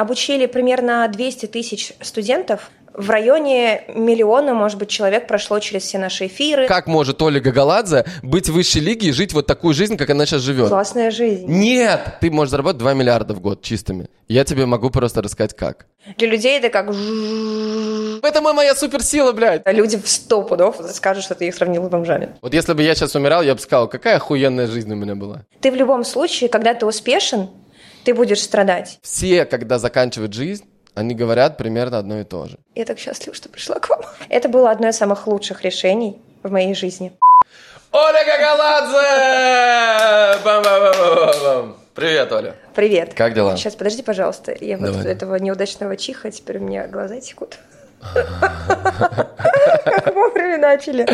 обучили примерно 200 тысяч студентов. В районе миллиона, может быть, человек прошло через все наши эфиры. Как может Оля Гагаладзе быть в высшей лиге и жить вот такую жизнь, как она сейчас живет? Классная жизнь. Нет! Ты можешь заработать 2 миллиарда в год чистыми. Я тебе могу просто рассказать, как. Для людей это как... Это моя суперсила, блядь! Люди в сто пудов скажут, что ты их сравнил с бомжами. Вот если бы я сейчас умирал, я бы сказал, какая охуенная жизнь у меня была. Ты в любом случае, когда ты успешен, ты будешь страдать. Все, когда заканчивают жизнь, они говорят примерно одно и то же. Я так счастлива, что пришла к вам. Это было одно из самых лучших решений в моей жизни. Оля Гагаладзе! Бам-бам-бам-бам-бам! Привет, Оля. Привет. Как дела? Сейчас, подожди, пожалуйста. Я вот Давай. этого неудачного чиха, теперь у меня глаза текут. Как вовремя начали.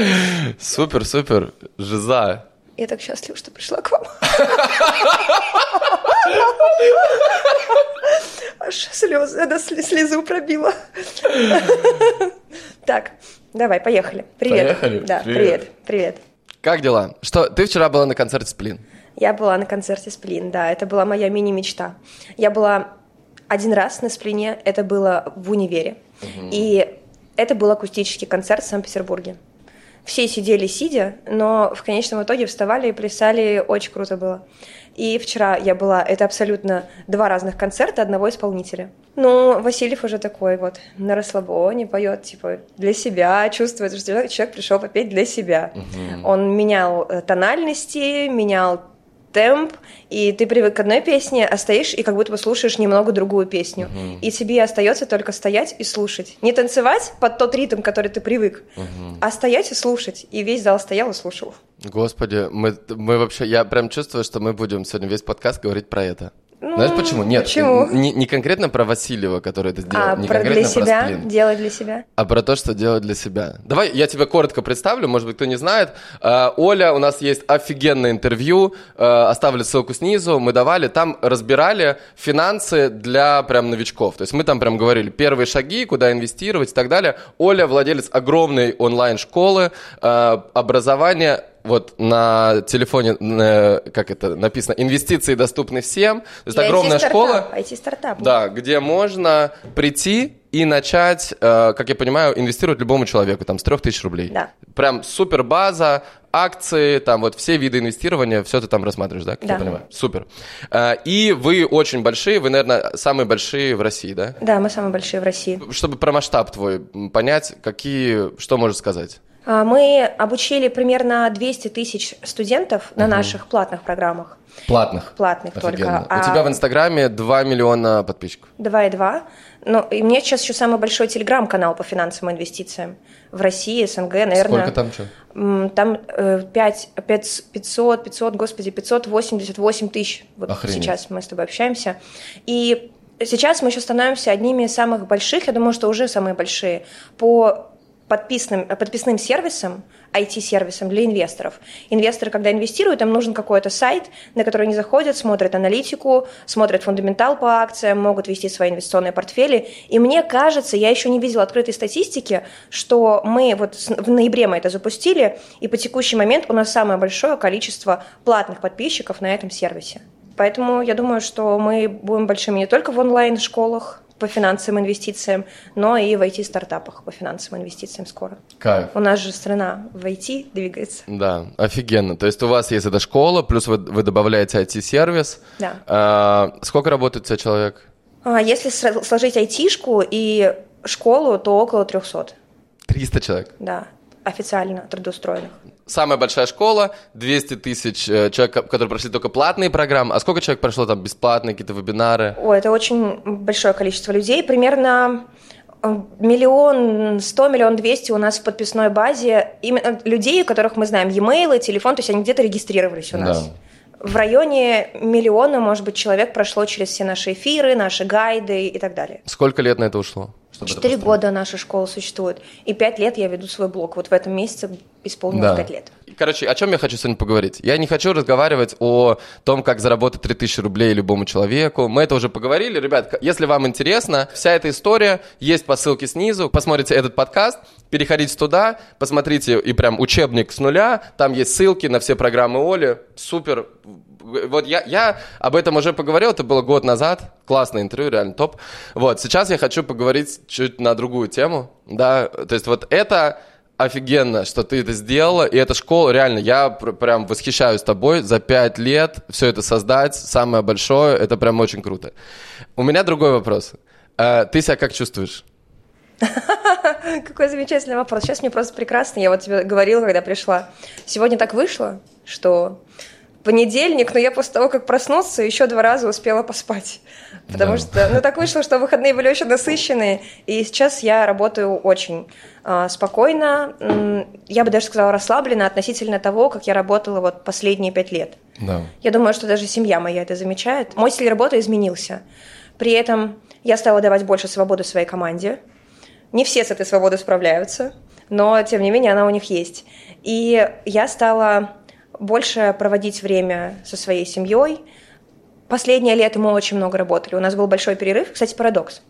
Супер, супер. Жиза. Я так счастлива, что пришла к вам. Аж слезы, она слезу пробила. Так, давай, поехали. Привет. Поехали? Да, Привет. привет, привет. Как дела? Что, ты вчера была на концерте Сплин? Я была на концерте Сплин, да, это была моя мини-мечта. Я была один раз на Сплине, это было в универе. И это был акустический концерт в Санкт-Петербурге. Все сидели сидя, но в конечном итоге вставали и плясали, очень круто было. И вчера я была, это абсолютно два разных концерта одного исполнителя. Ну, Васильев уже такой вот на расслабоне поет, типа, для себя, чувствует, что человек, пришел попеть для себя. Он менял э, тональности, менял темп, и ты привык к одной песне, а стоишь и как будто бы слушаешь немного другую песню. И тебе остается только стоять и слушать. Не танцевать под тот ритм, который ты привык, а стоять и слушать. И весь зал стоял и слушал. Господи, мы, мы вообще, я прям чувствую, что мы будем сегодня весь подкаст говорить про это. Ну, Знаешь почему? Нет, почему? Не, не конкретно про Васильева, который это сделал, а не про конкретно для себя, про Сплин, делать для себя. а про то, что делать для себя. Давай я тебя коротко представлю, может быть, кто не знает. Э, Оля, у нас есть офигенное интервью, э, оставлю ссылку снизу, мы давали, там разбирали финансы для прям новичков. То есть мы там прям говорили первые шаги, куда инвестировать и так далее. Оля владелец огромной онлайн-школы, э, образование вот на телефоне, э, как это написано, инвестиции доступны всем. То есть И огромная IT-стартап, школа. IT-стартап. Да, где можно прийти и начать, э, как я понимаю, инвестировать любому человеку, там, с 3000 рублей. Да. Прям супер база, акции, там, вот все виды инвестирования, все ты там рассматриваешь, да, как я Да. понимаю? Супер. Э, и вы очень большие, вы, наверное, самые большие в России, да? Да, мы самые большие в России. Чтобы про масштаб твой понять, какие, что можешь сказать? А, Мы обучили примерно 200 тысяч студентов на наших платных программах. Платных. Платных Офигенно. только. У тебя в Инстаграме 2 миллиона подписчиков. 2,2. Ну, и мне сейчас еще самый большой телеграм-канал по финансовым инвестициям в России, СНГ, наверное. Сколько там что? Там э, 5, 500, 500, господи, 588 тысяч. Вот Охренеть. сейчас мы с тобой общаемся. И сейчас мы еще становимся одними из самых больших, я думаю, что уже самые большие, по подписным, подписным сервисам, IT-сервисам для инвесторов. Инвесторы, когда инвестируют, им нужен какой-то сайт, на который они заходят, смотрят аналитику, смотрят фундаментал по акциям, могут вести свои инвестиционные портфели. И мне кажется, я еще не видела открытой статистики, что мы вот в ноябре мы это запустили, и по текущий момент у нас самое большое количество платных подписчиков на этом сервисе. Поэтому я думаю, что мы будем большими не только в онлайн-школах по финансовым инвестициям, но и в IT-стартапах по финансовым инвестициям скоро. Кайф. У нас же страна в IT двигается. Да, офигенно. То есть у вас есть эта школа, плюс вы, вы добавляете IT-сервис. Да. А, сколько работает у тебя человек? А если сложить айтишку и школу, то около 300, 300 человек. да, официально трудоустроенных. Самая большая школа, 200 тысяч э, человек, которые прошли только платные программы. А сколько человек прошло там бесплатные какие-то вебинары? Ой, это очень большое количество людей. Примерно э, миллион сто, миллион двести у нас в подписной базе именно людей, у которых мы знаем e-mail, телефон, то есть они где-то регистрировались у нас. Да. В районе миллиона, может быть, человек прошло через все наши эфиры, наши гайды и так далее. Сколько лет на это ушло? Четыре года наша школа существует. И пять лет я веду свой блог. Вот в этом месяце исполнилось Да. пять лет. Короче, о чем я хочу сегодня поговорить? Я не хочу разговаривать о том, как заработать 3000 рублей любому человеку. Мы это уже поговорили. Ребят, если вам интересно, вся эта история есть по ссылке снизу. Посмотрите этот подкаст, переходите туда, посмотрите и прям учебник с нуля. Там есть ссылки на все программы Оли. Супер. Вот я, я об этом уже поговорил, это было год назад, классное интервью, реально топ. Вот, сейчас я хочу поговорить чуть на другую тему, да, то есть вот это офигенно, что ты это сделала, и эта школа, реально, я пр- прям восхищаюсь тобой, за пять лет все это создать, самое большое, это прям очень круто. У меня другой вопрос. Э, ты себя как чувствуешь? Какой замечательный вопрос. Сейчас мне просто прекрасно. Я вот тебе говорила, когда пришла. Сегодня так вышло, что понедельник, но я после того, как проснулся, еще два раза успела поспать. Потому да. что, ну, так вышло, что выходные были очень насыщенные, и сейчас я работаю очень э, спокойно, я бы даже сказала расслабленно относительно того, как я работала вот последние пять лет. Да. Я думаю, что даже семья моя это замечает. Мой стиль работы изменился. При этом я стала давать больше свободы своей команде. Не все с этой свободой справляются, но, тем не менее, она у них есть. И я стала больше проводить время со своей семьей. Последнее лето мы очень много работали. У нас был большой перерыв. Кстати, парадокс.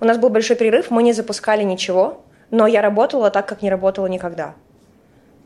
У нас был большой перерыв, мы не запускали ничего, но я работала так, как не работала никогда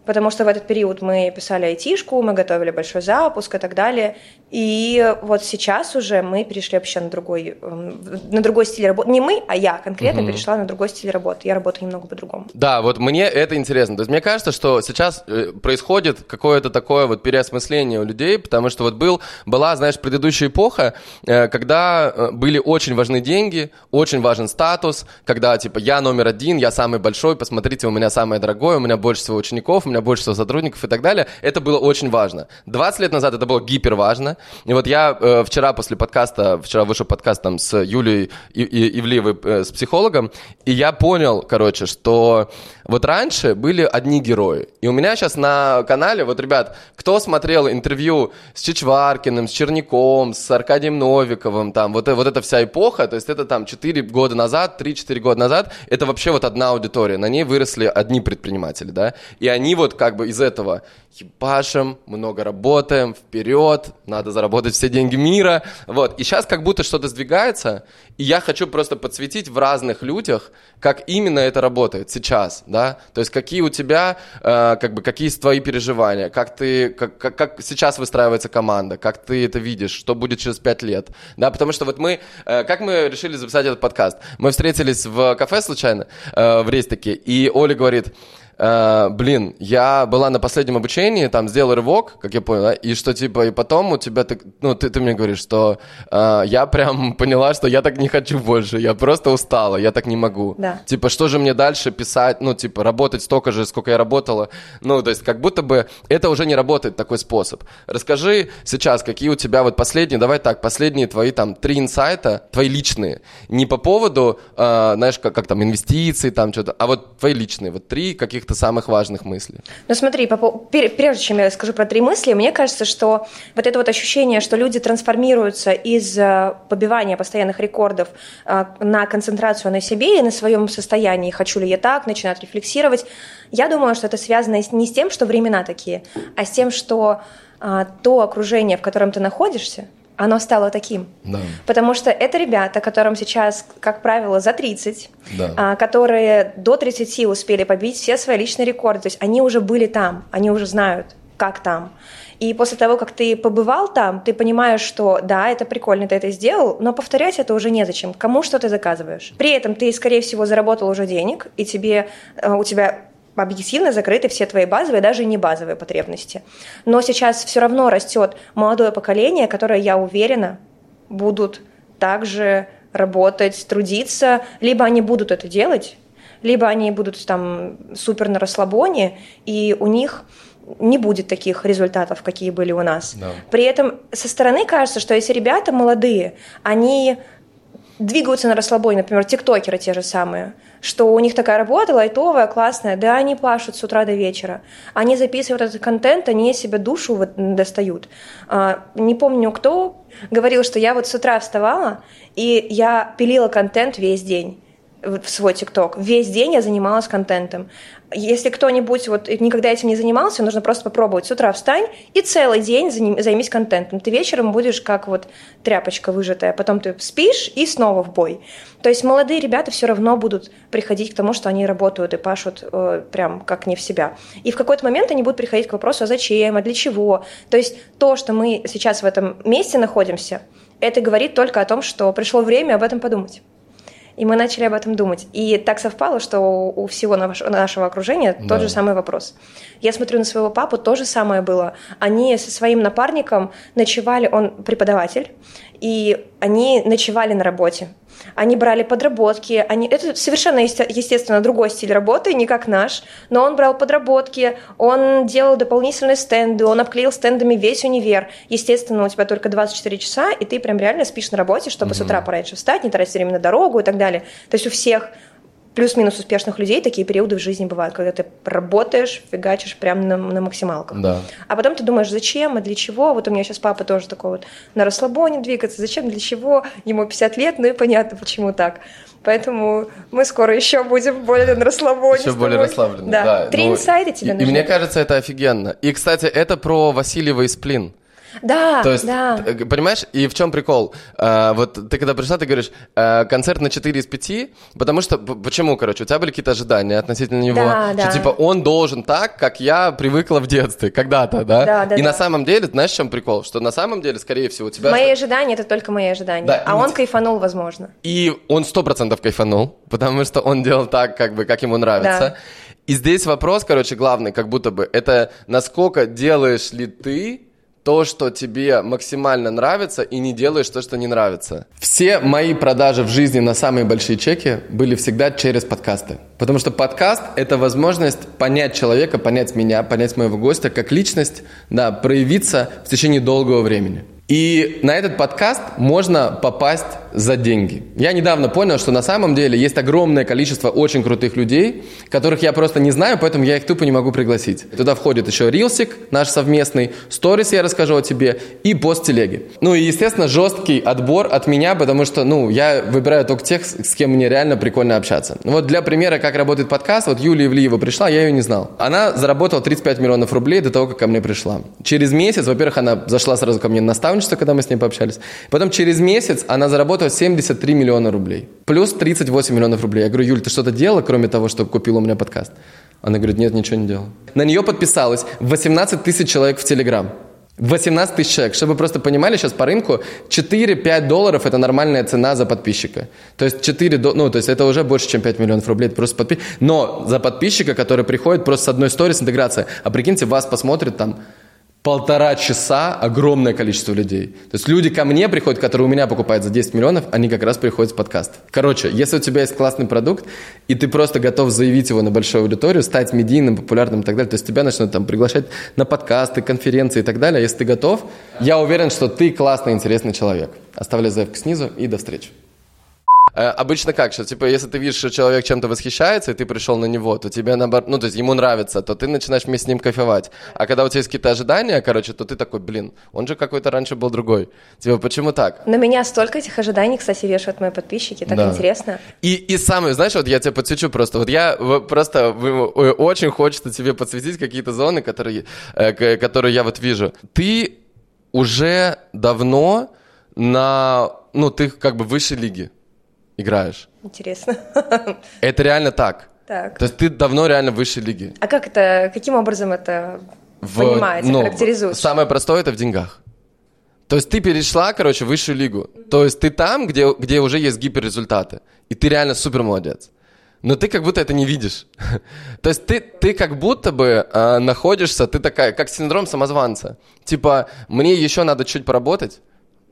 потому что в этот период мы писали айтишку, мы готовили большой запуск и так далее. И вот сейчас уже мы перешли вообще на другой, эм, на другой стиль работы. Не мы, а я конкретно угу. перешла на другой стиль работы. Я работаю немного по-другому. Да, вот мне это интересно. То есть мне кажется, что сейчас э, происходит какое-то такое вот переосмысление у людей, потому что вот был, была, знаешь, предыдущая эпоха, э, когда э, были очень важны деньги, очень важен статус, когда типа я номер один, я самый большой, посмотрите, у меня самое дорогое, у меня больше всего учеников, у меня больше всего сотрудников и так далее. Это было очень важно. 20 лет назад это было гипер важно. И вот я э, вчера после подкаста, вчера вышел подкаст там с Юлией и, и, Ивлеевой, э, с психологом, и я понял, короче, что вот раньше были одни герои. И у меня сейчас на канале, вот, ребят, кто смотрел интервью с Чичваркиным, с Черняком, с Аркадием Новиковым, там, вот, вот эта вся эпоха, то есть это там 4 года назад, 3-4 года назад, это вообще вот одна аудитория, на ней выросли одни предприниматели, да, и они вот как бы из этого ебашим, много работаем, вперед, надо заработать все деньги мира, вот. И сейчас как будто что-то сдвигается, и я хочу просто подсветить в разных людях, как именно это работает сейчас, да, то есть какие у тебя, э, как бы, какие твои переживания, как ты, как, как, как сейчас выстраивается команда, как ты это видишь, что будет через пять лет, да, потому что вот мы, э, как мы решили записать этот подкаст? Мы встретились в кафе случайно, э, в Рестике, и Оля говорит, э, блин, я была на последнем обучении, там сделал рывок, как я понял, да, и что типа, и потом у тебя, ты, ну, ты, ты мне говоришь, что э, я прям поняла, что я так не хочу больше, я просто устала, я так не могу. Да. Типа, что же мне дальше писать, ну, типа, работать столько же, сколько я работала, ну, то есть, как будто бы это уже не работает такой способ. Расскажи сейчас, какие у тебя вот последние, давай так, последние твои там три инсайта, твои личные, не по поводу, э, знаешь, как, как там инвестиции, там что-то, а вот твои личные, вот три каких каких-то самых важных мыслей? Ну смотри, прежде чем я скажу про три мысли, мне кажется, что вот это вот ощущение, что люди трансформируются из э, побивания постоянных рекордов э, на концентрацию на себе и на своем состоянии, хочу ли я так, начинают рефлексировать, я думаю, что это связано не с тем, что времена такие, а с тем, что э, то окружение, в котором ты находишься, оно стало таким. Да. Потому что это ребята, которым сейчас, как правило, за 30, да. а, которые до 30 успели побить все свои личные рекорды. То есть они уже были там, они уже знают, как там. И после того, как ты побывал там, ты понимаешь, что да, это прикольно, ты это сделал, но повторять это уже незачем. Кому что ты заказываешь? При этом ты, скорее всего, заработал уже денег, и тебе, э, у тебя объективно закрыты все твои базовые, даже не базовые потребности. Но сейчас все равно растет молодое поколение, которое, я уверена, будут также работать, трудиться, либо они будут это делать, либо они будут там супер на расслабоне, и у них не будет таких результатов, какие были у нас. Да. При этом со стороны кажется, что если ребята молодые, они двигаются на расслабоне, например, тиктокеры те же самые, что у них такая работа лайтовая, классная, да, они пашут с утра до вечера, они записывают этот контент, они себе душу достают. А, не помню кто говорил, что я вот с утра вставала, и я пилила контент весь день. В свой ТикТок. Весь день я занималась контентом. Если кто-нибудь вот никогда этим не занимался, нужно просто попробовать. С утра встань и целый день займись контентом. Ты вечером будешь как вот тряпочка выжатая. Потом ты спишь и снова в бой. То есть молодые ребята все равно будут приходить к тому, что они работают и пашут э, прям как не в себя. И в какой-то момент они будут приходить к вопросу, а зачем, а для чего. То есть то, что мы сейчас в этом месте находимся, это говорит только о том, что пришло время об этом подумать. И мы начали об этом думать. И так совпало, что у всего нашего окружения да. тот же самый вопрос. Я смотрю на своего папу, то же самое было. Они со своим напарником ночевали, он преподаватель, и они ночевали на работе. Они брали подработки, они... это совершенно естественно другой стиль работы, не как наш, но он брал подработки, он делал дополнительные стенды, он обклеил стендами весь универ. Естественно, у тебя только 24 часа, и ты прям реально спишь на работе, чтобы mm-hmm. с утра пораньше встать, не тратить время на дорогу и так далее. То есть у всех плюс-минус успешных людей такие периоды в жизни бывают, когда ты работаешь, фигачишь прямо на, на максималках. Да. А потом ты думаешь, зачем, а для чего? Вот у меня сейчас папа тоже такой вот на расслабоне двигаться, зачем, для чего? Ему 50 лет, ну и понятно, почему так. Поэтому мы скоро еще будем более на расслабоне. Еще более расслаблены. Да. да. Три ну, инсайта тебе и, нужны. И мне кажется, это офигенно. И, кстати, это про Васильева и сплин. Да, То есть, да. понимаешь, и в чем прикол? А, вот ты когда пришла, ты говоришь, а, концерт на 4 из 5, потому что, почему, короче, у тебя были какие-то ожидания относительно него, да, что да. типа он должен так, как я привыкла в детстве, когда-то, да? Да, да. И да. на самом деле, знаешь, в чем прикол? Что на самом деле, скорее всего, у тебя... Мои ожидания — это только мои ожидания, да, а он кайфанул, возможно. И он сто процентов кайфанул, потому что он делал так, как бы, как ему нравится. Да. И здесь вопрос, короче, главный, как будто бы, это насколько делаешь ли ты то, что тебе максимально нравится, и не делаешь то, что не нравится. Все мои продажи в жизни на самые большие чеки были всегда через подкасты. Потому что подкаст – это возможность понять человека, понять меня, понять моего гостя как личность, да, проявиться в течение долгого времени. И на этот подкаст можно попасть за деньги. Я недавно понял, что на самом деле есть огромное количество очень крутых людей, которых я просто не знаю, поэтому я их тупо не могу пригласить. Туда входит еще рилсик, наш совместный, сторис я расскажу о тебе и пост телеги. Ну и, естественно, жесткий отбор от меня, потому что, ну, я выбираю только тех, с кем мне реально прикольно общаться. Вот для примера, как работает подкаст, вот Юлия Ивлиева пришла, я ее не знал. Она заработала 35 миллионов рублей до того, как ко мне пришла. Через месяц, во-первых, она зашла сразу ко мне на наставничество, наставничество, когда мы с ней пообщались. Потом через месяц она заработала 73 миллиона рублей. Плюс 38 миллионов рублей. Я говорю, Юль, ты что-то делала, кроме того, что купила у меня подкаст? Она говорит, нет, ничего не делала. На нее подписалось 18 тысяч человек в Телеграм. 18 тысяч человек. Чтобы вы просто понимали, сейчас по рынку 4-5 долларов – это нормальная цена за подписчика. То есть 4, ну, то есть это уже больше, чем 5 миллионов рублей. Просто подпис... Но за подписчика, который приходит просто с одной сторис интеграция, а прикиньте, вас посмотрит там полтора часа огромное количество людей. То есть люди ко мне приходят, которые у меня покупают за 10 миллионов, они как раз приходят с подкаст. Короче, если у тебя есть классный продукт, и ты просто готов заявить его на большую аудиторию, стать медийным, популярным и так далее, то есть тебя начнут там приглашать на подкасты, конференции и так далее. Если ты готов, я уверен, что ты классный, интересный человек. Оставляй заявку снизу и до встречи. Э, обычно как, что, типа, если ты видишь, что человек чем-то восхищается, и ты пришел на него, то тебе, наоборот, ну, то есть ему нравится, то ты начинаешь вместе с ним кайфовать. А когда у тебя есть какие-то ожидания, короче, то ты такой, блин, он же какой-то раньше был другой. Типа, почему так? На меня столько этих ожиданий, кстати, вешают мои подписчики, так да. интересно. И, и самое, знаешь, вот я тебя подсвечу просто, вот я просто очень хочется тебе подсветить какие-то зоны, которые, э, которые я вот вижу. Ты уже давно на, ну, ты как бы выше лиги играешь. Интересно. Это реально так. Так. То есть ты давно реально в высшей лиге. А как это, каким образом это в, понимается, ну, характеризуется? Самое простое это в деньгах. То есть ты перешла, короче, в высшую лигу. То есть ты там, где, где уже есть гиперрезультаты. И ты реально супер молодец. Но ты как будто это не видишь. То есть ты, ты как будто бы э, находишься, ты такая, как синдром самозванца. Типа, мне еще надо чуть поработать,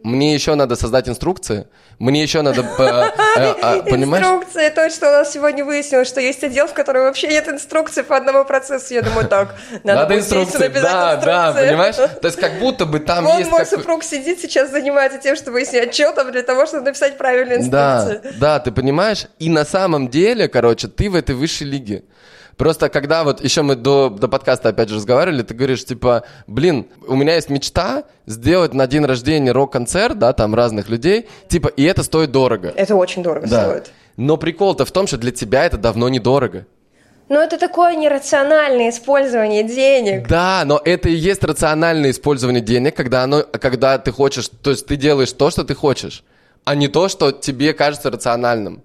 мне еще надо создать инструкции, мне еще надо, э, а, понимаешь? Инструкции, точно, у нас сегодня выяснилось, что есть отдел, в котором вообще нет инструкции по одному процессу, я думаю, так, надо, инструкции, да, да, понимаешь? То есть как будто бы там есть... мой супруг сидит сейчас, занимается тем, чтобы выяснить отчетом для того, чтобы написать правильные инструкции. Да, да, ты понимаешь? И на самом деле, короче, ты в этой высшей лиге. Просто когда вот еще мы до, до подкаста опять же разговаривали, ты говоришь, типа, блин, у меня есть мечта сделать на день рождения рок-концерт, да, там разных людей, типа, и это стоит дорого. Это очень дорого да. стоит. Но прикол-то в том, что для тебя это давно недорого. Но это такое нерациональное использование денег. Да, но это и есть рациональное использование денег, когда, оно, когда ты хочешь, то есть ты делаешь то, что ты хочешь, а не то, что тебе кажется рациональным.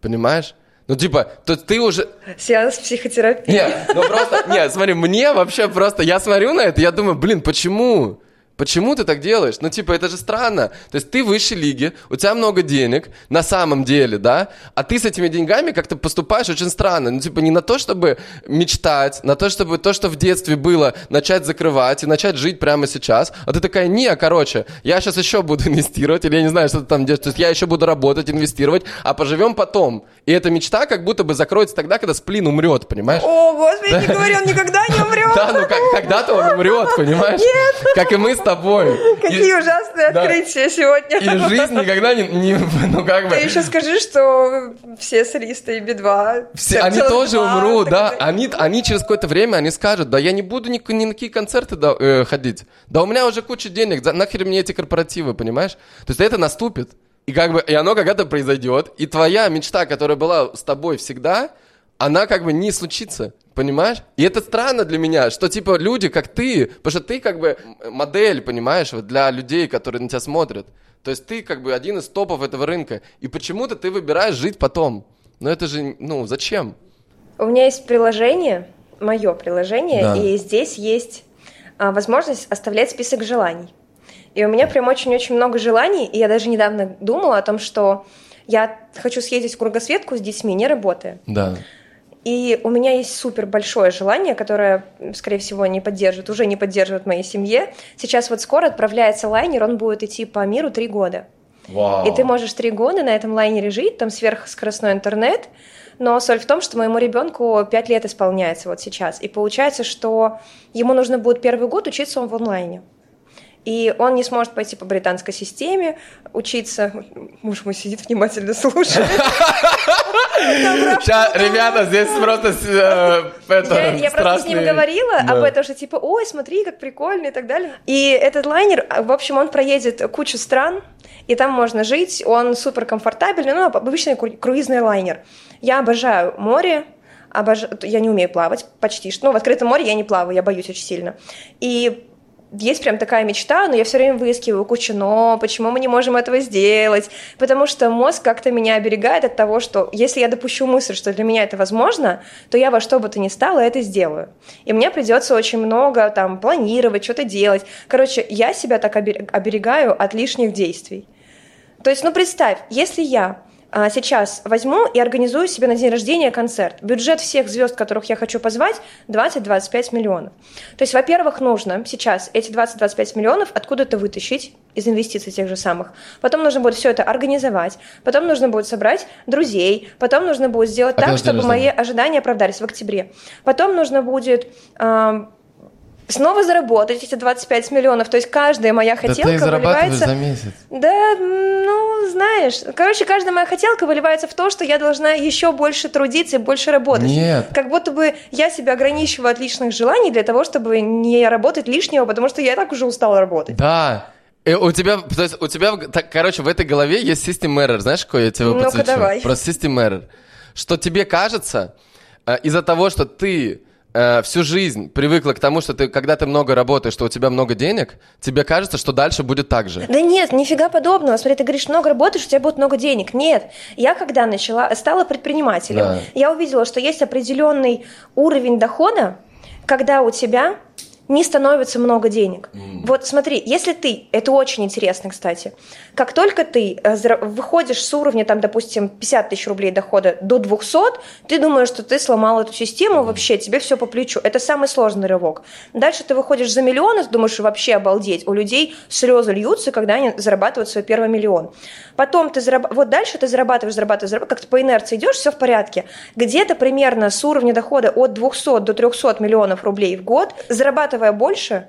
Понимаешь? Ну, типа, то ты уже... Сеанс психотерапии. Нет, ну просто, нет, смотри, мне вообще просто, я смотрю на это, я думаю, блин, почему? Почему ты так делаешь? Ну, типа, это же странно. То есть ты в высшей лиге, у тебя много денег, на самом деле, да, а ты с этими деньгами как-то поступаешь очень странно. Ну, типа, не на то, чтобы мечтать, на то, чтобы то, что в детстве было, начать закрывать и начать жить прямо сейчас, а ты такая, не, короче, я сейчас еще буду инвестировать, или я не знаю, что ты там делаешь, то есть я еще буду работать, инвестировать, а поживем потом. И эта мечта как будто бы закроется тогда, когда сплин умрет, понимаешь? О, господи, не говори, он никогда не умрет. Да, ну когда-то он умрет, понимаешь? Нет. Как и мы с тобой. Какие И- ужасные да. открытия сегодня. И жизнь никогда не, не- ну как бы, Ты еще скажи, что все солисты и Би-2... все, они тоже умрут, да, они, они через какое-то время, они скажут, да я не буду ни, ни на какие концерты да, э, ходить, да у меня уже куча денег, за- нахер мне эти корпоративы, понимаешь? То есть это наступит, и как бы, и оно когда-то произойдет, и твоя мечта, которая была с тобой всегда, она как бы не случится, понимаешь? И это странно для меня, что типа люди, как ты, потому что ты как бы модель, понимаешь, вот для людей, которые на тебя смотрят. То есть ты как бы один из топов этого рынка, и почему-то ты выбираешь жить потом. Но это же, ну, зачем? У меня есть приложение, мое приложение, Да. и здесь есть а, возможность оставлять список желаний. И у меня прям очень-очень много желаний, и я даже недавно думала о том, что я хочу съездить в кругосветку с детьми, не работая. Да. И у меня есть супер большое желание, которое, скорее всего, не поддерживает, уже не поддерживает моей семье. Сейчас вот скоро отправляется лайнер, он будет идти по миру три года. Вау. И ты можешь три года на этом лайнере жить, там сверхскоростной интернет, но соль в том, что моему ребенку пять лет исполняется вот сейчас. И получается, что ему нужно будет первый год учиться он в онлайне. И он не сможет пойти по британской системе учиться. Муж мой сидит внимательно слушает. Сейчас, ребята, здесь просто э, Я, просто с ним говорила об этом, что типа, ой, смотри, как прикольно и так далее. И этот лайнер, а, в общем, он проедет кучу стран, и там можно жить, он супер комфортабельный, ну, обычный кру- круизный лайнер. Я обожаю море, обожаю, я не умею плавать почти что, ну, в открытом море я не плаваю, я боюсь очень сильно. И есть прям такая мечта, но я все время выискиваю кучу «но», почему мы не можем этого сделать, потому что мозг как-то меня оберегает от того, что если я допущу мысль, что для меня это возможно, то я во что бы то ни стало это сделаю. И мне придется очень много там планировать, что-то делать. Короче, я себя так обер- оберегаю от лишних действий. То есть, ну представь, если я сейчас возьму и организую себе на день рождения концерт. Бюджет всех звезд, которых я хочу позвать, 20-25 миллионов. То есть, во-первых, нужно сейчас эти 20-25 миллионов откуда-то вытащить из инвестиций тех же самых. Потом нужно будет все это организовать. Потом нужно будет собрать друзей. Потом нужно будет сделать А так, чтобы мои ожидания оправдались в октябре. Потом нужно будет ам, снова заработать эти 25 миллионов. То есть каждая моя Да хотелка ты зарабатываешь выливается... за месяц. Да, ну, знаешь, короче, каждая моя хотелка выливается в то, что я должна еще больше трудиться и больше работать. Нет. Как будто бы я себя ограничиваю от личных желаний для того, чтобы не работать лишнего, потому что я и так уже устала работать. Да. И у тебя, то есть у тебя, так, короче, в этой голове есть system error. Знаешь, какой я тебе Ну-ка, подсвечу? давай. Про system error. Что тебе кажется, э, из-за того, что ты э, всю жизнь привыкла к тому, что ты, когда ты много работаешь, что у тебя много денег, тебе кажется, что дальше будет так же. Да нет, нифига подобного. Смотри, ты говоришь, много работаешь, у тебя будет много денег. Нет, я когда начала, стала предпринимателем, Да. я увидела, что есть определенный уровень дохода, когда у тебя не становится много денег. Вот смотри, если ты, это очень интересно, кстати, как только ты э, выходишь с уровня, там, допустим, 50 тысяч рублей дохода до 200, ты думаешь, что ты сломал эту систему, вообще, тебе все по плечу. Это самый сложный рывок. Дальше ты выходишь за миллион, и думаешь, вообще обалдеть. У людей слезы льются, когда они зарабатывают свой первый миллион. Потом ты зарабатываешь, вот дальше ты зарабатываешь, зарабатываешь, зарабатываешь, как-то по инерции идешь, все в порядке. Где-то примерно с уровня дохода от 200 до 300 миллионов рублей в год, зарабатывая больше,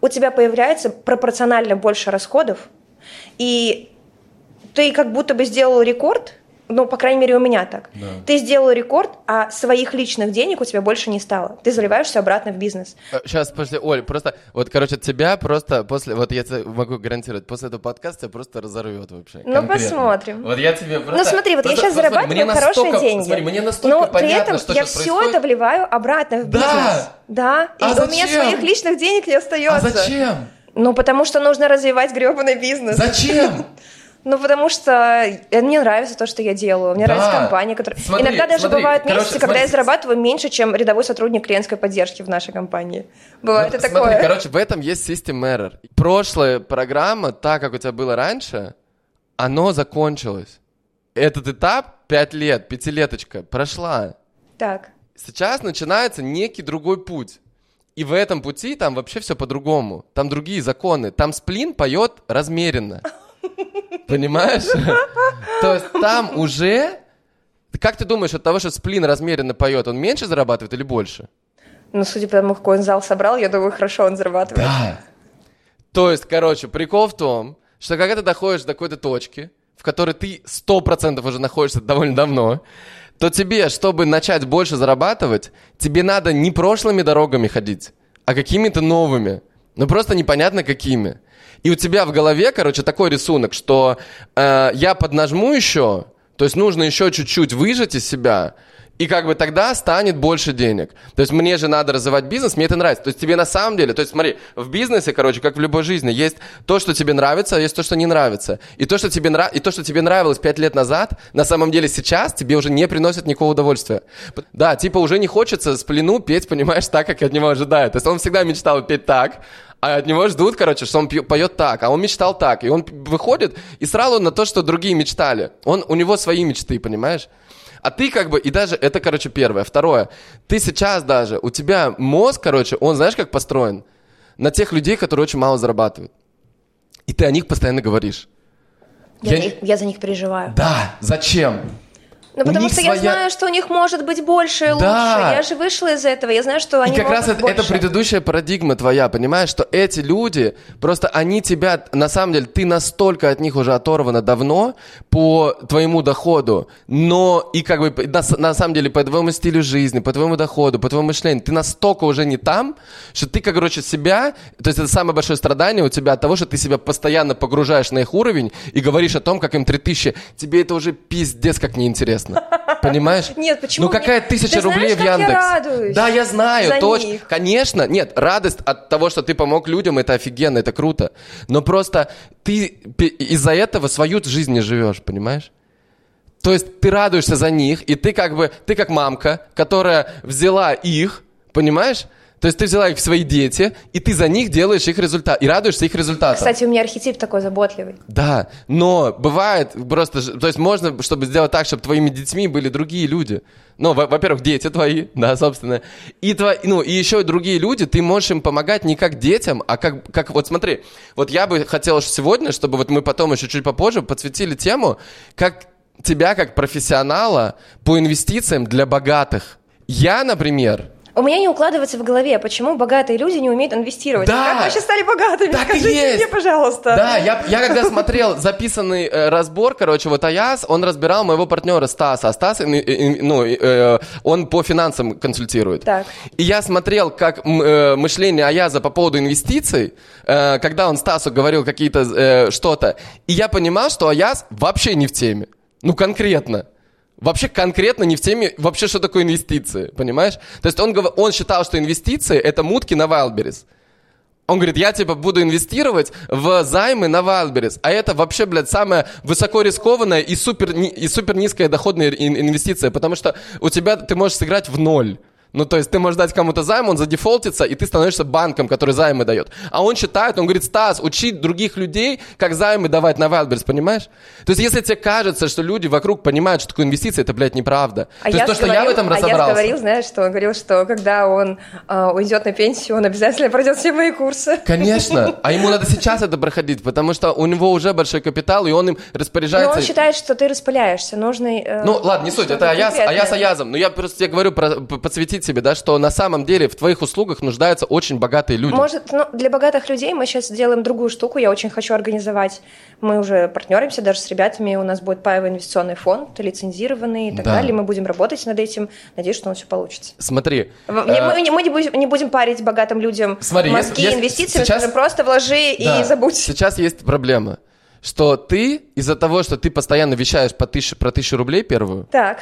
у тебя появляется пропорционально больше расходов, и ты как будто бы сделал рекорд, Ну, по крайней мере, у меня так. Да. Ты сделал рекорд, а своих личных денег у тебя больше не стало. Ты заливаешь все обратно в бизнес. Сейчас, э, подожди, Оль, просто, вот, короче, тебя просто после, вот я тебе могу гарантировать, после этого подкаста тебя просто разорвет вообще. Ну, конкретно. посмотрим. Вот я тебе просто... Ну, смотри, вот просто, я сейчас просто, зарабатываю мне хорошие настолько, деньги. Смотри, мне настолько но понятно, при этом что я все происходит. это вливаю обратно в бизнес. Да. Да. А и зачем? у меня своих личных денег не остается. А зачем? Ну, потому что нужно развивать гребаный бизнес. Зачем? Ну, потому что мне нравится то, что я делаю. Мне Да. нравится компания, которая... Смотри, Иногда даже смотри, бывают короче, месяцы, когда смотри. я зарабатываю меньше, чем рядовой сотрудник клиентской поддержки в нашей компании. Бывает Ну, и смотри, такое. короче, в этом есть system error. Прошлая программа, так как у тебя было раньше, оно закончилось. Этот этап, пять лет, пятилеточка, прошла. Так. Сейчас начинается некий другой путь. И в этом пути там вообще все по-другому. Там другие законы. Там сплин поет размеренно. Понимаешь? То есть там уже... Как ты думаешь, от того, что сплин размеренно поет, он меньше зарабатывает или больше? Ну, судя по тому, какой он зал собрал, я думаю, хорошо он зарабатывает. Да. То есть, короче, прикол в том, что когда ты доходишь до какой-то точки, в которой ты 100% уже находишься довольно давно, то тебе, чтобы начать больше зарабатывать, тебе надо не прошлыми дорогами ходить, а какими-то новыми. Ну просто непонятно какими. И у тебя в голове, короче, такой рисунок, что э, я поднажму еще, то есть нужно еще чуть-чуть выжать из себя, и как бы тогда станет больше денег. То есть мне же надо развивать бизнес, мне это нравится. То есть тебе на самом деле, то есть смотри, в бизнесе, короче, как в любой жизни, есть то, что тебе нравится, а есть то, что не нравится. И то, что тебе, нрав... и то, что тебе нравилось пять лет назад, на самом деле сейчас тебе уже не приносит никакого удовольствия. Да, типа уже не хочется с плену петь, понимаешь, так, как от него ожидают. То есть он всегда мечтал петь так, а от него ждут, короче, что он поет так, а он мечтал так. И он выходит и сразу на то, что другие мечтали. Он, у него свои мечты, понимаешь? А ты как бы, и даже, это, короче, первое. Второе, ты сейчас даже, у тебя мозг, короче, он знаешь, как построен? На тех людей, которые очень мало зарабатывают. И ты о них постоянно говоришь. Я, Я за них, я за них переживаю. Да, зачем? Ну, потому что я своя- знаю, что у них может быть больше и лучше. Да. Я же вышла из этого. Я знаю, что они И как могут раз это, больше. это предыдущая парадигма твоя, понимаешь, что эти люди, просто они тебя, на самом деле, ты настолько от них уже оторвана давно по твоему доходу, но и как бы на, на самом деле по твоему стилю жизни, по твоему доходу, по твоему мышлению, ты настолько уже не там, что ты, как, короче, себя, то есть это самое большое страдание у тебя от того, что ты себя постоянно погружаешь на их уровень и говоришь о том, как им 3000, тебе это уже пиздец как неинтересно. Понимаешь? Нет, почему Ну какая нет? тысяча Ты знаешь, рублей в как я Яндекс? радуюсь Да, я знаю, точно. них? Конечно, нет, радость от того, что ты помог людям, это офигенно, это круто. Но просто ты из-за этого свою жизнь не живешь, понимаешь? То есть ты радуешься за них, и ты как бы, ты как мамка, которая взяла их, понимаешь? То есть ты взяла их в свои дети, и ты за них делаешь их результат, и радуешься их результатам. Кстати, у меня архетип такой заботливый. Да, но бывает просто, то есть можно, чтобы сделать так, чтобы твоими детьми были другие люди. Ну, во- во-первых, дети твои, да, собственно. И, твои, ну, и еще другие люди, ты можешь им помогать не как детям, а как, как, вот смотри, вот я бы хотел сегодня, чтобы вот мы потом еще чуть попозже подсветили тему, как тебя как профессионала по инвестициям для богатых. Я, например, У меня не укладывается в голове, почему богатые люди не умеют инвестировать. Да. Как вообще стали богатыми? Так и Скажите есть. мне, пожалуйста. Да, я, я когда смотрел записанный э, разбор, короче, вот Аяс, он разбирал моего партнера Стаса. А Стас, э, э, ну, э, он по финансам консультирует. Так. И я смотрел, как э, мышление Аяза по поводу инвестиций, э, когда он Стасу говорил какие-то э, что-то. И я понимал, что Аяз вообще не в теме. Ну, конкретно. Вообще конкретно не в теме, вообще что такое инвестиции, понимаешь? То есть он, он считал, что инвестиции это мутки на Wildberries. Он говорит, я типа буду инвестировать в займы на Wildberries, а это вообще, блядь, самая высоко рискованная и супер, и супер низкая доходная ин- инвестиция, потому что у тебя ты можешь сыграть в ноль. Ну, то есть ты можешь дать кому-то займ, он задефолтится, и ты становишься банком, который займы дает. А он считает, он говорит, Стас, учи других людей, как займы давать на Wildberries, понимаешь? То есть если тебе кажется, что люди вокруг понимают, что такое инвестиции, это, блядь, неправда. А то есть то, что я в этом а я разобрался. говорил, знаешь, что он говорил, что когда он э, уйдет на пенсию, он обязательно пройдет все мои курсы. Конечно. А ему надо сейчас это проходить, потому что у него уже большой капитал, и он им Но распоряжается. он считает, что ты распыляешься. Нужно... э, Ну, ладно, не суть, это конкретное. Аяс Аязом. Но я просто тебе говорю, про, подсветить себе, да, что на самом деле в твоих услугах нуждаются очень богатые люди. Может, ну, для богатых людей мы сейчас делаем другую штуку. Я очень хочу организовать. Мы уже партнеримся даже с ребятами. У нас будет паевый инвестиционный фонд, лицензированный и так Да. далее. Мы будем работать над этим. Надеюсь, что у нас все получится. Смотри. В- э, Мы, не- мы не, будем, не будем парить богатым людям Смотри, мозги если- инвестициями, сейчас- скажем, просто вложи Да. и забудь. Сейчас есть проблема, что ты из-за того, что ты постоянно вещаешь по тысяче, про тысячу рублей первую, Так.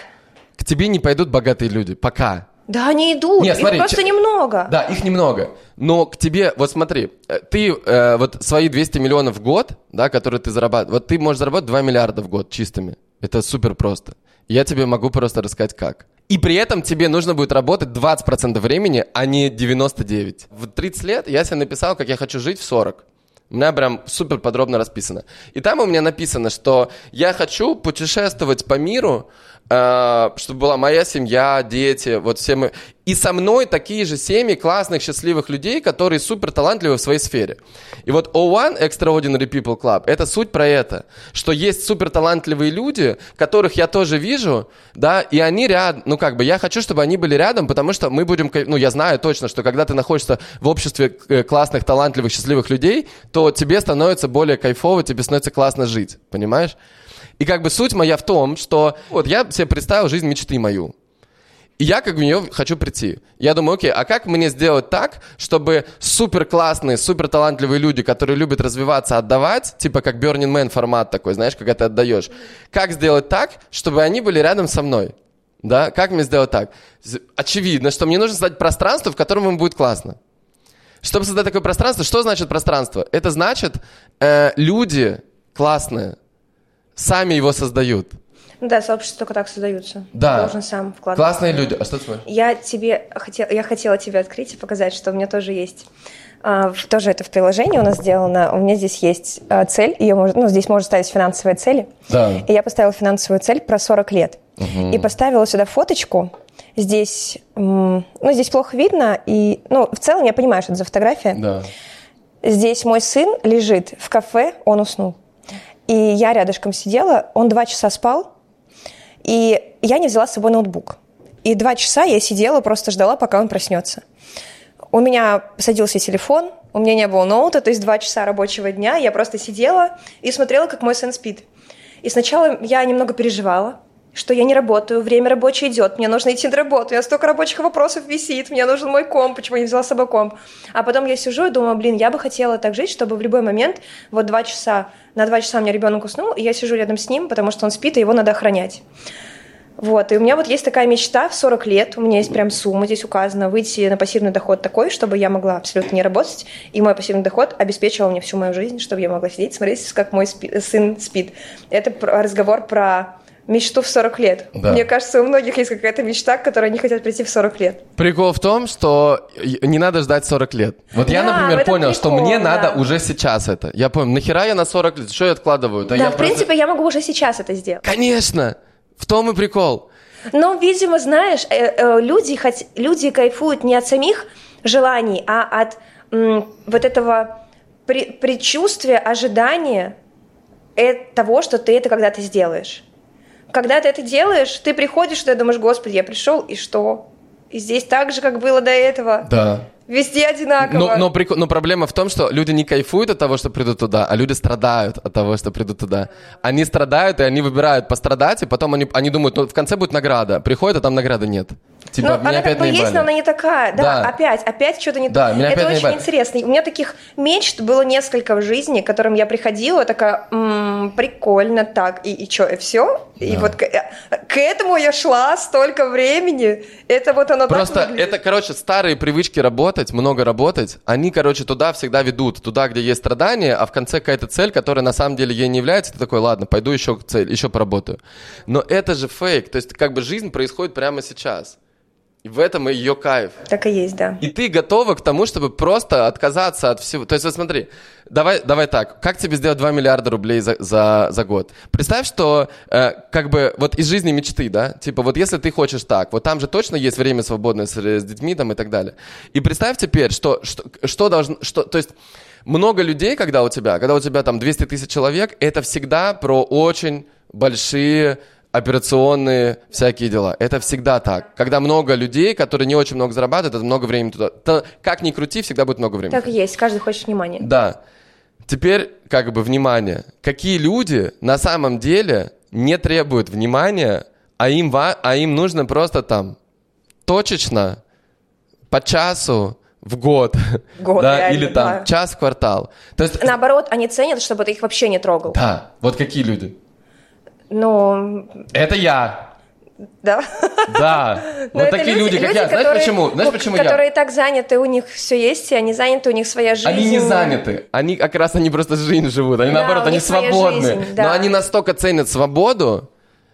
к тебе не пойдут богатые люди. Пока. Да, они идут. Не, Их смотри, просто че- немного. Да, их немного. Но к тебе, вот смотри, э, ты э, вот свои 200 миллионов в год, да, которые ты зарабатываешь, вот ты можешь заработать 2 миллиарда в год чистыми. Это супер просто. Я тебе могу просто рассказать как. И при этом тебе нужно будет работать 20% времени, а не 99%. В 30 лет я себе написал, как я хочу жить в 40. У меня прям супер подробно расписано. И там у меня написано, что я хочу путешествовать по миру, чтобы была моя семья, дети, вот все мы. И со мной такие же семьи классных, счастливых людей, которые супер талантливы в своей сфере. И вот O1 Extraordinary People Club, это суть про это, что есть супер талантливые люди, которых я тоже вижу, да, и они рядом, ну как бы я хочу, чтобы они были рядом, потому что мы будем, ну я знаю точно, что когда ты находишься в обществе э, классных, талантливых, счастливых людей, то тебе становится более кайфово, тебе становится классно жить, понимаешь? И как бы суть моя в том, что вот я себе представил жизнь мечты мою. И я как в нее хочу прийти. Я думаю, окей, а как мне сделать так, чтобы супер классные, супер талантливые люди, которые любят развиваться, отдавать, типа как Burning Man формат такой, знаешь, когда ты отдаешь, как сделать так, чтобы они были рядом со мной? Да, как мне сделать так? Очевидно, что мне нужно создать пространство, в котором им будет классно. Чтобы создать такое пространство, что значит пространство? Это значит, э, люди классные сами его создают. Ну да, сообщества только так создаются. Да. Ты должен сам вкладывать. Классные люди. А что ты смотришь? Я тебе хотела, я хотела тебе открыть и показать, что у меня тоже есть. а, в- тоже это в приложении у нас сделано. У меня здесь есть а, цель, ее можно, ну, здесь можно ставить финансовые цели. Да. И я поставила финансовую цель про 40 лет. И поставила сюда фоточку. Здесь, ну, здесь плохо видно. И, ну, в целом я понимаю, что это за фотография. Да. Здесь мой сын лежит в кафе, он уснул. И я рядышком сидела, он два часа спал, и я не взяла с собой ноутбук. И два часа я сидела, просто ждала, пока он проснется. У меня садился телефон, у меня не было ноута, то есть два часа рабочего дня я просто сидела и смотрела, как мой сын спит. И сначала я немного переживала, что я не работаю, время рабочее идет, мне нужно идти на работу, у меня столько рабочих вопросов висит, мне нужен мой комп, почему я не взяла с собой комп. А потом я сижу и думаю, блин, я бы хотела так жить, чтобы в любой момент, вот два часа, на два часа у меня ребенок уснул, и я сижу рядом с ним, потому что он спит, и его надо охранять. Вот, и у меня вот есть такая мечта в 40 лет, у меня есть прям сумма здесь указана, выйти на пассивный доход такой, чтобы я могла абсолютно не работать, и мой пассивный доход обеспечивал мне всю мою жизнь, чтобы я могла сидеть, смотреть, как мой спи- сын спит. Это разговор про мечту в 40 лет. Да. Мне кажется, у многих есть какая-то мечта, к которой они хотят прийти в 40 лет. Прикол в том, что не надо ждать 40 лет. Вот я, Да, в например, понял, что прикол, мне да. надо уже сейчас это. Я понял, нахера я на 40 лет? Что я откладываю? Да, я в просто- принципе, я могу уже сейчас это сделать. Конечно! В том и прикол. Но, видимо, знаешь, э, э, люди, хот- люди кайфуют не от самих желаний, а от м, вот этого предчувствия, ожидания э- того, что ты это когда-то сделаешь. Когда ты это делаешь, ты приходишь, и ты думаешь, господи, я пришел, и что? И здесь так же, как было до этого. Да. Везде одинаково. Но, но, прикол- но проблема в том, что люди не кайфуют от того, что придут туда, а люди страдают от того, что придут туда. Они страдают, и они выбирают пострадать, и потом они, они думают, ну, в конце будет награда. Приходят, а там награды нет. Типа, Ну, меня она опять как бы есть, наебали. но она не такая. Да, Да. опять, опять что-то не Да, то. меня Это опять очень наебали. интересно. У меня таких мечт было несколько в жизни, к которым я приходила, такая, «М, прикольно, так, и, и что, и все? И Да. вот к, к этому я шла столько времени. Это вот оно Просто так выглядит. это, короче, старые привычки работать, много работать, они, короче, туда всегда ведут, туда, где есть страдания, а в конце какая-то цель, которая на самом деле ей не является, ты такой, ладно, пойду еще цель, еще поработаю. Но это же фейк, то есть как бы жизнь происходит прямо сейчас. В этом ее кайф. Так и есть, да. И ты готова к тому, чтобы просто отказаться от всего. То есть, вот смотри, давай, давай так, как тебе сделать 2 миллиарда рублей за, за, за год? Представь, что э, как бы вот из жизни мечты, да, типа вот если ты хочешь так, вот там же точно есть время свободное с, с детьми там и так далее. И представь теперь, что, что, что должно, что, то есть много людей, когда у тебя, когда у тебя там 200 тысяч человек, это всегда про очень большие операционные всякие дела. Это всегда так. Когда много людей, которые не очень много зарабатывают, это много времени туда. То, как ни крути, всегда будет много времени. Так и есть, каждый хочет внимания. Да. Теперь, как бы, внимание. Какие люди на самом деле не требуют внимания, а им, ва- а им нужно просто там точечно, по часу, в год, Год, да, реально, или там да. час в квартал. То есть, Наоборот, они ценят, чтобы ты их вообще не трогал. да, вот какие люди. Ну, Это я. да. Да, Но вот такие люди, как я. Знаешь почему? Знаешь почему я? Которые так заняты, у них все есть, и они заняты, у них своя жизнь. Они не заняты. Они как раз они просто жизнь живут. Они Да, наоборот, они свободны. жизнь, да. Но они настолько ценят свободу,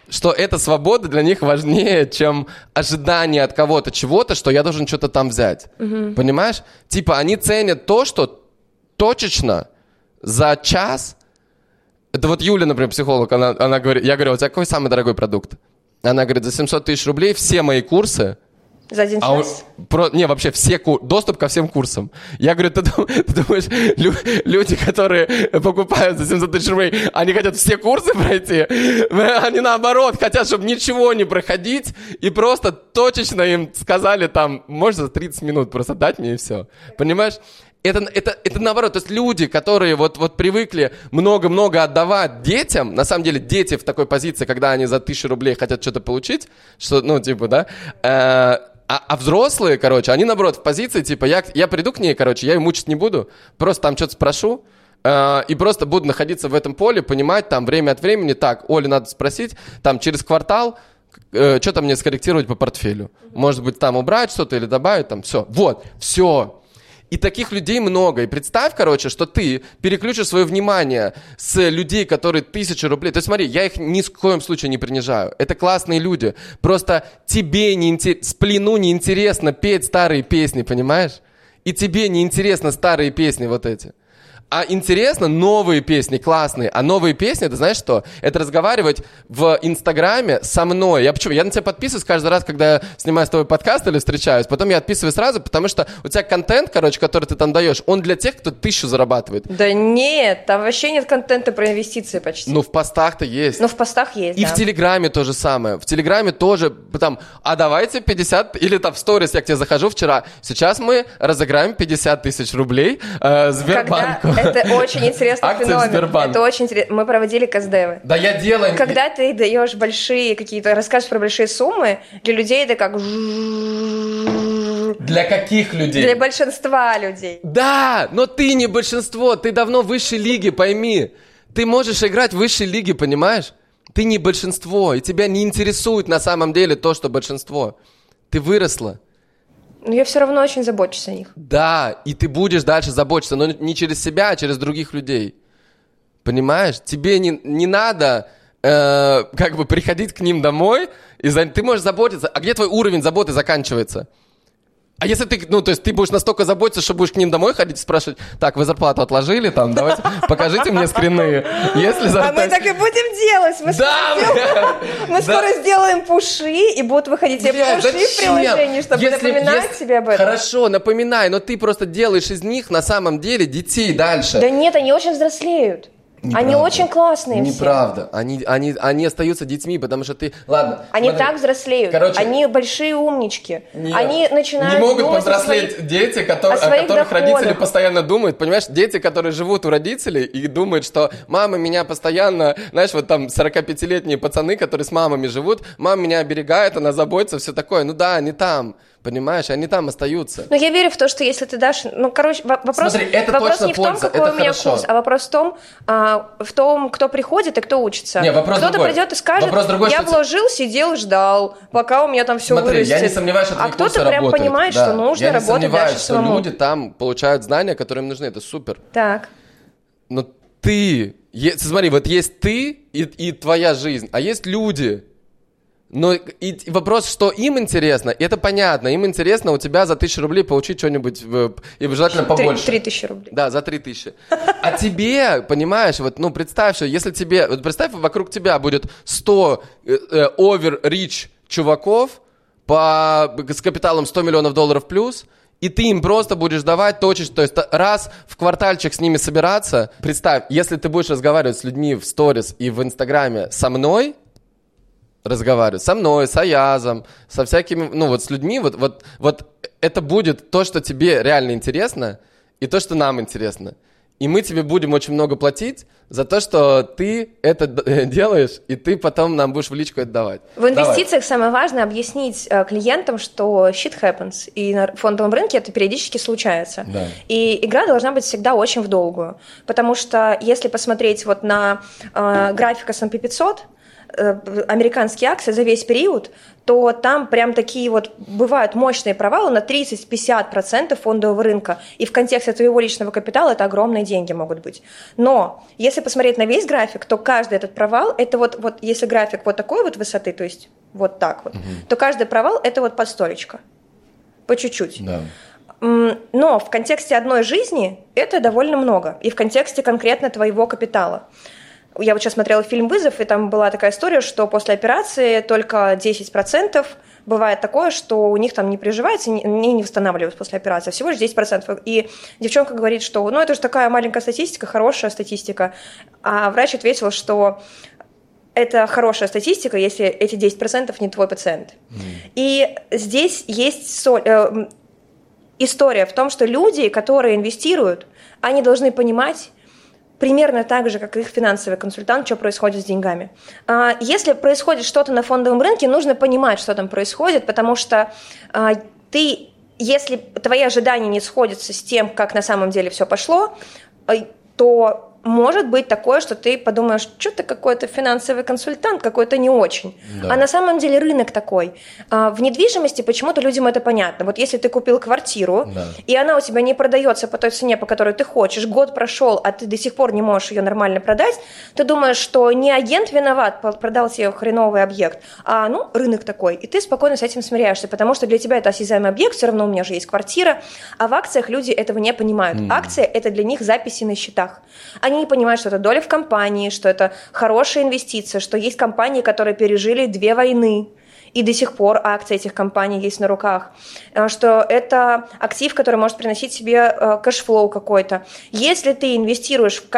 что эта свобода для них важнее, чем ожидание от кого-то чего-то, что я должен что-то там взять. Понимаешь? Типа они ценят то, что точечно за час. Это вот Юля, например, психолог, она, она говорит, я говорю, у тебя какой самый дорогой продукт? Она говорит, за 700 тысяч рублей все мои курсы, За один а он- час. про, не, вообще все ку- доступ ко всем курсам. Я говорю, ты, дум- ты думаешь, лю- люди, которые покупают за 700 тысяч рублей, они хотят все курсы пройти? Они наоборот хотят, чтобы ничего не проходить, и просто точечно им сказали там, можно за 30 минут просто дать мне и все. Понимаешь? Это, это, это наоборот, то есть люди, которые вот, вот привыкли много-много отдавать детям, на самом деле дети в такой позиции, когда они за тысячу рублей хотят что-то получить, что, ну, типа, да, э, а, а взрослые, короче, они наоборот в позиции, типа, я, я приду к ней, короче, я ее мучить не буду, просто там что-то спрошу, э, и просто буду находиться в этом поле, понимать там время от времени, так, Оле надо спросить, там через квартал, что там мне скорректировать по портфелю. Может быть, там убрать что-то или добавить, там, все. Вот, все. И таких людей много. И представь, короче, что ты переключишь свое внимание с людей, которые тысячу рублей. То есть смотри, я их ни в коем случае не принижаю. Это классные люди. Просто тебе не интер- сплину неинтересно петь старые песни, понимаешь? И тебе неинтересно старые песни вот эти. А интересно новые песни, классные. А новые песни, это знаешь что? Это разговаривать в Инстаграме со мной. Я почему? Я на тебя подписываюсь каждый раз, когда я снимаю с тобой подкаст или встречаюсь. Потом я отписываю сразу, потому что у тебя контент, короче, который ты там даешь, он для тех, кто тысячу зарабатывает. Да нет, там вообще нет контента про инвестиции почти. Ну, в постах-то есть. Но в постах есть, И да. в Телеграме то же самое. В Телеграме тоже там, а давайте 50, или там в сторис, я к тебе захожу вчера, сейчас мы разыграем 50 тысяч рублей э, Когда... Это очень интересный феномен. Это очень интересно. Мы проводили КСДВ. Да я делаю... Когда ты даешь большие какие-то, рассказываешь про большие суммы, для людей это как Для каких людей? для большинства людей. Да, но ты не большинство, ты давно в высшей лиге, пойми. Ты можешь играть в высшей лиге, понимаешь? Ты не большинство, и тебя не интересует на самом деле то, что большинство. Ты выросла. Но я все равно очень забочусь о них. Да, и ты будешь дальше заботиться, но не через себя, а через других людей. Понимаешь? Тебе не, не надо э, как бы приходить к ним домой, и ты можешь заботиться. А где твой уровень заботы заканчивается? А если ты, ну, то есть ты будешь настолько заботиться, что будешь к ним домой ходить и спрашивать, так, вы зарплату отложили, там, давайте, покажите мне скрины. Если А мы так и будем делать. Мы, скоро, сделаем, мы скоро сделаем пуши, и будут выходить тебе пуши в приложении, чтобы напоминать тебе об этом. Хорошо, напоминай, но ты просто делаешь из них на самом деле детей дальше. Да нет, они очень взрослеют. Они Неправда. очень классные все. Неправда. Они, они, они остаются детьми, потому что ты... Ладно. Они смотри. так взрослеют. Короче, они большие умнички. Нет. Они начинают Не могут повзрослеть своих- дети, которые, о о, которых доходах. родители постоянно думают. Понимаешь, дети, которые живут у родителей и думают, что мама меня постоянно... Знаешь, вот там 45-летние пацаны, которые с мамами живут, мама меня оберегает, она заботится, все такое. Ну да, они там, понимаешь, они там остаются. Но я верю в то, что если ты дашь... Ну, короче, во- вопрос, Смотри, это вопрос точно не в том, польза, какой это у меня хорошо. курс, а вопрос в том, а, в том, кто приходит и кто учится. Не, вопрос Кто-то другой. придет и скажет, Вопрос другой, я вложил, сидел, ждал, пока у меня там все Смотри, вырастет. я не сомневаюсь, что а кто-то прям работают. понимает, Да. что нужно я не работать сомневаюсь, дальше что самому. люди там получают знания, которые им нужны. Это супер. Так. Но ты, е- смотри, вот есть ты и, и твоя жизнь, а есть люди. Но и, вопрос, что им интересно, это понятно. Им интересно у тебя за тысячу рублей получить что-нибудь, и желательно побольше. Три тысячи рублей. Да, за три тысячи. А тебе, понимаешь, вот, ну, представь, что если тебе, вот представь, вокруг тебя будет 100 э, э, over-rich чуваков по, с капиталом 100 миллионов долларов плюс, и ты им просто будешь давать точечно, то есть раз в квартальчик с ними собираться. Представь, если ты будешь разговаривать с людьми в сторис и в инстаграме со мной, разговаривать. Со мной, с Аязом, со всякими, ну вот с людьми. Вот, вот, вот это будет то, что тебе реально интересно, и то, что нам интересно. И мы тебе будем очень много платить за то, что ты это делаешь, и ты потом нам будешь в личку это давать. В инвестициях Давай. самое важное объяснить э, клиентам, что shit happens, и на фондовом рынке это периодически случается. Да. И игра должна быть всегда очень в долгую, потому что если посмотреть вот на э, график S&P 500, Э, американские акции за весь период, то там прям такие вот бывают мощные провалы на 30-50% фондового рынка. И в контексте твоего личного капитала это огромные деньги могут быть. Но если посмотреть на весь график, то каждый этот провал, это вот, вот если график вот такой вот высоты, то есть вот так вот, угу. то каждый провал это вот под столечко. По чуть-чуть. Да. Но в контексте одной жизни это довольно много. И в контексте конкретно твоего капитала. Я вот сейчас смотрела фильм «Вызов», и там была такая история, что после операции только 10% бывает такое, что у них там не приживается, не, не восстанавливаются после операции, всего лишь 10%. И девчонка говорит, что ну это же такая маленькая статистика, хорошая статистика. А врач ответил, что это хорошая статистика, если эти 10% не твой пациент. Mm. И здесь есть соль, э, история в том, что люди, которые инвестируют, они должны понимать, примерно так же, как их финансовый консультант, что происходит с деньгами. А, если происходит что-то на фондовом рынке, нужно понимать, что там происходит, потому что а, ты, если твои ожидания не сходятся с тем, как на самом деле все пошло, а, то может быть такое, что ты подумаешь, что ты какой-то финансовый консультант, какой-то не очень. Да. А на самом деле рынок такой. А, в недвижимости почему-то людям это понятно. Вот если ты купил квартиру, да. и она у тебя не продается по той цене, по которой ты хочешь, год прошел, а ты до сих пор не можешь ее нормально продать, ты думаешь, что не агент виноват, продал тебе хреновый объект, а ну, рынок такой. И ты спокойно с этим смиряешься, потому что для тебя это осязаемый объект, все равно у меня же есть квартира, а в акциях люди этого не понимают. Mm. Акция – это для них записи на счетах. Они не понимают, что это доля в компании, что это хорошая инвестиция, что есть компании, которые пережили две войны, и до сих пор акции этих компаний есть на руках, э, что это актив, который может приносить тебе э, cash flow какой-то. Если ты инвестируешь в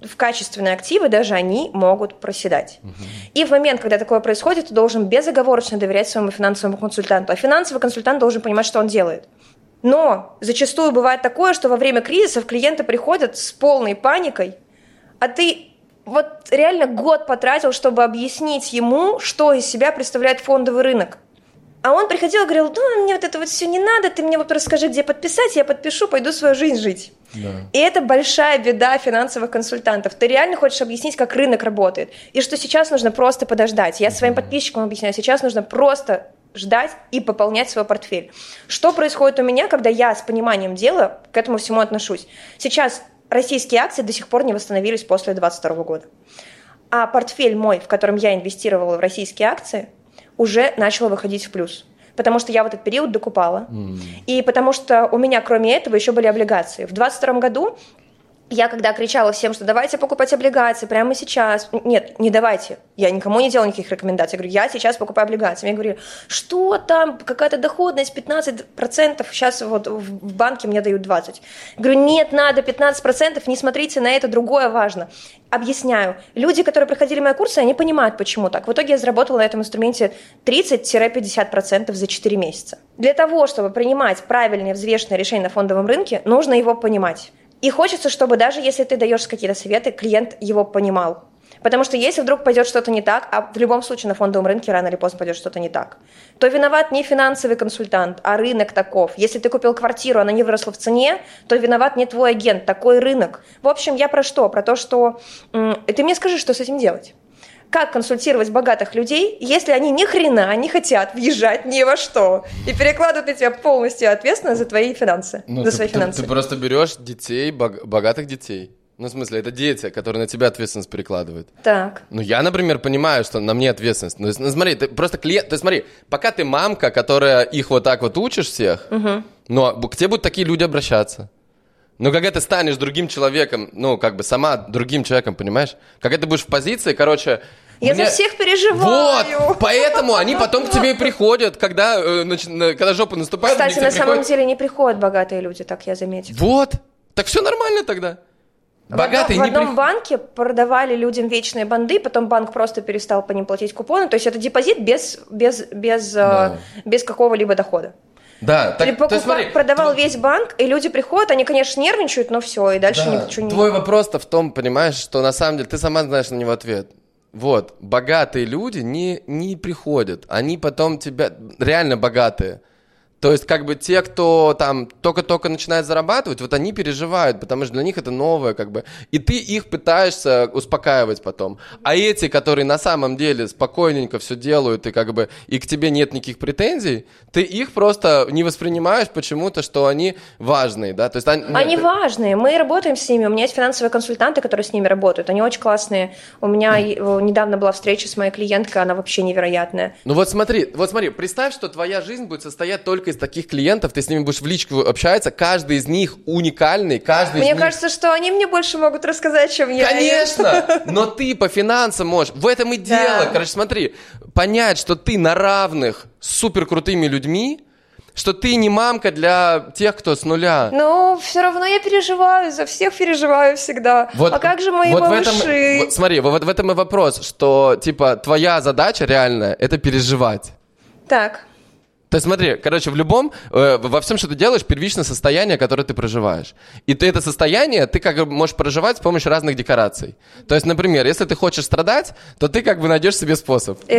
в качественные активы даже они могут проседать. Угу. И в момент, когда такое происходит, ты должен безоговорочно доверять своему финансовому консультанту. А финансовый консультант должен понимать, что он делает. Но зачастую бывает такое, что во время кризисов клиенты приходят с полной паникой, а ты вот реально год потратил, чтобы объяснить ему, что из себя представляет фондовый рынок. А он приходил и говорил, ну, мне вот это вот все не надо, ты мне вот расскажи, где подписать, я подпишу, пойду свою жизнь жить. Да. И это большая беда финансовых консультантов. Ты реально хочешь объяснить, как рынок работает, и что сейчас нужно просто подождать. Я своим подписчикам объясняю, сейчас нужно просто ждать и пополнять свой портфель. Что происходит у меня, когда я с пониманием дела к этому всему отношусь? Сейчас российские акции до сих пор не восстановились после 2022 года. А портфель мой, в котором я инвестировала в российские акции, уже начал выходить в плюс. Потому что я в этот период докупала. Mm. И потому что у меня, кроме этого, еще были облигации. В 2022 году я когда кричала всем, что давайте покупать облигации прямо сейчас. Нет, не давайте. Я никому не делала никаких рекомендаций. Я говорю, я сейчас покупаю облигации. Мне говорили, что там, какая-то доходность 15%, сейчас вот в банке мне дают 20%. Я говорю, нет, надо 15%, не смотрите на это, другое важно. Объясняю. Люди, которые проходили мои курсы, они понимают, почему так. В итоге я заработала на этом инструменте 30-50% за 4 месяца. Для того, чтобы принимать правильные, взвешенные решения на фондовом рынке, нужно его понимать. И хочется, чтобы даже если ты даешь какие-то советы, клиент его понимал. Потому что если вдруг пойдет что-то не так, а в любом случае на фондовом рынке рано или поздно пойдет что-то не так, то виноват не финансовый консультант, а рынок таков. Если ты купил квартиру, она не выросла в цене, то виноват не твой агент, такой рынок. В общем, я про что? Про то, что... Ты мне скажи, что с этим делать как консультировать богатых людей, если они ни хрена не хотят въезжать ни во что и перекладывают на тебя полностью ответственность за твои финансы, ну, за ты, свои финансы. Ты, ты просто берешь детей, бог, богатых детей. Ну, в смысле, это дети, которые на тебя ответственность перекладывают. Так. Ну, я, например, понимаю, что на мне ответственность. Ну, ну смотри, ты просто клиент... То есть, смотри, пока ты мамка, которая их вот так вот учишь всех, угу. но к тебе будут такие люди обращаться. Но когда ты станешь другим человеком, ну, как бы сама другим человеком, понимаешь? Когда ты будешь в позиции, короче... Я мне... за всех переживаю. Вот, поэтому они потом к тебе и приходят, когда, э, когда жопа наступает. Кстати, на самом деле не приходят богатые люди, так я заметил. Вот, так все нормально тогда. Богатые в не одном прих- банке продавали людям вечные банды, потом банк просто перестал по ним платить купоны. То есть это депозит без, без, без, Да. э, без какого-либо дохода. Да, Ты так, то покупа- есть смотри, продавал тв- весь банк, и люди приходят, они, конечно, нервничают, но все, и дальше Да, ничего не... Твой вопрос-то в том, понимаешь, что на самом деле ты сама знаешь на него ответ. Вот, богатые люди не, не приходят, они потом тебя, реально богатые. То есть, как бы те, кто там только-только начинает зарабатывать, вот они переживают, потому что для них это новое, как бы. И ты их пытаешься успокаивать потом. А эти, которые на самом деле спокойненько все делают, и как бы, и к тебе нет никаких претензий, ты их просто не воспринимаешь почему-то, что они важные, да? То есть они, Они это- важные, мы работаем с ними, у меня есть финансовые консультанты, которые с ними работают, они очень классные. У меня недавно была встреча с моей клиенткой, она вообще невероятная. Ну вот смотри, вот смотри, представь, что твоя жизнь будет состоять только из таких клиентов, ты с ними будешь в личку общаться, каждый из них уникальный, каждый Мне из них... кажется, что они мне больше могут рассказать, чем я. Конечно, но ты по финансам можешь. В этом и Да. дело. Короче, смотри, понять, что ты на равных с супер крутыми людьми, что ты не мамка для тех, кто с нуля. Но все равно я переживаю, за всех переживаю всегда. а как же мои вот в малыши? этом, вот смотри, вот в этом и вопрос, что типа твоя задача реальная это переживать. Так, То есть смотри, короче, в любом, э, во всем, что ты делаешь, первичное состояние, которое ты проживаешь. И ты это состояние, ты как бы можешь проживать с помощью разных декораций. То есть, например, если ты хочешь страдать, то ты как бы найдешь себе способ. э,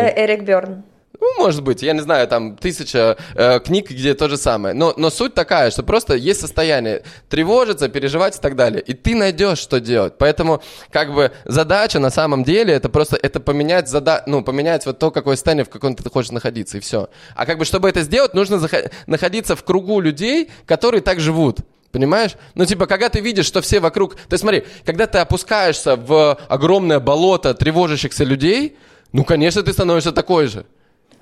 это Эрик Берн. Ну, может быть, я не знаю, там тысяча э, книг, где то же самое. Но, но суть такая, что просто есть состояние тревожиться, переживать и так далее. И ты найдешь, что делать. Поэтому, как бы, задача на самом деле, это просто, это поменять, зада... ну, поменять вот то, какое состояние, в каком ты хочешь находиться, и все. А как бы, чтобы это сделать, нужно находиться в кругу людей, которые так живут. Понимаешь? Ну, типа, когда ты видишь, что все вокруг... Есть смотри, когда ты опускаешься в огромное болото тревожащихся людей, ну, конечно, ты становишься такой же.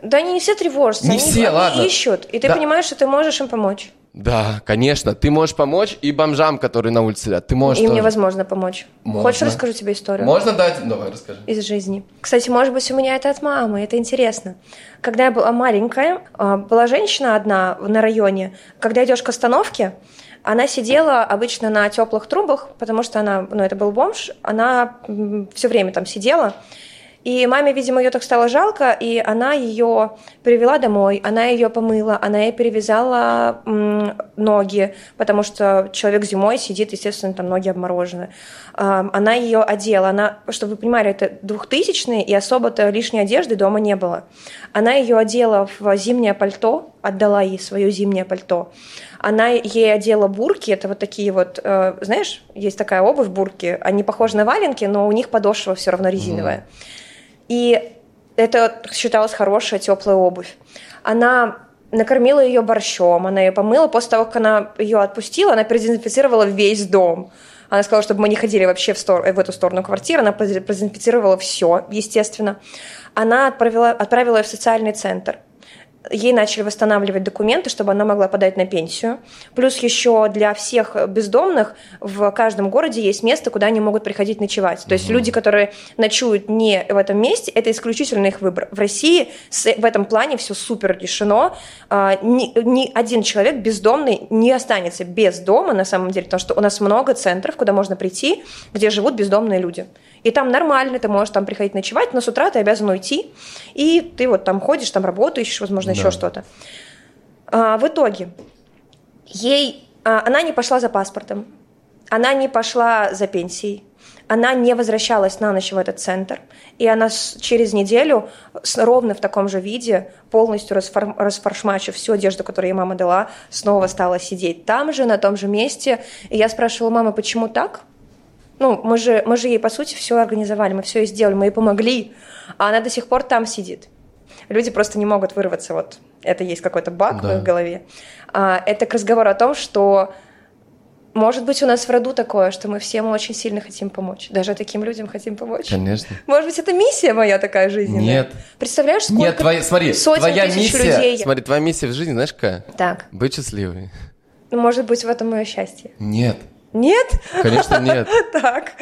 Да они не все тревожатся, Не они, все, они ладно. ищут, и ты Да. понимаешь, что ты можешь им помочь. Да, конечно. Ты можешь помочь и бомжам, которые на улице сидят. Ты можешь Им тоже. невозможно помочь. Можно. Хочешь, расскажу тебе историю? Можно дать? Давай, расскажи. из жизни. Кстати, может быть, у меня это от мамы, это интересно. Когда я была маленькая, а, была женщина одна на районе. Когда идешь к остановке, она сидела обычно на теплых трубах, потому что она, ну, это был бомж, она все время там сидела. И маме, видимо, ее так стало жалко, и она ее привела домой, она ее помыла, она ей перевязала ноги, потому что человек зимой сидит, естественно, там ноги обморожены. Она ее одела, она, чтобы вы понимали, это двухтысячные, и особо-то лишней одежды дома не было. Она ее одела в зимнее пальто, отдала ей свое зимнее пальто. Она ей одела бурки, это вот такие вот, э, знаешь, есть такая обувь бурки, они похожи на валенки, но у них подошва все равно резиновая. И это считалось хорошая теплая обувь. Она накормила ее борщом, она ее помыла. После того, как она ее отпустила, она продезинфицировала весь дом. Она сказала, чтобы мы не ходили вообще в, стор- в эту сторону квартиры. Она проде- продезинфицировала все, естественно. Она отправила, отправила ее в социальный центр. Ей начали восстанавливать документы, чтобы она могла подать на пенсию. Плюс еще для всех бездомных в каждом городе есть место, куда они могут приходить ночевать. То есть люди, которые ночуют не в этом месте, это исключительно их выбор. В России в этом плане все супер решено. А, Ни, ни один человек бездомный не останется без дома на самом деле, потому что у нас много центров, куда можно прийти, где живут бездомные люди. И там нормально, ты можешь там приходить ночевать, но с утра ты обязан уйти, и ты вот там ходишь, там работу ищешь, возможно, еще Да. что-то. А, в итоге ей, а, она не пошла за паспортом, она не пошла за пенсией, она не возвращалась на ночь в этот центр, и она через неделю с- ровно в таком же виде, полностью расфор- расфаршмачив всю одежду, которую ей мама дала, снова стала сидеть там же, на том же месте. И я спрашивала, мама, почему так? Ну, мы же, мы же ей, по сути, все организовали, мы все ей сделали, мы ей помогли, а она до сих пор там сидит. Люди просто не могут вырваться, вот это есть какой-то баг в Да. их голове. А, это к разговору о том, что может быть у нас в роду такое, что мы всем очень сильно хотим помочь, даже таким людям хотим помочь. Конечно. Может быть, это миссия моя такая жизненная? Нет. Представляешь, сколько Нет, твоя, смотри, сотен твоя тысяч миссия, людей... смотри, твоя миссия в жизни, знаешь какая? Так, Быть счастливой. ну, может быть, в этом мое счастье. Нет, Нет? конечно нет. Так.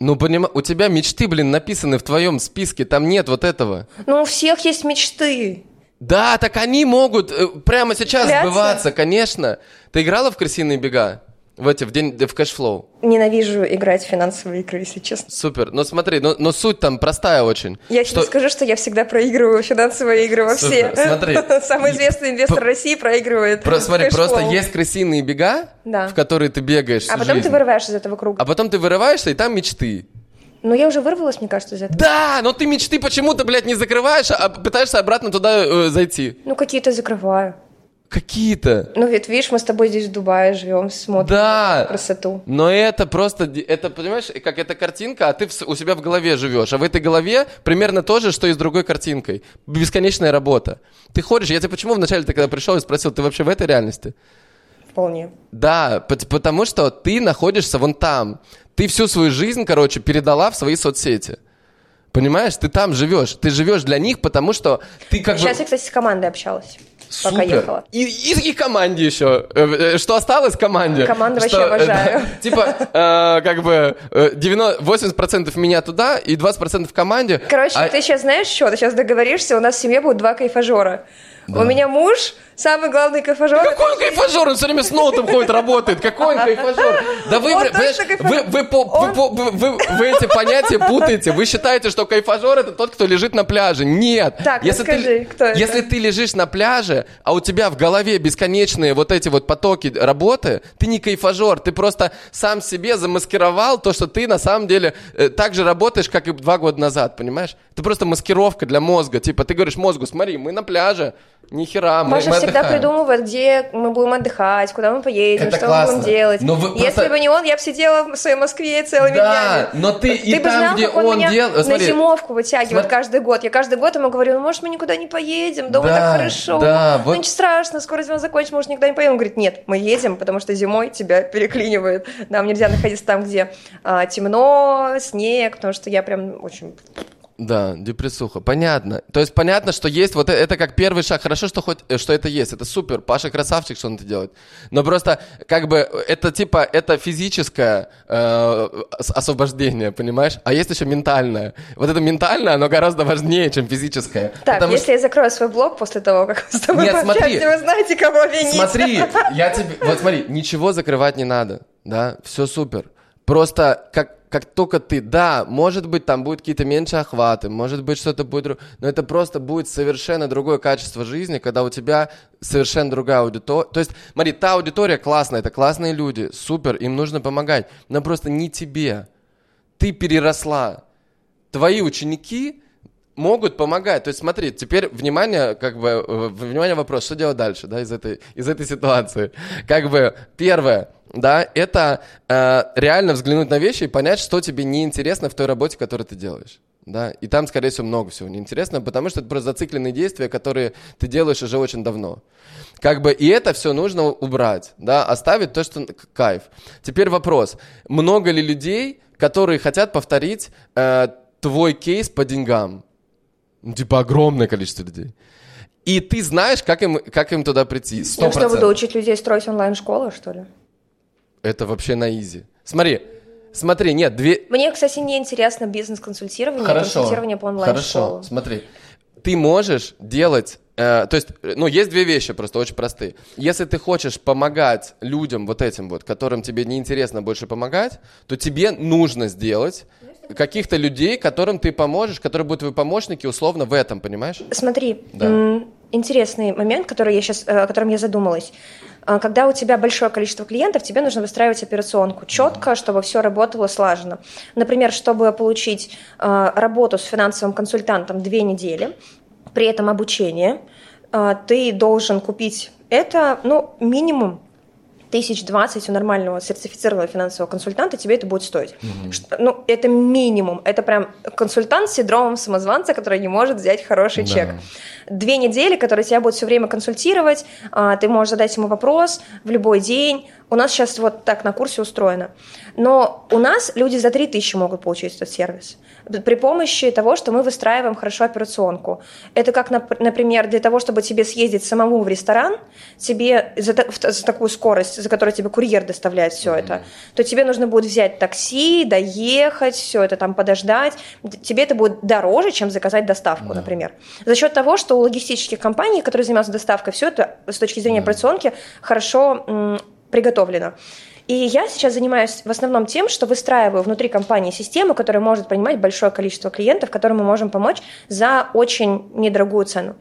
Ну, понима... у тебя мечты, блин, написаны в твоем списке, там нет вот этого. Ну, у всех есть мечты. Да, так они могут э, прямо сейчас сбываться, конечно. Ты играла в «Крысиные бега»? В эти, в день, в Cashflow? Ненавижу играть в финансовые игры, если честно. Супер. Но смотри, но, но суть там простая очень. Я тебе скажу, что я всегда проигрываю финансовые игры во все. Смотри. Самый известный инвестор России проигрывает. Про, смотри, просто есть крысиные бега, Да. в которые ты бегаешь А потом ты жизнь. вырываешь из этого круга. А потом ты вырываешься, и там мечты. Ну, я уже вырвалась, мне кажется, из этого. Да, но ты мечты почему-то, блядь, не закрываешь, а пытаешься обратно туда э, зайти. Ну, какие-то закрываю. Какие-то. Ну, ведь видишь, мы с тобой здесь в Дубае живем, смотрим Да. красоту. Но это просто, это, понимаешь, как эта картинка, а ты в у себя в голове живешь. А в этой голове примерно то же, что и с другой картинкой. Бесконечная работа. Ты ходишь, я тебе почему вначале ты когда пришел и спросил, ты вообще в этой реальности? Вполне. Да, пот- потому что ты находишься вон там. Ты всю свою жизнь, короче, передала в свои соцсети. Понимаешь, ты там живешь. Ты живешь для них, потому что ты как Сейчас бы... я, кстати, с командой общалась, пока Супер. ехала. И, и, и команде еще. Э, э, Что осталось команде? Команду Что, вообще э, да, обожаю. Типа, э, как бы э, 90, 80% меня туда и 20% команде. Короче, А- ты сейчас знаешь что? Ты сейчас договоришься, у нас в семье будет два кайфажора. У меня муж, самый главный кайфажор. Какой он кайфажор? Он все время с ноутом ходит, работает. Какой он кайфажор? Да вы, вы, вы, вы, вы- вы эти понятия путаете. Вы считаете, что кайфажор это тот, кто лежит на пляже. Нет. Так, если расскажи, ты, кто это? Если ты лежишь на пляже, а у тебя в голове бесконечные вот эти вот потоки работы, ты не кайфажор, ты просто сам себе замаскировал то, что ты на самом деле э, так же работаешь, как и два года назад, понимаешь? Это просто маскировка для мозга. Типа ты говоришь мозгу, смотри, мы на пляже, ни хера, мы, Маша мы всегда отдыхаем». придумывает, где мы будем отдыхать, куда мы поедем, Это что классно. мы будем делать. Но вы Если просто- бы не он, я бы сидела в своей Москве целыми Да, днями. но ты и бы там, знал, где как он, он меня дел- на смотри. зимовку вытягивает Смотри. каждый год. Я каждый год ему говорю, ну, может, мы никуда не поедем, дома Да, так хорошо. да, ну, вот- ничего страшного, скоро зима закончится, может, никуда не поедем. Он говорит, нет, мы едем, потому что зимой тебя переклинивает. Нам нельзя находиться там, где а, темно, снег, потому что я прям очень... Да, депрессуха, понятно. То есть понятно, что есть вот это как первый шаг. Хорошо, что хоть э, что это есть, это супер. Паша красавчик, что он это делает. Но просто как бы это типа это физическое э, ос- освобождение, понимаешь? А есть еще ментальное. Вот это ментальное, оно гораздо важнее, чем физическое. Так, Потому если я закрою свой блог после того, как мы с тобой Нет, смотри. вы знаете, кого винить. Смотри, я тебе... Вот смотри, ничего закрывать не надо, да, все супер. Просто как, как только ты, да, может быть, там будут какие-то меньше охваты, может быть, что-то будет, но это просто будет совершенно другое качество жизни, когда у тебя совершенно другая аудитория. То есть, смотри, та аудитория классная, это классные люди, супер, им нужно помогать, но просто не тебе. Ты переросла. Твои ученики могут помогать. То есть смотри, теперь внимание, как бы, э, внимание вопрос, что делать дальше, да, из этой, из этой ситуации. Как бы, первое, да, это э, реально взглянуть на вещи и понять, что тебе неинтересно в той работе, которую ты делаешь. Да, и там, скорее всего, много всего неинтересного, потому что это просто зацикленные действия, которые ты делаешь уже очень давно. Как бы, и это все нужно убрать, да, оставить то, что кайф. Теперь вопрос, много ли людей, которые хотят повторить э, твой кейс по деньгам? Ну, типа огромное количество людей. И ты знаешь, как им, как им туда прийти. Сто Ну что, буду процентов. учить людей строить онлайн-школу, что ли? Это вообще на изи. Смотри, смотри, нет, две... Мне, кстати, не интересно бизнес-консультирование, консультирование по Хорошо, онлайн-школам. смотри. Ты можешь делать... э, то есть, э, ну, есть две вещи просто очень простые. Если ты хочешь помогать людям вот этим вот, которым тебе неинтересно больше помогать, то тебе нужно сделать каких-то людей, которым ты поможешь, которые будут твои помощники условно в этом, понимаешь? Смотри, Да. интересный момент, который я сейчас, о котором я задумалась. А, Когда у тебя большое количество клиентов, тебе нужно выстраивать операционку четко, чтобы все работало слаженно. Например, чтобы получить а, работу с финансовым консультантом две недели, при этом обучение, а, ты должен купить это, ну, минимум тысяч двадцать у нормального сертифицированного финансового консультанта тебе это будет стоить. Что- ну, это минимум. Это прям консультант с синдромом самозванца, который не может взять хороший Да. чек. Две недели, которые тебя будут все время консультировать, а, ты можешь задать ему вопрос в любой день. У нас сейчас вот так на курсе устроено. Но у нас люди за 3 тысячи могут получить этот сервис. При помощи того, что мы выстраиваем хорошо операционку. Это как, нап- например, для того, чтобы тебе съездить самому в ресторан, тебе за, за такую скорость, за которую тебе курьер доставляет все это, то тебе нужно будет взять такси, доехать, все это там подождать. Тебе это будет дороже, чем заказать доставку, например. За счет того, что у логистических компаний, которые занимаются доставкой, все это с точки зрения операционки хорошо м, приготовлено. И я сейчас занимаюсь в основном тем, что выстраиваю внутри компании систему, которая может принимать большое количество клиентов, которым мы можем помочь за очень недорогую цену.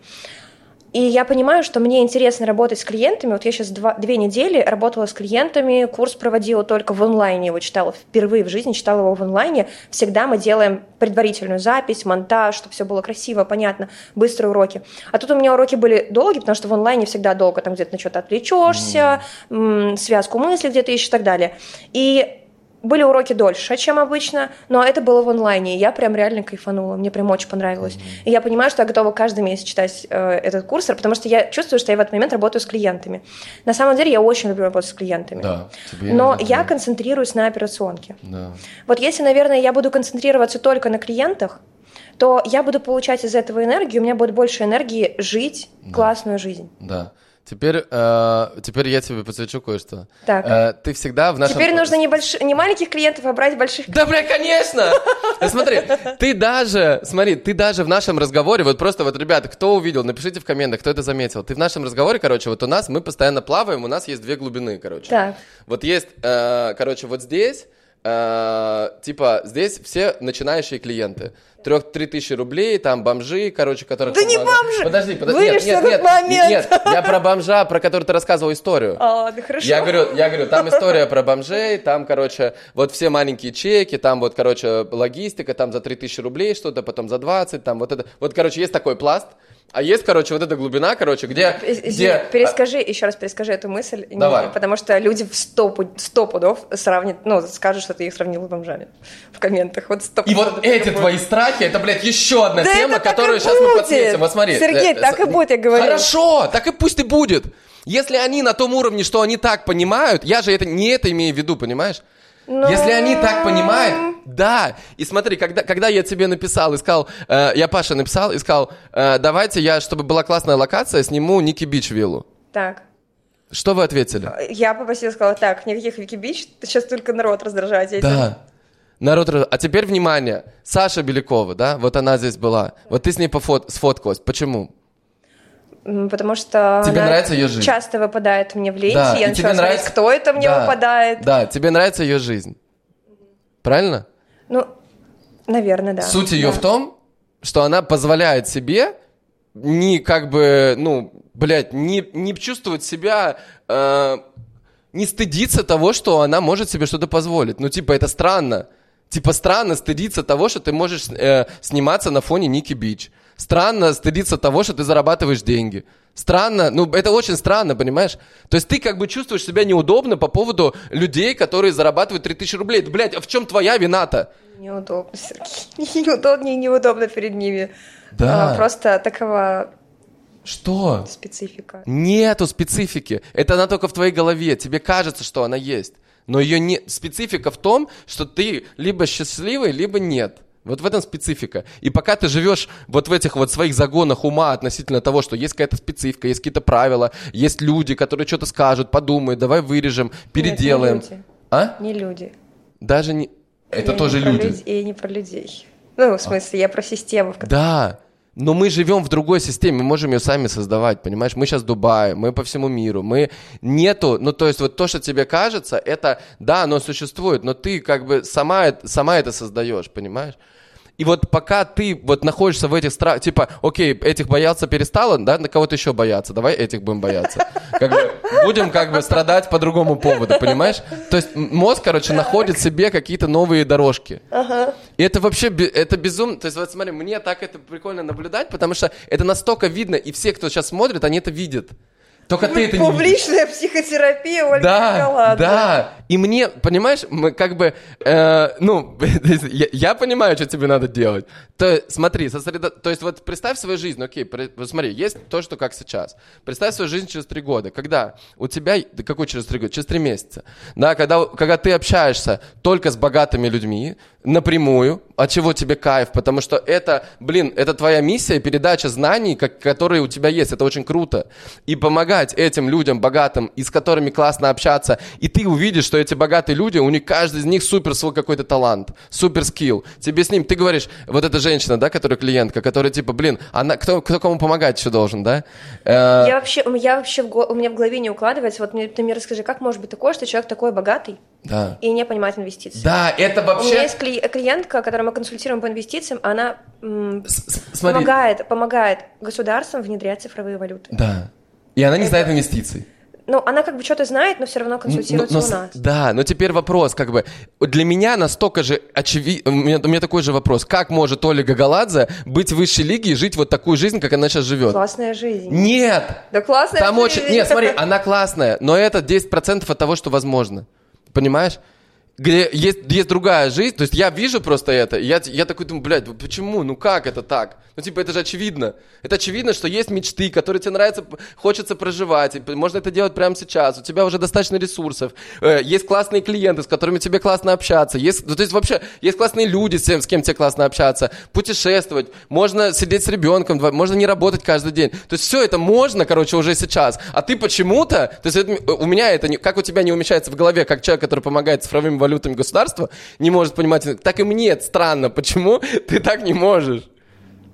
И я понимаю, что мне интересно работать с клиентами. Вот я сейчас два, две недели работала с клиентами, курс проводила только в онлайне, его читала впервые в жизни, читала его в онлайне. Всегда мы делаем предварительную запись, монтаж, чтобы все было красиво, понятно, быстрые уроки. А тут у меня уроки были долгие, потому что в онлайне всегда долго, там где-то на что-то отвлечешься, mm. связку мыслей где-то ищешь и так далее. И были уроки дольше, чем обычно, но это было в онлайне, и я прям реально кайфанула, мне прям очень понравилось. Mm-hmm. И я понимаю, что я готова каждый месяц читать э, этот курс, потому что я чувствую, что я в этот момент работаю с клиентами. На самом деле я очень люблю работать с клиентами. Да, но я концентрируюсь на операционке. Да. Вот если, наверное, я буду концентрироваться только на клиентах, то я буду получать из этого энергию, у меня будет больше энергии жить да. классную жизнь. Да. Теперь, э, теперь я тебе подсвечу кое-что. Так. Э, ты всегда в нашем... Теперь нужно не, больш... не маленьких клиентов, а брать больших Да, бля, конечно! Смотри, ты даже, смотри, ты даже в нашем разговоре, вот просто вот, ребята, кто увидел, напишите в комментах, кто это заметил. Ты в нашем разговоре, короче, вот у нас, мы постоянно плаваем, у нас есть две глубины, короче. Так. Вот есть, э, короче, вот здесь, э, типа, здесь все начинающие клиенты трех-три тысячи рублей, там бомжи, короче, которых... Да не бомжи! Подожди, подожди. Нет, нет, нет, момент. нет, я про бомжа, про который ты рассказывал историю. А, ладно, хорошо. Я говорю, я говорю, там история про бомжей, там, короче, вот все маленькие чеки, там вот, короче, логистика, там за 3000 рублей что-то, потом за 20, там вот это. Вот, короче, есть такой пласт, а есть, короче, вот эта глубина, короче, где... Извини, где... Перескажи, еще раз перескажи эту мысль. Давай. Потому что люди в сто, сто пудов сравнят, ну, скажут, что ты их сравнил с бомжами в комментах. Вот стоп. И вот эти твои страхи, это, блядь, еще одна да тема, которую сейчас будет. мы подсветим. Вот смотри. Сергей, э, так и будет, я говорю. Хорошо, так и пусть и будет. Если они на том уровне, что они так понимают, я же это не это имею в виду, понимаешь? Но... Если они так понимают, да. И смотри, когда, когда я тебе написал, искал, э, я Паша написал, искал, э, давайте я, чтобы была классная локация, сниму Ники Бич виллу. Так. Что вы ответили? Я попросила, сказала, так, никаких Вики Бич, сейчас только народ раздражать этим. Да. Народ, а теперь внимание, Саша Белякова, да, вот она здесь была, вот ты с ней пофот... сфоткалась, почему? Потому что тебе нравится ее жизнь. часто выпадает мне в ленте, да, я начала смотреть, нравится... кто это мне да, выпадает. Да, тебе нравится ее жизнь. Правильно? Ну, наверное, да. Суть ее да. в том, что она позволяет себе не как бы, ну, блядь, не, не чувствовать себя, э, не стыдиться того, что она может себе что-то позволить. Ну, типа, это странно. Типа, странно стыдиться того, что ты можешь э, сниматься на фоне Ники Бич. Странно стыдиться того, что ты зарабатываешь деньги. Странно, ну это очень странно, понимаешь? То есть ты как бы чувствуешь себя неудобно по поводу людей, которые зарабатывают 3000 рублей. Блядь, а в чем твоя вина-то? Неудобно, Сергей. Неудобно и неудобно перед ними. Да. А, просто такова что? Специфика. Нету специфики. Это она только в твоей голове. Тебе кажется, что она есть. Но ее не... специфика в том, что ты либо счастливый, либо нет. Вот в этом специфика. И пока ты живешь вот в этих вот своих загонах ума относительно того, что есть какая-то специфика, есть какие-то правила, есть люди, которые что-то скажут, подумают, давай вырежем, переделаем. Нет, не люди. А? Не люди. Даже не... Это я тоже не люди. Люд... Я не про людей. Ну, в смысле, а. я про систему. В которой... Да. Но мы живем в другой системе, мы можем ее сами создавать, понимаешь? Мы сейчас в Дубае, мы по всему миру, мы нету, ну то есть вот то, что тебе кажется, это, да, оно существует, но ты как бы сама, сама это создаешь, понимаешь? И вот пока ты вот находишься в этих страхах, типа, окей, этих бояться перестало, да, на кого-то еще бояться, давай этих будем бояться. Как бы, будем как бы страдать по другому поводу, понимаешь? То есть мозг, короче, находит себе какие-то новые дорожки. Ага. И это вообще, это безумно. То есть вот смотри, мне так это прикольно наблюдать, потому что это настолько видно, и все, кто сейчас смотрит, они это видят. Только ты это не Публичная психотерапия, Ольга Да, Николаевна. да. И мне, понимаешь, мы как бы, э, ну, я, я понимаю, что тебе надо делать. То смотри, сосредо... то есть вот представь свою жизнь, окей, при... вот смотри, есть то, что как сейчас. Представь свою жизнь через три года, когда у тебя, да какой через три года? Через три месяца. Да, когда, когда ты общаешься только с богатыми людьми, напрямую, от чего тебе кайф, потому что это, блин, это твоя миссия, передача знаний, как, которые у тебя есть, это очень круто. И помогать этим людям богатым, и с которыми классно общаться, и ты увидишь, что что эти богатые люди, у них каждый из них супер свой какой-то талант, супер скилл. Тебе с ним, ты говоришь, вот эта женщина, да, которая клиентка, которая типа, блин, она, кто, кто кому помогать еще должен, да? Э, я вообще, я вообще, у меня в голове не укладывается, вот мне, ты мне расскажи, как может быть такое, что человек такой богатый, да. и не понимает инвестиции. Да, это вообще... У меня есть клиентка, которую мы консультируем по инвестициям, она м- помогает, помогает государствам внедрять цифровые валюты. Да. И она не знает инвестиций. Ну, она как бы что-то знает, но все равно консультируется но, но, у нас. Да, но теперь вопрос, как бы, для меня настолько же очевидно, у меня, у меня такой же вопрос, как может Оля Гагаладзе быть в высшей лиге и жить вот такую жизнь, как она сейчас живет? Классная жизнь. Нет! Да классная Там жизнь! Очень... Нет, смотри, она классная, но это 10% от того, что возможно. Понимаешь? Где есть, есть другая жизнь, то есть я вижу просто это, я, я такой думаю, блядь, почему, ну как это так? Ну типа это же очевидно. Это очевидно, что есть мечты, которые тебе нравится, хочется проживать, и можно это делать прямо сейчас, у тебя уже достаточно ресурсов, э, есть классные клиенты, с которыми тебе классно общаться, есть, ну, то есть вообще есть классные люди, с, тем, с кем тебе классно общаться, путешествовать, можно сидеть с ребенком, можно не работать каждый день. То есть все это можно, короче, уже сейчас, а ты почему-то, то есть это, у меня это, как у тебя не умещается в голове, как человек, который помогает цифровым валютами государства, не может понимать, так и мне странно, почему ты так не можешь?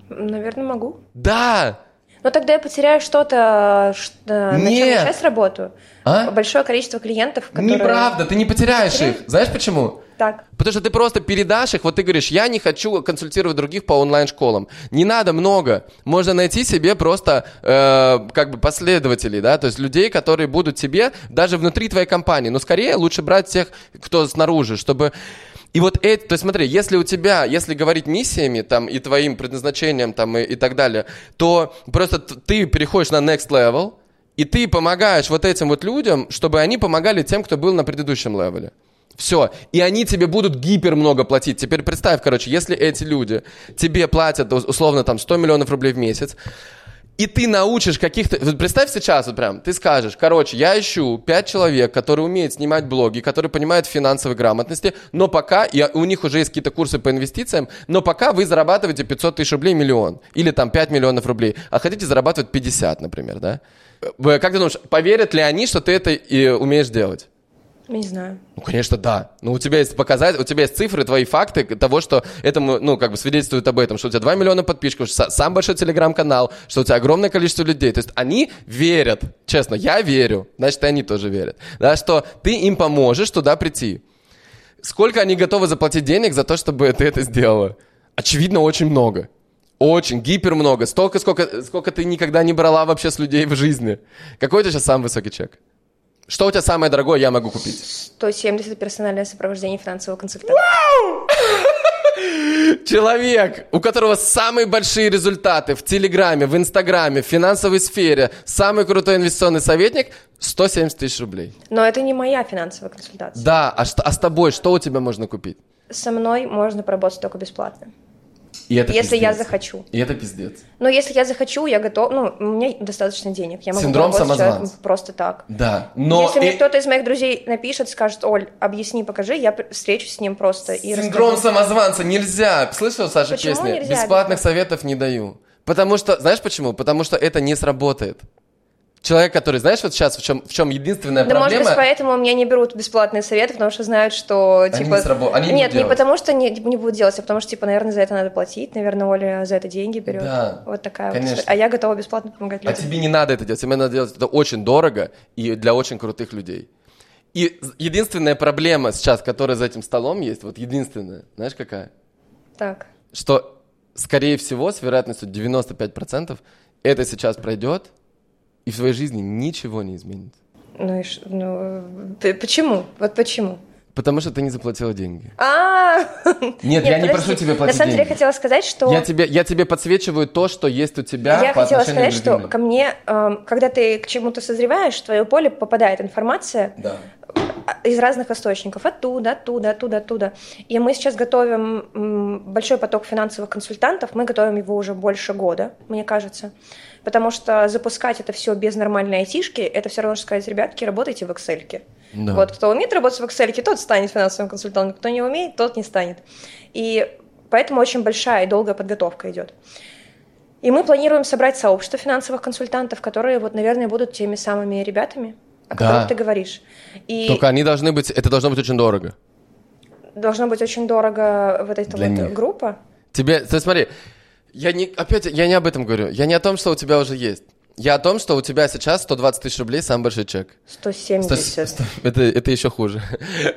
Наверное, могу. Да! Но тогда я потеряю что-то, что, на чем я сейчас работаю. А? Большое количество клиентов, которые... Неправда, ты не потеряешь Потеряю? их. Знаешь почему? Так. Потому что ты просто передашь их, вот ты говоришь, я не хочу консультировать других по онлайн-школам. Не надо много. Можно найти себе просто э, как бы последователей, да, то есть людей, которые будут тебе даже внутри твоей компании. Но скорее лучше брать тех, кто снаружи, чтобы... И вот это, то есть смотри, если у тебя, если говорить миссиями там и твоим предназначением там и, и так далее, то просто ты переходишь на next level, и ты помогаешь вот этим вот людям, чтобы они помогали тем, кто был на предыдущем левеле. Все. И они тебе будут гипер много платить. Теперь представь, короче, если эти люди тебе платят условно там 100 миллионов рублей в месяц, и ты научишь каких-то... Вот представь сейчас вот прям, ты скажешь, короче, я ищу пять человек, которые умеют снимать блоги, которые понимают финансовой грамотности, но пока, и у них уже есть какие-то курсы по инвестициям, но пока вы зарабатываете 500 тысяч рублей миллион, или там 5 миллионов рублей, а хотите зарабатывать 50, например, да? Как ты думаешь, поверят ли они, что ты это и умеешь делать? Не знаю. Ну, конечно, да. Но у тебя есть показать, у тебя есть цифры, твои факты того, что этому, ну, как бы свидетельствуют об этом, что у тебя 2 миллиона подписчиков, что сам большой телеграм-канал, что у тебя огромное количество людей. То есть они верят, честно, я верю, значит, и они тоже верят, да, что ты им поможешь туда прийти. Сколько они готовы заплатить денег за то, чтобы ты это сделала? Очевидно, очень много. Очень, гипер много. Столько, сколько, сколько ты никогда не брала вообще с людей в жизни. Какой у тебя сейчас самый высокий чек? Что у тебя самое дорогое я могу купить? 170 персональное сопровождение финансового консультанта. Человек, у которого самые большие результаты в Телеграме, в Инстаграме, в финансовой сфере, самый крутой инвестиционный советник, 170 тысяч рублей. Но это не моя финансовая консультация. Да, а, что, а с тобой что у тебя можно купить? Со мной можно поработать только бесплатно. И это если пиздец. я захочу. И это пиздец. Но если я захочу, я готов. Ну, у меня достаточно денег. Я могу Синдром самозванца. просто так. Да. Но если и... мне кто-то из моих друзей напишет, скажет, Оль, объясни, покажи, я встречусь с ним просто и Синдром расскажу. самозванца нельзя. Слышал, Саша, Почему песни? Нельзя? Бесплатных советов не даю. Потому что, знаешь почему? Потому что это не сработает. Человек, который, знаешь, вот сейчас в чем, в чем единственная да, проблема... может быть, поэтому у меня не берут бесплатные советы, потому что знают, что, Они типа... не срабо... Они Нет, не, не потому что не, не будут делать, а потому что, типа, наверное, за это надо платить, наверное, Оля за это деньги берет. Да, Вот такая конечно. вот. А я готова бесплатно помогать людям. А тебе не надо это делать, тебе надо делать это очень дорого и для очень крутых людей. И единственная проблема сейчас, которая за этим столом есть, вот единственная, знаешь какая? Так. Что, скорее всего, с вероятностью 95% это сейчас пройдет, и в твоей жизни ничего не изменится. Ну и ш... ну, почему? Вот почему? Потому что ты не заплатила деньги. А, нет, я не прошу тебя платить На самом деле я хотела сказать, что я тебе я тебе подсвечиваю то, что есть у тебя. Я хотела сказать, что ко мне, эм, когда ты к чему-то созреваешь, в твое поле попадает информация. Да из разных источников, оттуда, оттуда, оттуда, оттуда. И мы сейчас готовим большой поток финансовых консультантов, мы готовим его уже больше года, мне кажется. Потому что запускать это все без нормальной айтишки, это все равно, что сказать, ребятки, работайте в Excel. Да. Вот кто умеет работать в Excel, тот станет финансовым консультантом, кто не умеет, тот не станет. И поэтому очень большая и долгая подготовка идет. И мы планируем собрать сообщество финансовых консультантов, которые, вот, наверное, будут теми самыми ребятами, о Да. которых ты говоришь. И Только они должны быть, это должно быть очень дорого. должно быть очень дорого вот эта Для вот них. группа. Тебе, ты смотри, я не, опять, я не об этом говорю. Я не о том, что у тебя уже есть. Я о том, что у тебя сейчас 120 тысяч рублей самый большой чек. 170. Сто- сто- Это, это еще хуже.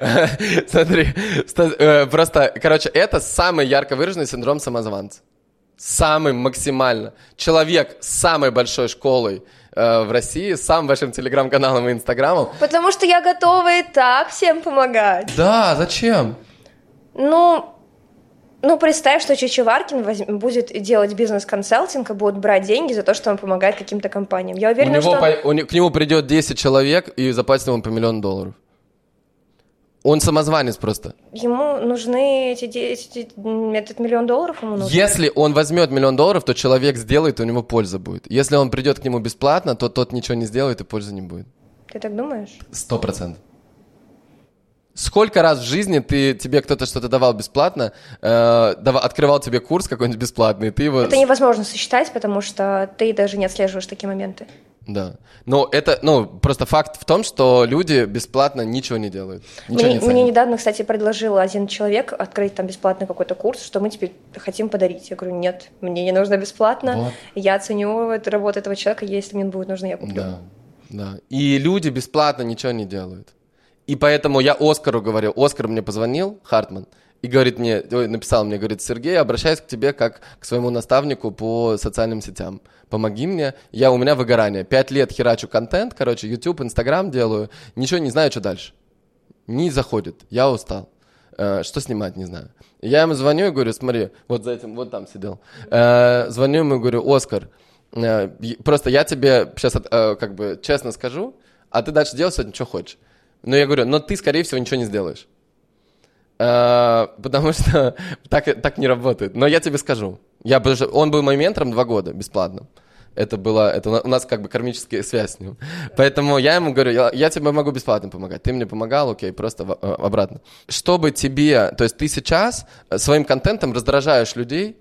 Смотри, сто- э, просто, короче, это самый ярко выраженный синдром самозванца. Самый максимально. Человек с самой большой школой э, в России, с самым большим телеграм-каналом и инстаграмом. Потому что я готова и так всем помогать. Да, зачем? Ну, ну, представь, что Чичеваркин воз- будет делать бизнес-консалтинг и будет брать деньги за то, что он помогает каким-то компаниям. Я У уверена, него что... по- у не- к нему придет 10 человек и заплатит ему по миллиону долларов. Он самозванец просто. Ему нужны эти, эти- этот миллион долларов ему нужен. Если он возьмет миллион долларов, то человек сделает, и у него польза будет. Если он придет к нему бесплатно, то тот ничего не сделает, и пользы не будет. Ты так думаешь? Сто процентов. Сколько раз в жизни ты, тебе кто-то что-то давал бесплатно, э, дава- открывал тебе курс какой-нибудь бесплатный, ты его... Это невозможно сосчитать, потому что ты даже не отслеживаешь такие моменты. Да. Но это, ну, просто факт в том, что люди бесплатно ничего не делают. Ничего Мне, не мне недавно, кстати, предложил один человек открыть там бесплатный какой-то курс, что мы теперь хотим подарить. Я говорю, нет, мне не нужно бесплатно. Вот. Я ценю работу этого человека, если мне будет нужно, я куплю. Да, да. И люди бесплатно ничего не делают. И поэтому я Оскару говорил, Оскар мне позвонил, Хартман, и говорит мне, написал мне, говорит, Сергей, обращаюсь к тебе как к своему наставнику по социальным сетям. Помоги мне, я, у меня выгорание. Пять лет херачу контент, короче, YouTube, Instagram делаю, ничего не знаю, что дальше. Не заходит, я устал. Э, что снимать, не знаю. Я ему звоню и говорю, смотри, вот за этим, вот там сидел. Э, звоню ему и говорю, Оскар, э, просто я тебе сейчас как бы честно скажу, а ты дальше делай сегодня, что хочешь. Но я говорю, но ты, скорее всего, ничего не сделаешь. Э, потому что так, так не работает. Но я тебе скажу. Я, потому что он был моим ментором два года, бесплатно. Это было, это у нас как бы кармическая связь с ним. Поэтому я ему говорю, я, я тебе могу бесплатно помогать. Ты мне помогал, окей, просто в- э, обратно. Чтобы тебе, то есть ты сейчас э, своим контентом раздражаешь людей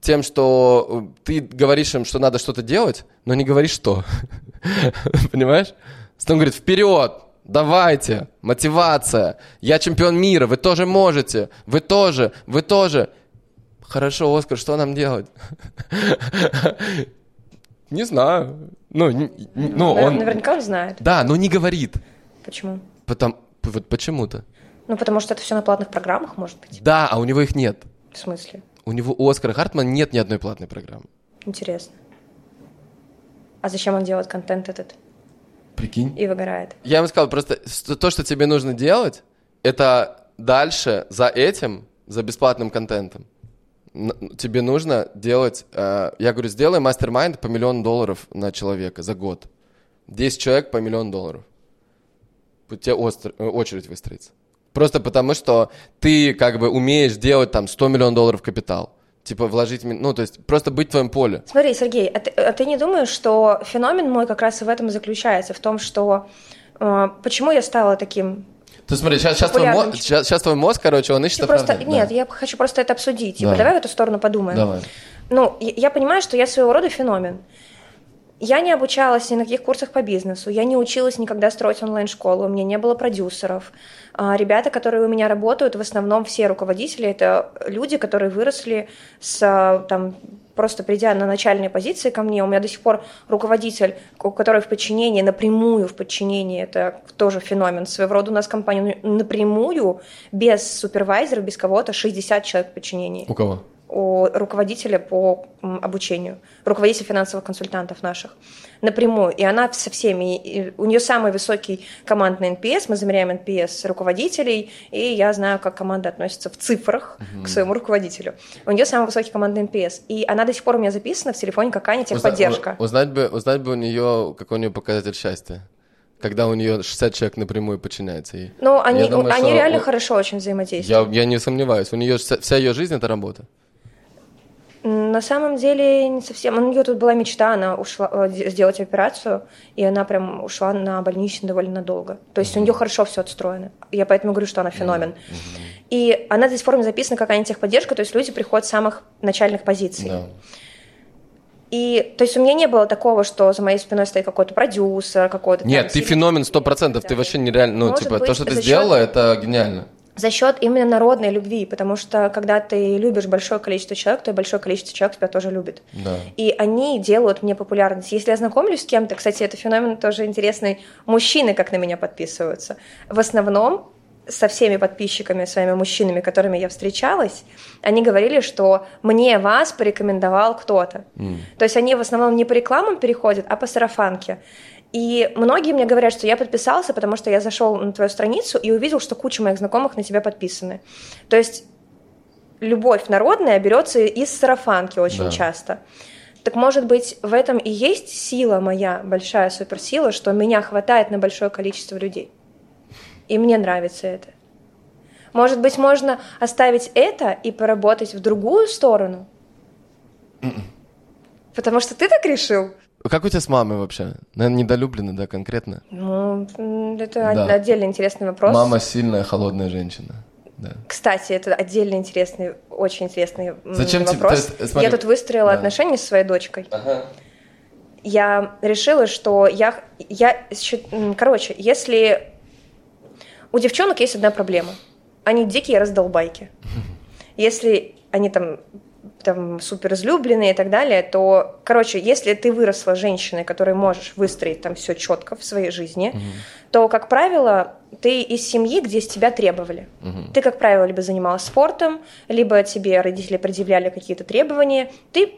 тем, что ты говоришь им, что надо что-то делать, но не говоришь что. Понимаешь? Он говорит, вперед, давайте, мотивация, я чемпион мира, вы тоже можете, вы тоже, вы тоже. Хорошо, Оскар, что нам делать? Не знаю. Ну, ну Навер- он... Наверняка он знает. Да, но не говорит. Почему? Потом, вот почему-то. Ну, потому что это все на платных программах, может быть. Да, а у него их нет. В смысле? У него у Оскара Хартмана нет ни одной платной программы. Интересно. А зачем он делает контент этот Прикинь. и выгорает? Я ему сказал, просто то, что тебе нужно делать, это дальше за этим, за бесплатным контентом, тебе нужно делать, э, я говорю, сделай мастер-майнд по миллион долларов на человека за год. 10 человек по миллион долларов. У тебя остр- э, очередь выстроится. Просто потому, что ты как бы умеешь делать там 100 миллионов долларов капитал. Типа вложить, ну то есть просто быть в твоем поле. Смотри, Сергей, а ты, а ты не думаешь, что феномен мой как раз и в этом заключается, в том, что э, почему я стала таким Ты смотри, сейчас, сейчас, твой, мозг, сейчас, сейчас твой мозг, короче, он ищет просто, оправдание. нет, Да. я хочу просто это обсудить. Типа, Да. давай в эту сторону подумаем. Давай. Ну, я, я понимаю, что я своего рода феномен. Я не обучалась ни на каких курсах по бизнесу, я не училась никогда строить онлайн-школу, у меня не было продюсеров. А ребята, которые у меня работают, в основном все руководители, это люди, которые выросли с, а, там, просто придя на начальные позиции ко мне, у меня до сих пор руководитель, у который в подчинении, напрямую в подчинении, это тоже феномен. Своего рода у нас компания ну, напрямую, без супервайзера, без кого-то, 60 человек в подчинении У кого? У руководителя по обучению, руководителя финансовых консультантов наших напрямую. И она со всеми, и у нее самый высокий командный NPS, мы замеряем NPS руководителей, и я знаю, как команда относится в цифрах к своему руководителю. У нее самый высокий командный NPS, и она до сих пор у меня записана в телефоне как Аня техподдержка. Узна- Узнать бы, узнать бы у нее, какой у нее показатель счастья. Когда у нее 60 человек напрямую подчиняется ей. Ну, они, Я думаю, они что реально у- хорошо очень взаимодействуют. Я, я не сомневаюсь. У нее вся ее жизнь это работа. На самом деле не совсем. У нее тут была мечта, она ушла э, де- сделать операцию, и она прям ушла на больничный довольно надолго. То есть у нее хорошо все отстроено. Я поэтому говорю, что она феномен. И она пор у меня записана как Аня техподдержка, то есть люди приходят с самых начальных позиций. Да. И, то есть у меня не было такого, что за моей спиной стоит какой-то продюсер, какой-то... Нет, ты феномен сто процентов, ты вообще нереально, ну, Может типа, быть, то, что ты счет- сделала, это гениально. За счет именно народной любви, потому что когда ты любишь большое количество человек, то и большое количество человек тебя тоже любит. Да. И они делают мне популярность. Если я знакомлюсь с кем-то, кстати, это феномен тоже интересный, мужчины как на меня подписываются. В основном со всеми подписчиками, своими мужчинами, которыми я встречалась, они говорили, что мне вас порекомендовал кто-то. То есть они в основном не по рекламам переходят, а по сарафанке. И многие мне говорят, что я подписался, потому что я зашел на твою страницу и увидел, что куча моих знакомых на тебя подписаны. То есть любовь народная берется из сарафанки очень Да. часто. Так может быть, в этом и есть сила моя, большая суперсила, что меня хватает на большое количество людей. И мне нравится это. Может быть, можно оставить это и поработать в другую сторону? Потому что ты так решил? Как у тебя с мамой вообще? Наверное, недолюблены, да, конкретно? Ну, это Да. отдельно интересный вопрос. Мама сильная, холодная женщина. Да. Кстати, это отдельно интересный, очень интересный Зачем тебе- вопрос. то есть, смотри, я тут выстроила да. отношения со своей дочкой. Ага. я решила, что я, я, короче, если у девчонок есть одна проблема, они дикие раздолбайки. Если они там там супер излюбленные и так далее, то, короче, если ты выросла женщиной, которой можешь выстроить там все четко в своей жизни, то, как правило, ты из семьи, где с тебя требовали. Ты, как правило, либо занималась спортом, либо тебе родители предъявляли какие-то требования, ты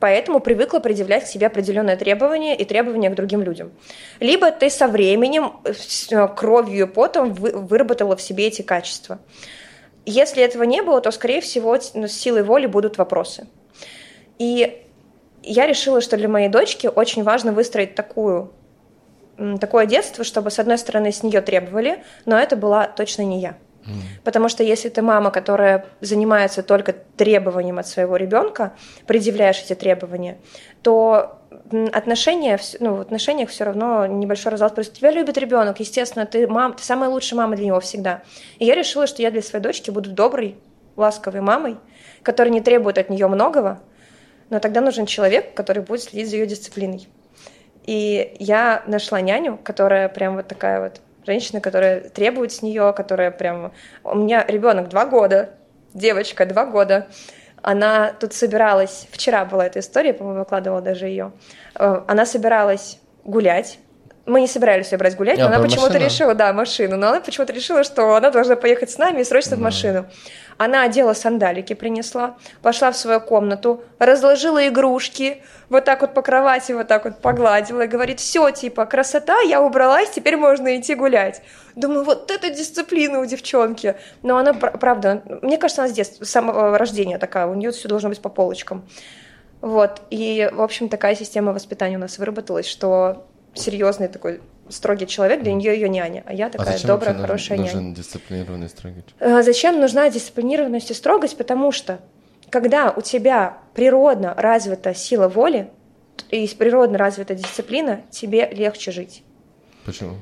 поэтому привыкла предъявлять к себе определенные требования и требования к другим людям. Либо ты со временем, э, кровью и потом вы- выработала в себе эти качества. Если этого не было, то, скорее всего, ну, с силой воли будут вопросы. И я решила, что для моей дочки очень важно выстроить такую, такое детство, чтобы, с одной стороны, с нее требовали, но это была точно не я. Потому что если ты мама, которая занимается только требованием от своего ребенка, предъявляешь эти требования, то отношения, ну, в отношениях все равно небольшой развал. Просто тебя любит ребенок, естественно, ты, мам, ты самая лучшая мама для него всегда. И я решила, что я для своей дочки буду доброй, ласковой мамой, которая не требует от нее многого, но тогда нужен человек, который будет следить за ее дисциплиной. И я нашла няню, которая прям вот такая вот женщина, которая требует с нее, которая прям... У меня ребенок два года, девочка два года. Она тут собиралась... Вчера была эта история, по-моему, выкладывала даже ее. Она собиралась гулять. Мы не собирались ее брать гулять, А, но она почему-то машину? решила, да, машину, но она почему-то решила, что она должна поехать с нами и срочно в машину. Она одела сандалики, принесла, пошла в свою комнату, разложила игрушки, вот так вот по кровати, вот так вот погладила и говорит, все, типа, красота, я убралась, теперь можно идти гулять. Думаю, вот это дисциплина у девчонки. Но она, пр- правда, мне кажется, она с детства, с самого рождения такая, у нее все должно быть по полочкам. Вот, и, в общем, такая система воспитания у нас выработалась, что серьезный такой строгий человек, для нее ее няня, а я А такая зачем добрая, хорошая нужен, няня. нужен дисциплинированный строгий? Э, Зачем нужна дисциплинированность и строгость? Потому что когда у тебя природно развита сила воли и природно развита дисциплина, тебе легче жить. Почему?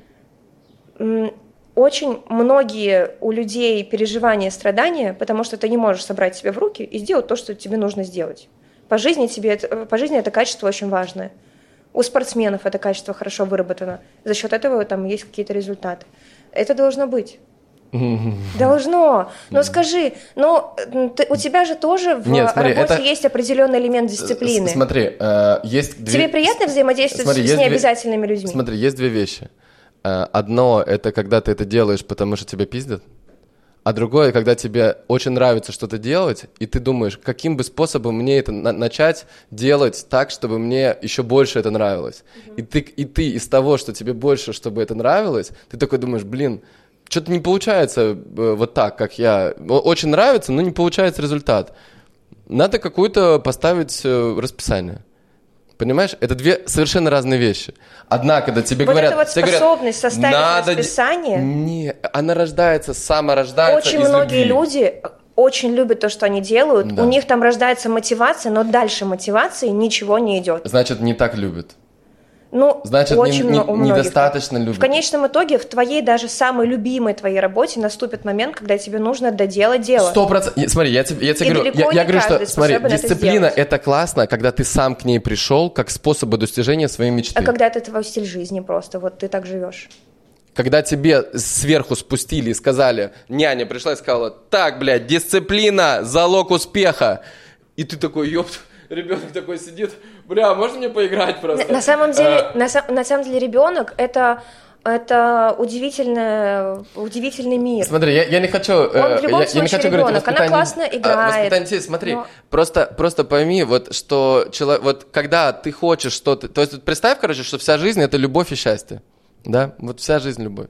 Очень многие у людей переживания, страдания, потому что ты не можешь собрать себя в руки и сделать то, что тебе нужно сделать. По жизни, тебе по жизни это качество очень важное. У спортсменов это качество хорошо выработано. За счет этого там есть какие-то результаты. Это должно быть. Должно. Но скажи, но м, ты- у тебя же тоже в Нет, смотри, работе это- есть определенный элемент дисциплины. С- Смотри, э, есть две... Тебе приятно взаимодействовать Смотри, с есть две- необязательными людьми? Смотри, есть две вещи. Э, Одно — это когда ты это делаешь, потому что тебя пиздят. А другое, когда тебе очень нравится что-то делать, и ты думаешь, каким бы способом мне это на- начать делать так, чтобы мне еще больше это нравилось. И, ты, и ты из того, что тебе больше, чтобы это нравилось, ты такой думаешь, блин, что-то не получается э, вот так, как я. Очень нравится, но не получается результат. Надо какую-то поставить э, расписание. Понимаешь? Это две совершенно разные вещи. Одна, когда тебе Вот говорят... вот тебе говорят, способность составить «Надо расписание. Не, она рождается, саморождается Очень из многие любви. люди очень любят то, что они делают. Да. У них там рождается мотивация, но дальше мотивации ничего не идет. Значит, не так любят. Ну, Значит, очень не- не- много- многих. недостаточно любит. В конечном итоге в твоей даже самой любимой твоей работе наступит момент, когда тебе нужно доделать дело. Сто процентов. Смотри, я тебе, я тебе И говорю, я, я говорю, что смотри, это дисциплина сделать. это классно, когда ты сам к ней пришел как способу достижения своей мечты. А когда это твой стиль жизни просто, вот ты так живешь. Когда тебе сверху спустили и сказали, няня пришла и сказала, так, блядь, дисциплина, залог успеха. И ты такой, ёпт, ребенок такой сидит, бля, можно мне поиграть просто? На, на самом деле, А, на, на самом деле ребенок это это удивительно, удивительный мир. Смотри, я, я не хочу, э, в любом я, я не хочу говорить о ребенок, она классно а, играет, воспитании детей. смотри, но- просто, просто пойми, вот что человек, вот когда ты хочешь что-то, то есть представь, короче, что вся жизнь это любовь и счастье. Да, вот вся жизнь любовь.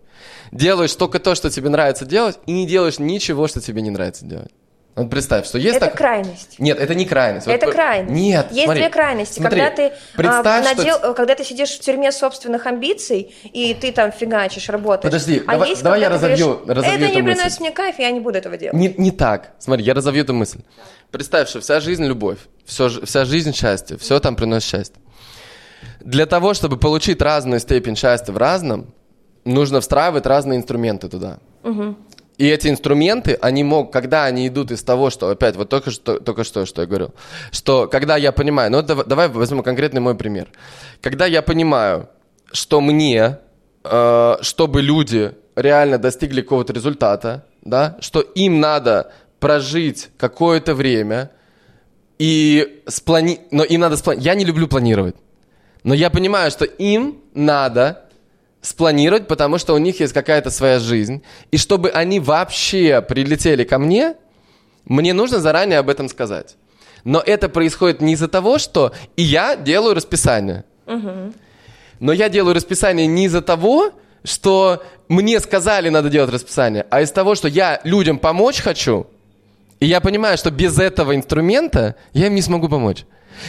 Делаешь только то, что тебе нравится делать, и не делаешь ничего, что тебе не нравится делать. Вот представь, что есть это так... крайность. Нет, это не крайность. Вот Это по- крайность. Нет, Есть смотри, две крайности. смотри, когда ты а, представь, что надел- когда ты сидишь в тюрьме собственных амбиций и ты там фигачишь, работаешь. Подожди, а давай- есть, давай я ты говоришь, разовью- разовью Это эту не мысль». приносит мне кайф, я не буду этого делать. Не, не так. Смотри, я разовью эту мысль. Представь, что вся жизнь любовь, все, вся жизнь счастье, все там приносит счастье. Для того, чтобы получить разную степень счастья в разном, нужно встраивать разные инструменты туда. И эти инструменты, они могут, когда они идут из того, что, опять, вот только что, только что, что я говорил, что когда я понимаю, ну дав- давай возьмем конкретный мой пример. Когда я понимаю, что мне, э, чтобы люди реально достигли какого-то результата, да, что им надо прожить какое-то время, и сплани... но им надо спланировать. Я не люблю планировать. Но я понимаю, что им надо спланировать, потому что у них есть какая-то своя жизнь. И чтобы они вообще прилетели ко мне, мне нужно заранее об этом сказать. Но это происходит не из-за того, что и я делаю расписание. Но я делаю расписание не из-за того, что мне сказали, надо делать расписание, а из того, что я людям помочь хочу, и я понимаю, что без этого инструмента я им не смогу помочь.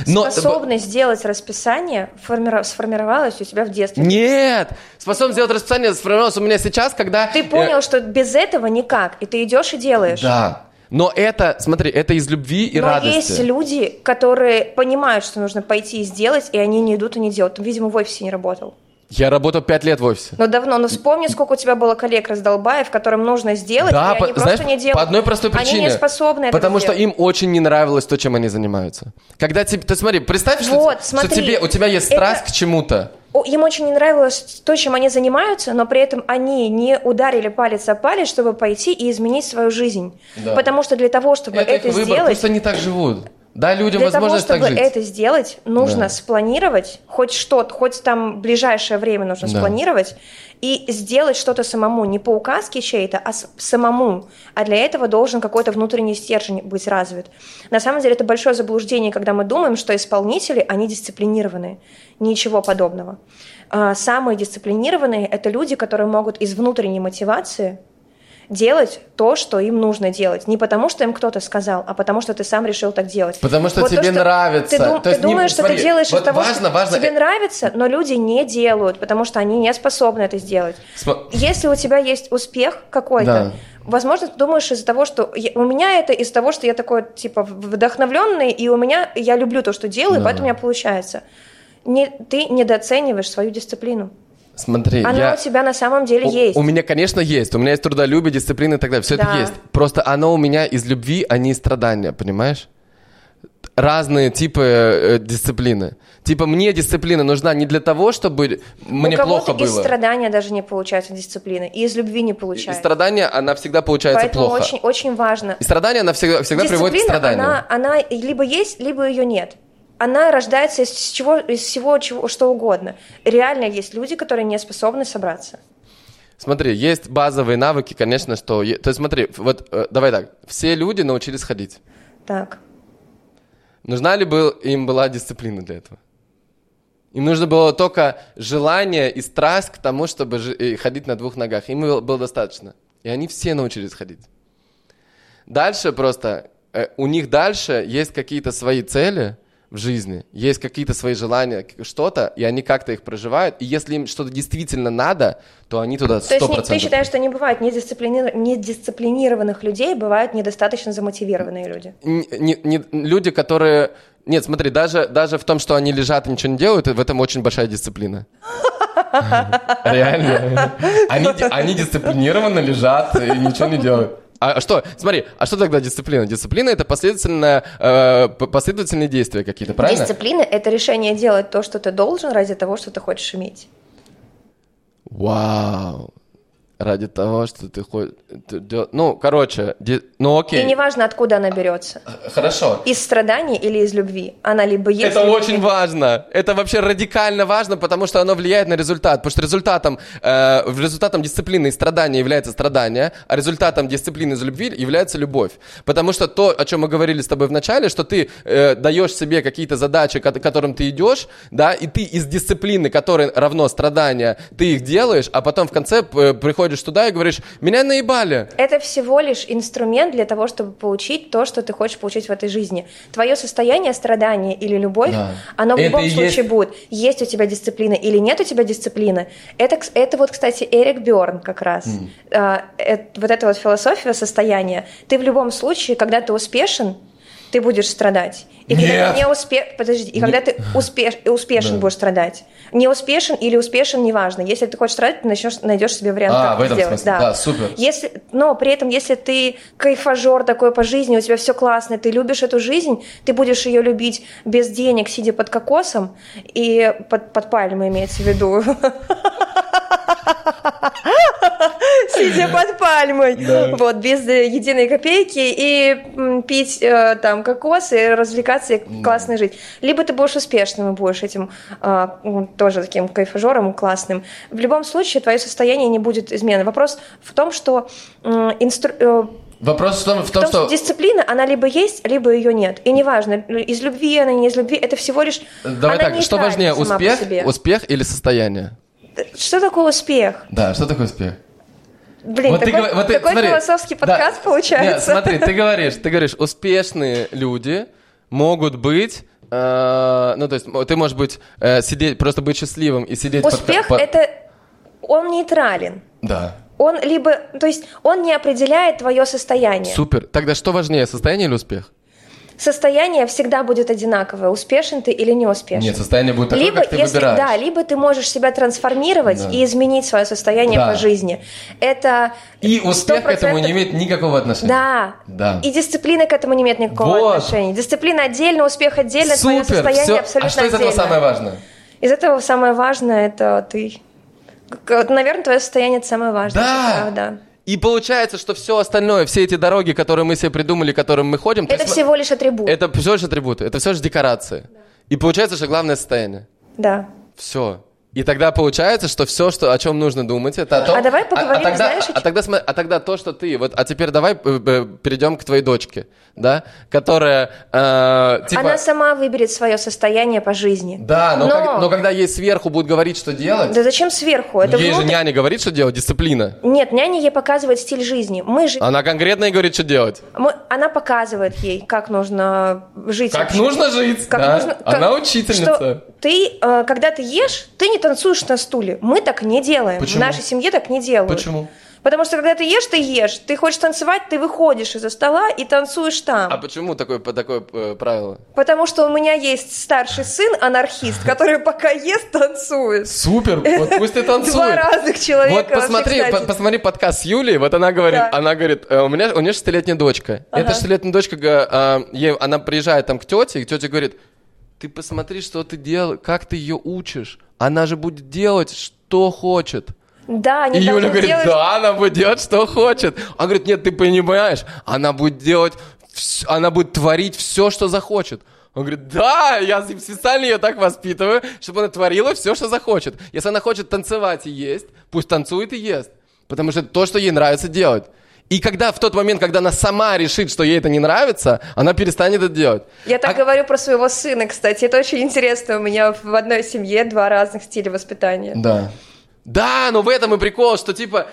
Но, Способность сделать расписание формира- сформировалась у тебя в детстве. Нет! Способность сделать расписание сформировалась у меня сейчас, когда... Ты э, понял, что без этого никак, и ты идешь и делаешь. Да. Но это, смотри, это из любви и Но радости. есть люди, которые понимают, что нужно пойти и сделать, и они не идут и не делают. Ты, видимо, в офисе не работал. Я работал пять лет в офисе. Но давно, но вспомни, сколько у тебя было коллег раздолбаев, которым нужно сделать, Да, и по- они знаешь, просто не делают. по одной простой причине. Они не способны это Потому что сделать. им очень не нравилось то, чем они занимаются. Когда тебе, ты смотри, представь, что, Вот, что смотри, тебе, у тебя есть это- страсть к чему-то. Им очень не нравилось то, чем они занимаются, но при этом они не ударили палец о палец, чтобы пойти и изменить свою жизнь. Да. Потому что для того, чтобы Это, это, их выбор, сделать, пусть они так живут. Дай людям для того, возможность чтобы так жить. это сделать, нужно Да. спланировать хоть что-то, хоть там ближайшее время нужно Да. спланировать и сделать что-то самому, не по указке чьей-то, а самому. А для этого должен какой-то внутренний стержень быть развит. На самом деле это большое заблуждение, когда мы думаем, что исполнители, они дисциплинированные. Ничего подобного. А, Самые дисциплинированные – это люди, которые могут из внутренней мотивации делать то, что им нужно делать. Не потому, что им кто-то сказал, а потому, что ты сам решил так делать. Потому что Вот то, тебе нравится. Ты, дум- ты не- думаешь, что смотри, ты делаешь вот из того, важно, что важно, тебе э- нравится, но люди не делают, потому что они не способны это сделать. Смо- Если у тебя есть успех какой-то, Да. возможно, ты думаешь из-за того, что я- у меня это из-за того, что я такой типа вдохновленный, и у меня я люблю то, что делаю, Да. поэтому у меня получается. Не, ты недооцениваешь свою дисциплину. Смотри, Она я... у тебя на самом деле У- есть. У меня, конечно, есть. У меня есть трудолюбие, дисциплина и так далее. Все это Да. есть. Просто оно у меня из любви, а не из страдания, понимаешь? Разные типы э, дисциплины. Типа мне дисциплина нужна не для того, чтобы мне у плохо из было. страдания даже не получается дисциплины, и из любви не И получается. страдания, она всегда получается Поэтому плохо. очень, очень важно. И страдания, она всегда, всегда приводит к Дисциплина, страданию. она, она либо есть, либо ее нет. Она рождается из чего, из всего чего, что угодно. Реально есть люди, которые не способны собраться. Смотри, есть базовые навыки, конечно, что... То есть смотри, вот э, давай так. Все люди научились ходить. Так. Нужна ли был, им была дисциплина для этого? Им нужно было только желание и страсть к тому, чтобы жи- ходить на двух ногах. Им было, было достаточно. И они все научились ходить. Дальше просто, э, у них дальше есть какие-то свои цели в жизни, есть какие-то свои желания, что-то, и они как-то их проживают. И если им что-то действительно надо, то они туда То есть 100%. ты считаешь, что не бывает недисциплини- недисциплинированных людей, бывают недостаточно замотивированные люди? не- не- не- люди, которые Нет, смотри, даже, даже в том, что они лежат и ничего не делают, в этом очень большая дисциплина. Реально. Они, они дисциплинированно лежат и ничего не делают. А что, смотри, а что тогда дисциплина? Дисциплина это последовательное, э, последовательные действия какие-то, правильно? Дисциплина это решение делать то, что ты должен ради того, что ты хочешь иметь. Вау ради того, что ты хочешь... Ну, короче, ди... ну окей. И неважно, откуда она берется. Хорошо. Из страданий или из любви. Она либо есть... Это очень нет. важно. Это вообще радикально важно, потому что оно влияет на результат. Потому что результатом, э, результатом дисциплины и страдания является страдание, а результатом дисциплины из любви является любовь. Потому что то, о чем мы говорили с тобой в начале, что ты э, даешь себе какие-то задачи, к которым ты идешь, да, и ты из дисциплины, которая равно страдания, ты их делаешь, а потом в конце э, приходишь приходишь туда и говоришь, меня наебали. Это всего лишь инструмент для того, чтобы получить то, что ты хочешь получить в этой жизни. Твое состояние страдания или любовь, да. оно в это любом случае есть... будет. Есть у тебя дисциплина или нет у тебя дисциплины. Это, это вот, кстати, Эрик Бёрн как раз. Mm. А, это, вот эта вот философия состояния. Ты в любом случае, когда ты успешен, ты будешь страдать. И Нет. когда ты не успе... Подожди, и когда ты успеш... успешен да. будешь страдать. Не успешен или успешен, неважно. Если ты хочешь страдать, ты начнешь, найдешь себе вариант, а, как в этом сделать. Смысле. Да. да, супер. Если... Но при этом, если ты кайфажор такой по жизни, у тебя все классно, ты любишь эту жизнь, ты будешь ее любить без денег, сидя под кокосом и под, под пальмой имеется в виду. Сидя под пальмой, вот, без единой копейки, и пить э, там кокос, и развлекаться, и классно жить. Либо ты будешь успешным и будешь этим а, тоже таким кайфажором классным. В любом случае, твое состояние не будет изменено. Вопрос в том, что инстру... Э, Вопрос в том, в том, в том что... что дисциплина, она либо есть, либо ее нет. И неважно, из любви она, не из любви, это всего лишь... Давай так, что важнее, успех, успех или состояние? Что такое успех? Да, что такое успех? Блин, вот такой, ты, вот ты, такой смотри, философский подкаст да, получается. Нет, смотри, ты говоришь, ты говоришь, успешные люди могут быть э, ну, то есть ты можешь быть, э, сидеть, просто быть счастливым и сидеть Успех под... это, он нейтрален. Да. Он либо, то есть он не определяет твое состояние. Супер. Тогда что важнее, состояние или успех? Состояние всегда будет одинаковое, успешен ты или не успешен. Нет, состояние будет такое, либо, как ты если, выбираешь. Да, либо ты можешь себя трансформировать да. и изменить свое состояние да. по жизни. Это И успех 100%... к этому не имеет никакого отношения. Да. да. И дисциплина к этому не имеет никакого вот. отношения. Дисциплина отдельно, успех отдельно, Супер, твое состояние все. абсолютно А что из этого отдельно. самое важное? Из этого самое важное это ты. Наверное, твое состояние это самое важное. Да. правда. И получается, что все остальное, все эти дороги, которые мы себе придумали, которым мы ходим... Это есть, всего лишь атрибут. Это всего лишь атрибуты, это все лишь декорации. Да. И получается, что главное состояние. Да. Все. И тогда получается, что все, что, о чем нужно думать, это о том... А давай поговорим, а, а тогда, знаешь... А, а, тогда, а тогда то, что ты... Вот, а теперь давай э, э, перейдем к твоей дочке, да? Которая... Э, типа... Она сама выберет свое состояние по жизни. Да, но, но... Как, но когда ей сверху будут говорить, что делать... Да зачем сверху? Это ей внутрь... же няня говорит, что делать, дисциплина. Нет, няня ей показывает стиль жизни. Мы же... Она конкретно ей говорит, что делать. Мы... Она показывает ей, как нужно жить. Как вообще. нужно жить, как да. нужно... Она как... учительница. Что ты, э, когда ты ешь, ты не танцуешь на стуле. Мы так не делаем. Почему? В нашей семье так не делают. Почему? Потому что когда ты ешь, ты ешь. Ты хочешь танцевать, ты выходишь из-за стола и танцуешь там. А почему такое, такое э, правило? Потому что у меня есть старший сын, анархист, который пока ест, танцует. Супер, вот пусть ты танцует. Два разных человека. Вот посмотри, вообще, по посмотри подкаст с Юлей, вот она говорит, да. она говорит, э, у меня у нее шестилетняя дочка. Ага. Эта шестилетняя дочка, э, ей, она приезжает там к тете, и тетя говорит, ты посмотри, что ты делаешь, как ты ее учишь. Она же будет делать, что хочет. Да, они И Юля говорит, делать... да, она будет делать, что хочет. Он говорит, нет, ты понимаешь, она будет делать, вс... она будет творить все, что захочет. Он говорит, да, я специально ее так воспитываю, чтобы она творила все, что захочет. Если она хочет танцевать и есть, пусть танцует и ест. Потому что это то, что ей нравится делать. И когда в тот момент, когда она сама решит, что ей это не нравится, она перестанет это делать. Я так а... говорю про своего сына, кстати. Это очень интересно. У меня в одной семье два разных стиля воспитания. Да. Да, но в этом и прикол, что типа,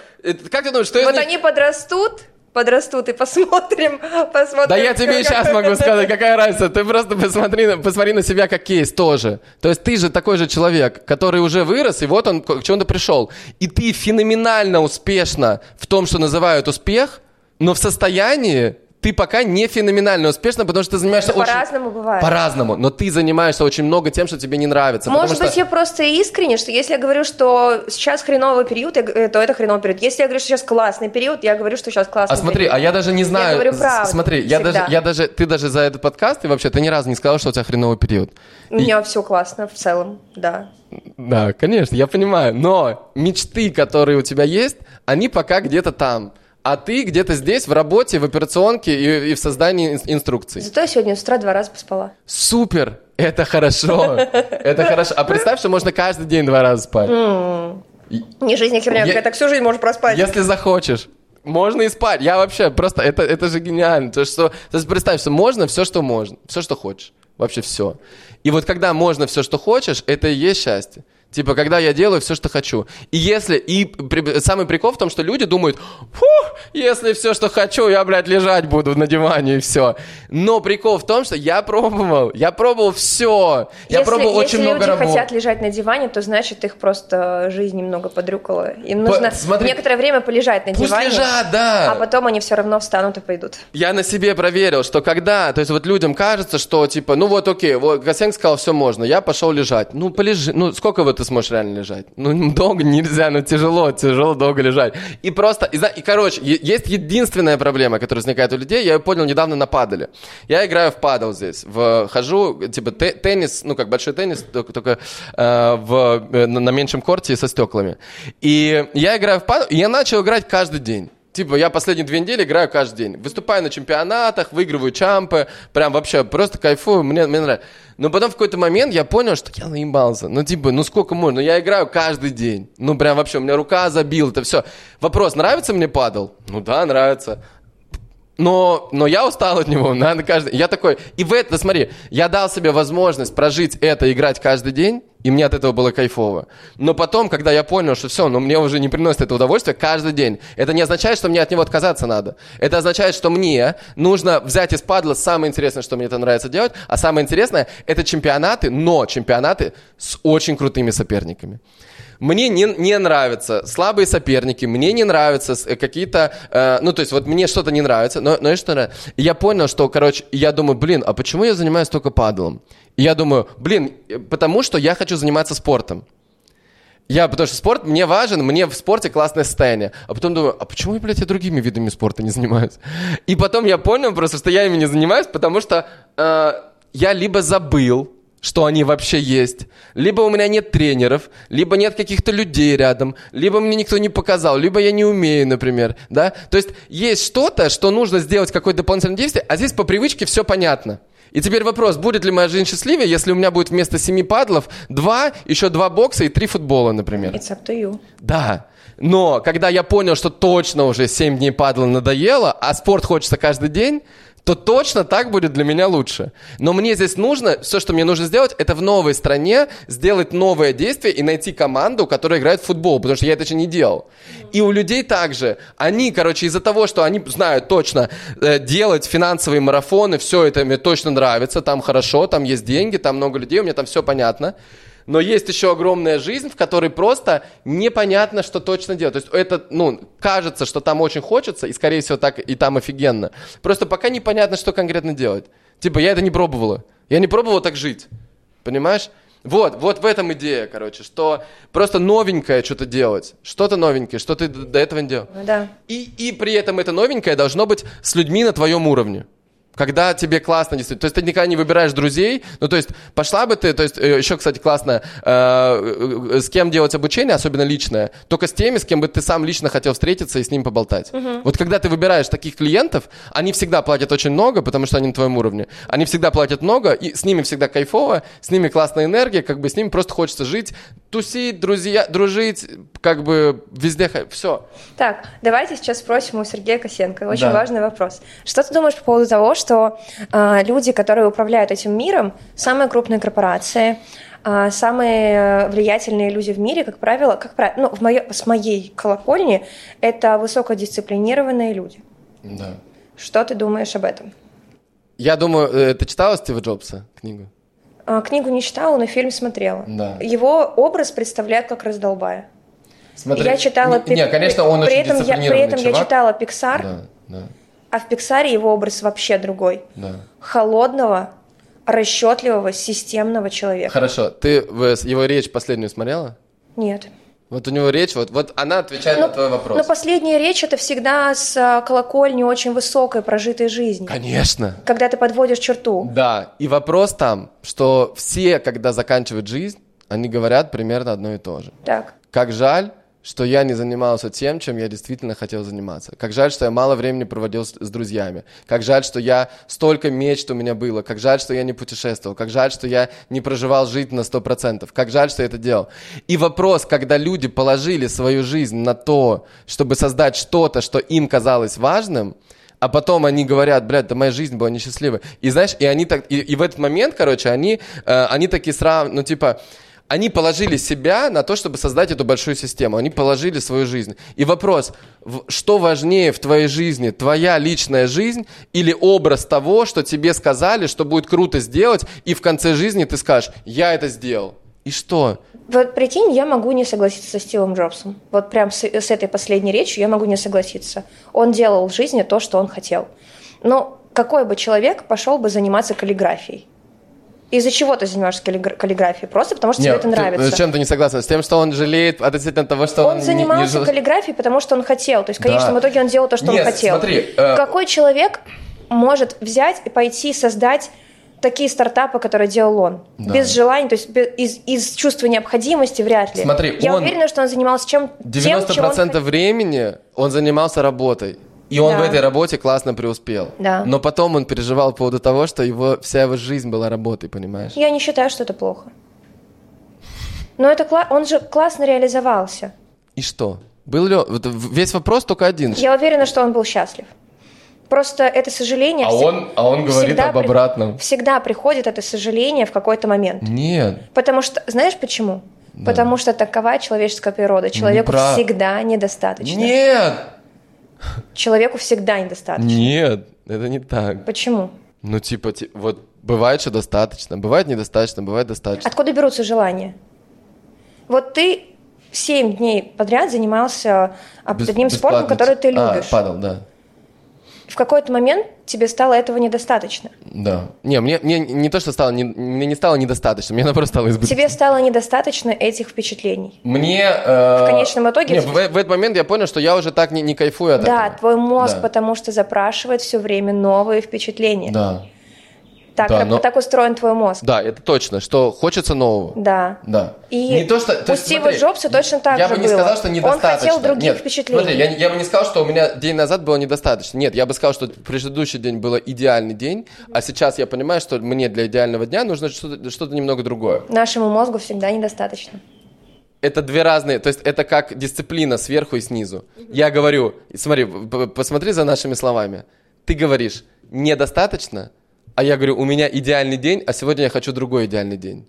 как ты думаешь, что Вот них... они подрастут, подрастут и посмотрим, посмотрим. Да я тебе сейчас могу сказать, какая разница. Ты просто посмотри, посмотри на себя как кейс тоже. То есть ты же такой же человек, который уже вырос, и вот он к чему-то пришел. И ты феноменально успешна в том, что называют успех, но в состоянии ты пока не феноменально успешна, потому что ты занимаешься Это очень... по-разному бывает. По-разному, но ты занимаешься очень много тем, что тебе не нравится. Может быть, что... я просто искренне, что если я говорю, что сейчас хреновый период, я э, то это хреновый период. Если я говорю, что сейчас классный период, я говорю, что сейчас классный А смотри, период. а я даже не знаю. говорю с- правду Смотри, я даже, я даже, ты даже за этот подкаст, и вообще, ты ни разу не сказал, что у тебя хреновый период. У меня все классно в целом, да. Да, конечно, я понимаю. Но мечты, которые у тебя есть, они пока где-то там. А ты где-то здесь, в работе, в операционке и, и в создании ин- инструкций. Зато я сегодня с утра два раза поспала. Супер! Это хорошо. Это хорошо. А представь, что можно каждый день два раза спать. Не жизнь, не херня, Я- так всю жизнь можешь проспать. Если захочешь. Можно и спать. Я вообще просто... Это, это же гениально. То, что, то есть представь, что можно все, что можно. Все, что хочешь. Вообще все. И вот когда можно все, что хочешь, это и есть счастье. Типа, когда я делаю все, что хочу. И если... И при- самый прикол в том, что люди думают, фух, если все, что хочу, я, блядь, лежать буду на диване и все. Но прикол в том, что я пробовал. Я пробовал все. Я если, пробовал если очень много люди работ. хотят лежать на диване, то значит их просто жизнь немного подрюкала. Им нужно смотри, некоторое время полежать на Пусть диване, лежат, да. а потом они все равно встанут и пойдут. Я на себе проверил, что когда, то есть вот людям кажется, что типа, ну вот окей, вот Косенко сказал, все можно, я пошел лежать. Ну полежи, ну сколько вот ты сможешь реально лежать? Ну долго нельзя, ну тяжело, тяжело долго лежать. И просто, и, и короче, есть единственная проблема, которая возникает у людей, я ее понял недавно на падале. Я играю в падал здесь, в, хожу, типа те- теннис, ну как большой теннис, только, только э, в, э, на, на меньшем корте со стеклами. И я играю в падал, и я начал играть каждый день. Типа, я последние две недели играю каждый день. Выступаю на чемпионатах, выигрываю чампы. Прям вообще просто кайфую, мне, мне нравится. Но потом в какой-то момент я понял, что я наебался. Ну, типа, ну сколько можно? Ну, я играю каждый день. Ну, прям вообще, у меня рука забила, это все. Вопрос, нравится мне падал? Ну да, нравится. Но, но я устал от него, надо каждый... Я такой... И в это, смотри, я дал себе возможность прожить это, играть каждый день, и мне от этого было кайфово. Но потом, когда я понял, что все, ну мне уже не приносит это удовольствие каждый день, это не означает, что мне от него отказаться надо. Это означает, что мне нужно взять из падла самое интересное, что мне это нравится делать, а самое интересное — это чемпионаты, но чемпионаты с очень крутыми соперниками. Мне не, не нравятся слабые соперники, мне не нравятся э, какие-то, э, ну, то есть вот мне что-то не нравится, но, но и что нравится. И я понял, что, короче, я думаю, блин, а почему я занимаюсь только падлом? И я думаю, блин, э, потому что я хочу заниматься спортом. Я, потому что спорт мне важен, мне в спорте классное состояние. А потом думаю, а почему, я, блядь, я другими видами спорта не занимаюсь? И потом я понял просто, что я ими не занимаюсь, потому что э, я либо забыл, что они вообще есть, либо у меня нет тренеров, либо нет каких-то людей рядом, либо мне никто не показал, либо я не умею, например, да? То есть есть что-то, что нужно сделать, какое-то дополнительное действие, а здесь по привычке все понятно. И теперь вопрос, будет ли моя жизнь счастливее, если у меня будет вместо семи падлов два, еще два бокса и три футбола, например. It's up to you. Да. Но когда я понял, что точно уже 7 дней падла надоело, а спорт хочется каждый день, то точно так будет для меня лучше. Но мне здесь нужно, все, что мне нужно сделать, это в новой стране сделать новое действие и найти команду, которая играет в футбол, потому что я это еще не делал. И у людей также. Они, короче, из-за того, что они знают точно э, делать финансовые марафоны, все это мне точно нравится, там хорошо, там есть деньги, там много людей, у меня там все понятно. Но есть еще огромная жизнь, в которой просто непонятно, что точно делать. То есть это, ну, кажется, что там очень хочется, и, скорее всего, так и там офигенно. Просто пока непонятно, что конкретно делать. Типа, я это не пробовала. Я не пробовала так жить. Понимаешь? Вот, вот в этом идея, короче, что просто новенькое что-то делать. Что-то новенькое, что ты до этого не делал. Ну да. И, и при этом это новенькое должно быть с людьми на твоем уровне. Когда тебе классно действительно. То есть ты никогда не выбираешь друзей. Ну, то есть пошла бы ты, то есть э, еще, кстати, классно, э, э, с кем делать обучение, особенно личное, только с теми, с кем бы ты сам лично хотел встретиться и с ним поболтать. Вот когда ты выбираешь таких клиентов, они всегда платят очень много, потому что они на твоем уровне. Они всегда платят много, и с ними всегда кайфово, с ними классная энергия, как бы с ними просто хочется жить, тусить, друзья, дружить, как бы везде, все. Так, давайте сейчас спросим у Сергея Косенко. Очень Да. важный вопрос. Что ты думаешь по поводу того, что а, люди, которые управляют этим миром, самые крупные корпорации, а, самые э, влиятельные люди в мире, как правило, как правило, ну, в моё- с моей колокольни, это высокодисциплинированные люди. Да. Что ты думаешь об этом? Я думаю, э, ты читала Стива Джобса книгу? А, Книгу не читала, но фильм смотрела. Да. Его образ представляет как раздолбая. Смотри, я читала... Не, не, конечно, он при очень этом я, при этом я чувак. читала Pixar, Да, да. А в Пиксаре его образ вообще другой. Да. Холодного, расчетливого, системного человека. Хорошо, ты его речь последнюю смотрела? Нет. Вот у него речь, вот, вот она отвечает на твой вопрос. но последняя речь это всегда с а, колокольни очень высокой прожитой жизни. Конечно. Когда ты подводишь черту. Да, и вопрос там, что все, когда заканчивают жизнь, они говорят примерно одно и то же. Так. Как жаль, что я не занимался тем, чем я действительно хотел заниматься. Как жаль, что я мало времени проводил с, с друзьями. Как жаль, что я столько мечт у меня было. Как жаль, что я не путешествовал. Как жаль, что я не проживал жизнь на 100%. Как жаль, что я это делал. И вопрос, когда люди положили свою жизнь на то, чтобы создать что-то, что им казалось важным, а потом они говорят, блядь, да моя жизнь была несчастливой. И знаешь, и они так, и, и в этот момент, короче, они, э, они такие сразу, ну типа, они положили себя на то, чтобы создать эту большую систему. Они положили свою жизнь. И вопрос, что важнее в твоей жизни? Твоя личная жизнь или образ того, что тебе сказали, что будет круто сделать, и в конце жизни ты скажешь, я это сделал. И что? Вот прикинь, я могу не согласиться со Стивом Джобсом. Вот прям с, с этой последней речью я могу не согласиться. Он делал в жизни то, что он хотел. Но какой бы человек пошел бы заниматься каллиграфией? Из-за чего ты занимаешься каллигра- каллиграфией? Просто потому что тебе Нет, это ты- нравится. Зачем ты не согласен? С тем, что он жалеет относительно того, что он, Он не- занимался не жил- каллиграфией, потому что он хотел. То есть в Да. конечном итоге он делал то, что Нет, он хотел. смотри, э, Какой человек может взять и пойти создать такие стартапы, которые делал он? Да. Без желания, то есть без- из, из чувства необходимости вряд ли. Смотри, Я он- уверена, что он занимался чем, тем, чем он 90% времени он занимался работой. И он Да. в этой работе классно преуспел. Да. Но потом он переживал по поводу того, что его, вся его жизнь была работой, понимаешь? Я не считаю, что это плохо. Но это кла- он же классно реализовался. И что? Был ли он- Весь вопрос только один. Я уверена, что он был счастлив. Просто это сожаление... А всег- он- а он говорит всегда об обратном. Всегда приходит это сожаление в какой-то момент. Нет. Потому что, знаешь почему? Потому что такова человеческая природа. Человеку прав. всегда недостаточно. Нет! Человеку всегда недостаточно. Нет, это не так. Почему? Ну, типа, ти- вот бывает, что достаточно, бывает недостаточно, бывает достаточно. Откуда берутся желания? Вот ты семь дней подряд занимался а, Бес- одним спортом, бесплатно. который ты А, любишь. падал, да. В какой-то момент тебе стало этого недостаточно. Да. Не, мне, мне не то, что стало, не- мне не стало недостаточно, мне наоборот стало избыточно. Тебе стало недостаточно этих впечатлений. Мне... э, В конечном итоге- не, в, в этот момент я понял, что я уже так не, не кайфую от Да, этого. твой мозг, Да. потому что запрашивает все время новые впечатления. Да. Так, Да, раб- но- так устроен твой мозг. Да, это точно, что хочется нового. Да. Да. И не то, что, то у Стива смотри, Джобса точно так я же бы не было. сказал, что Он недостаточно. хотел других Нет, впечатлений. Смотри, я, я бы не сказал, что у меня день назад было недостаточно. Нет, я бы сказал, что предыдущий день был идеальный день, а сейчас я понимаю, что мне для идеального дня нужно что-то, что-то немного другое. Нашему мозгу всегда недостаточно. Это две разные, то есть это как дисциплина сверху и снизу. Я говорю, смотри, посмотри за нашими словами. Ты говоришь недостаточно, а я говорю, у меня идеальный день, а сегодня я хочу другой идеальный день.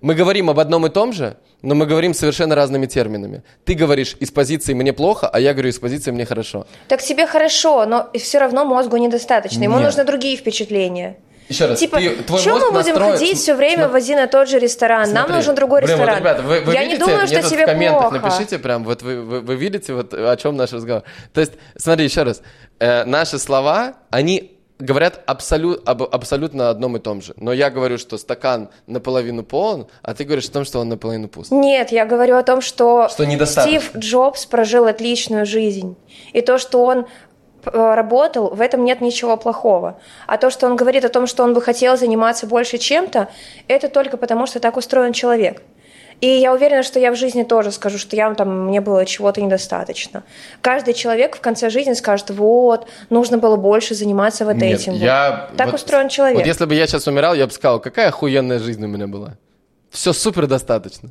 Мы говорим об одном и том же, но мы говорим совершенно разными терминами. Ты говоришь из позиции «мне плохо», а я говорю из позиции «мне хорошо». Так тебе хорошо, но все равно мозгу недостаточно. Ему Нет. нужны другие впечатления. Еще раз, Типа, ты- твой чем мы будем настроен- ходить все время см- в один и тот же ресторан? Нам Смотри. нужен другой Блин, вот, ресторан. ребята, вы, вы Я видите, не думаю, что тебе в комментах плохо. напишите прям, вот вы, вы, вы видите, вот о чем наш разговор. То есть, смотри, еще раз, Э, наши слова, они говорят абсолют, об абсолютно одном и том же. Но я говорю, что стакан наполовину полон, а ты говоришь о том, что он наполовину пуст. Нет, я говорю о том, что, Что. Стив Джобс прожил отличную жизнь. И то, что он э, работал, в этом нет ничего плохого. А то, что он говорит о том, что он бы хотел заниматься больше чем-то, это только потому, что так устроен человек. И я уверена, что я в жизни тоже скажу, что я там, мне было чего-то недостаточно. Каждый человек в конце жизни скажет, вот, нужно было больше заниматься вот Нет, этим. вот». я... Так вот- устроен человек. Вот если бы я сейчас умирал, я бы сказал, какая охуенная жизнь у меня была. Все супер достаточно.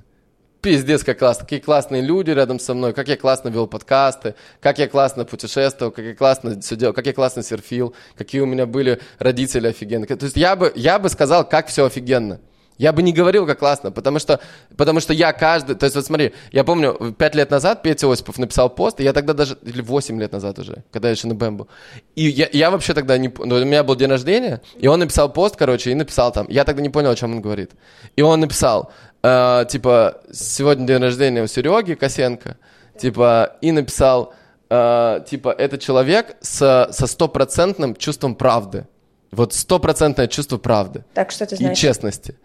Пиздец, как классно. Какие классные люди рядом со мной, как я классно вел подкасты, как я классно путешествовал, как я классно все делал, как я классно серфил, какие у меня были родители офигенные. То есть я бы, я бы сказал, как все офигенно. Я бы не говорил, как классно, потому что, потому что я каждый... То есть вот смотри, я помню, пять лет назад Петя Осипов написал пост, и я тогда даже... Или восемь лет назад уже, когда я еще на Бэмбу. И я, я вообще тогда не... Ну, у меня был день рождения, и он написал пост, короче, и написал там... Я тогда не понял, о чем он говорит. И он написал, э, типа, сегодня день рождения у Сереги Косенко, типа, и написал... э, типа, это человек с, со стопроцентным чувством правды. Вот стопроцентное чувство правды. Так, что ты И знаешь? честности.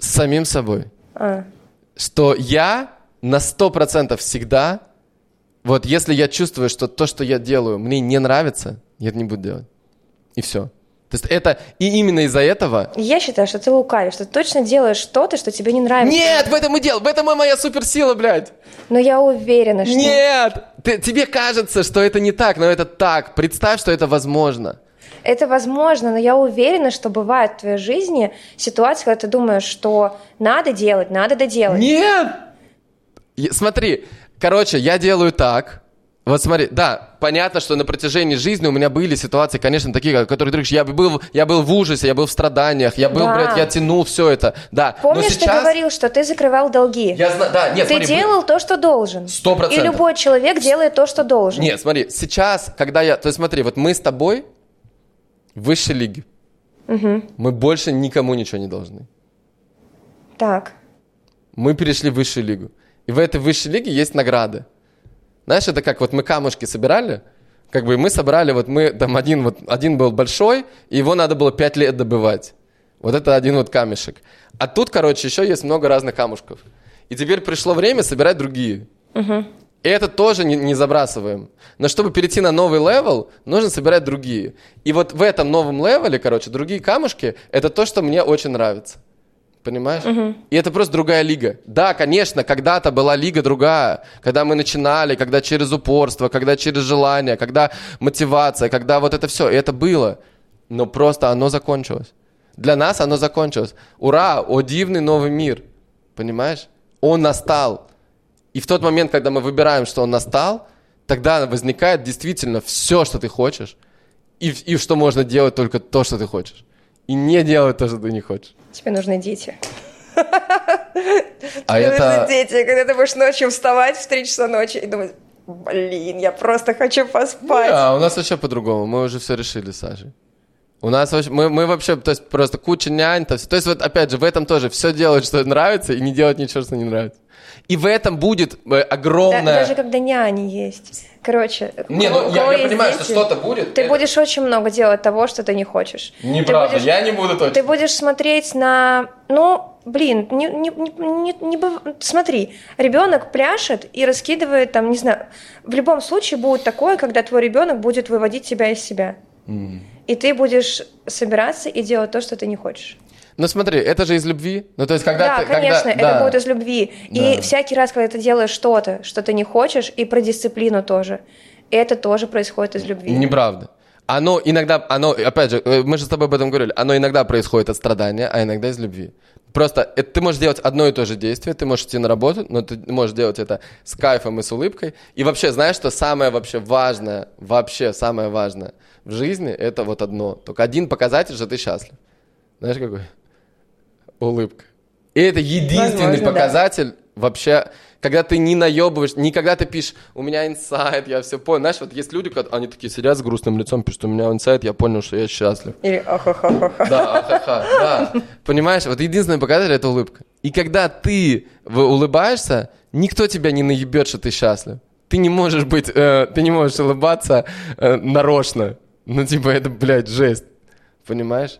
С самим собой. А, Что я на сто процентов всегда, вот если я чувствую, что то, что я делаю, мне не нравится, я это не буду делать. И все. То есть это, и именно из-за этого... Я считаю, что ты лукавишь, что ты точно делаешь что-то, что тебе не нравится. Нет, в этом и дело, в этом и моя суперсила, блядь. Но я уверена, что... Нет! Ты- тебе кажется, что это не так, но это так. Представь, что это возможно. Это возможно, но я уверена, что бывает в твоей жизни ситуация, когда ты думаешь, что надо делать, надо доделать. Нет! Смотри, короче, я делаю так. Вот смотри, да, понятно, что на протяжении жизни у меня были ситуации, конечно, такие, которые ты говоришь, я был, я был в ужасе, я был в страданиях, я был, Да. блядь, я тянул все это, да. Помнишь, Но сейчас... ты говорил, что ты закрывал долги? Я знаю, да, нет, ты смотри, делал то, что должен. Сто процентов. И любой человек делает то, что должен. Нет, смотри, сейчас, когда я... То есть смотри, вот мы с тобой высшей лиге. Мы больше никому ничего не должны. Так. Мы перешли в высшую лигу. И в этой высшей лиге есть награды. Знаешь, это как вот мы камушки собирали, как бы мы собрали, вот мы, там один, вот, один был большой, и его надо было пять лет добывать. Вот это один вот камешек. А тут, короче, еще есть много разных камушков. И теперь пришло время собирать другие. И это тоже не, не забрасываем. Но чтобы перейти на новый level, нужно собирать другие. И вот в этом новом level е, короче, другие камушки, это то, что мне очень нравится. Понимаешь? И это просто другая лига. Да, конечно, когда-то была лига другая. Когда мы начинали, когда через упорство, когда через желание, когда мотивация, когда вот это все. И это было. Но просто оно закончилось. Для нас оно закончилось. Ура! О, дивный новый мир. Понимаешь? Он настал. И в тот момент, когда мы выбираем, что он настал, тогда возникает действительно все, что ты хочешь. И, и что можно делать только то, что ты хочешь. И не делать то, что ты не хочешь. Тебе нужны дети. А Тебе это... нужны дети, когда ты будешь ночью вставать в 3 часа ночи и думать, блин, я просто хочу поспать. А, у нас вообще по-другому. Мы уже все решили, Саша. У нас вообще, мы, мы вообще, то есть просто куча нянь, то есть, то есть вот опять же в этом тоже все делать, что нравится, и не делать ничего, что не нравится. И в этом будет э, Да- огромное... даже когда няни есть. Короче, Не, ну у я, я понимаю, что дети, что-то будет. Ты это- будешь очень много делать того, что ты не хочешь. Неправда, будешь- я не буду точно. Ты будешь смотреть на, ну, блин, не, не, не, не, быв- смотри, ребенок пляшет и раскидывает там, не знаю, в любом случае будет такое, когда твой ребенок будет выводить тебя из себя, и ты будешь собираться и делать то, что ты не хочешь. Ну смотри, это же из любви. Ну то есть когда да, ты... когда- конечно, это да. будет из любви. Да. И всякий раз, когда ты делаешь что-то, что ты не хочешь, и про дисциплину тоже, это тоже происходит из любви. Неправда. Оно иногда, оно, опять же, э, мы же с тобой об этом говорили, оно иногда происходит от страдания, а иногда из любви. Просто это, ты можешь делать одно и то же действие, ты можешь идти на работу, но ты можешь делать это с кайфом и с улыбкой. И вообще, знаешь, что самое вообще важное, вообще самое важное в жизни, это вот одно. Только один показатель, что ты счастлив. Знаешь какой? Улыбка. И это единственный Возможно, да. показатель вообще, когда ты не наебываешь, не когда ты пишешь, у меня инсайт, я все понял. Знаешь, вот есть люди, которые- они такие сидят с грустным лицом, пишут, у меня инсайт, я понял, что я счастлив. Или ахахахаха. Да, ахаха, да. Понимаешь, вот единственный показатель это улыбка. И когда ты улыбаешься, никто тебя не наебет, что ты счастлив. Ты не можешь быть, э, ты не можешь улыбаться э, нарочно. Ну, типа, это, блядь, жесть. Понимаешь?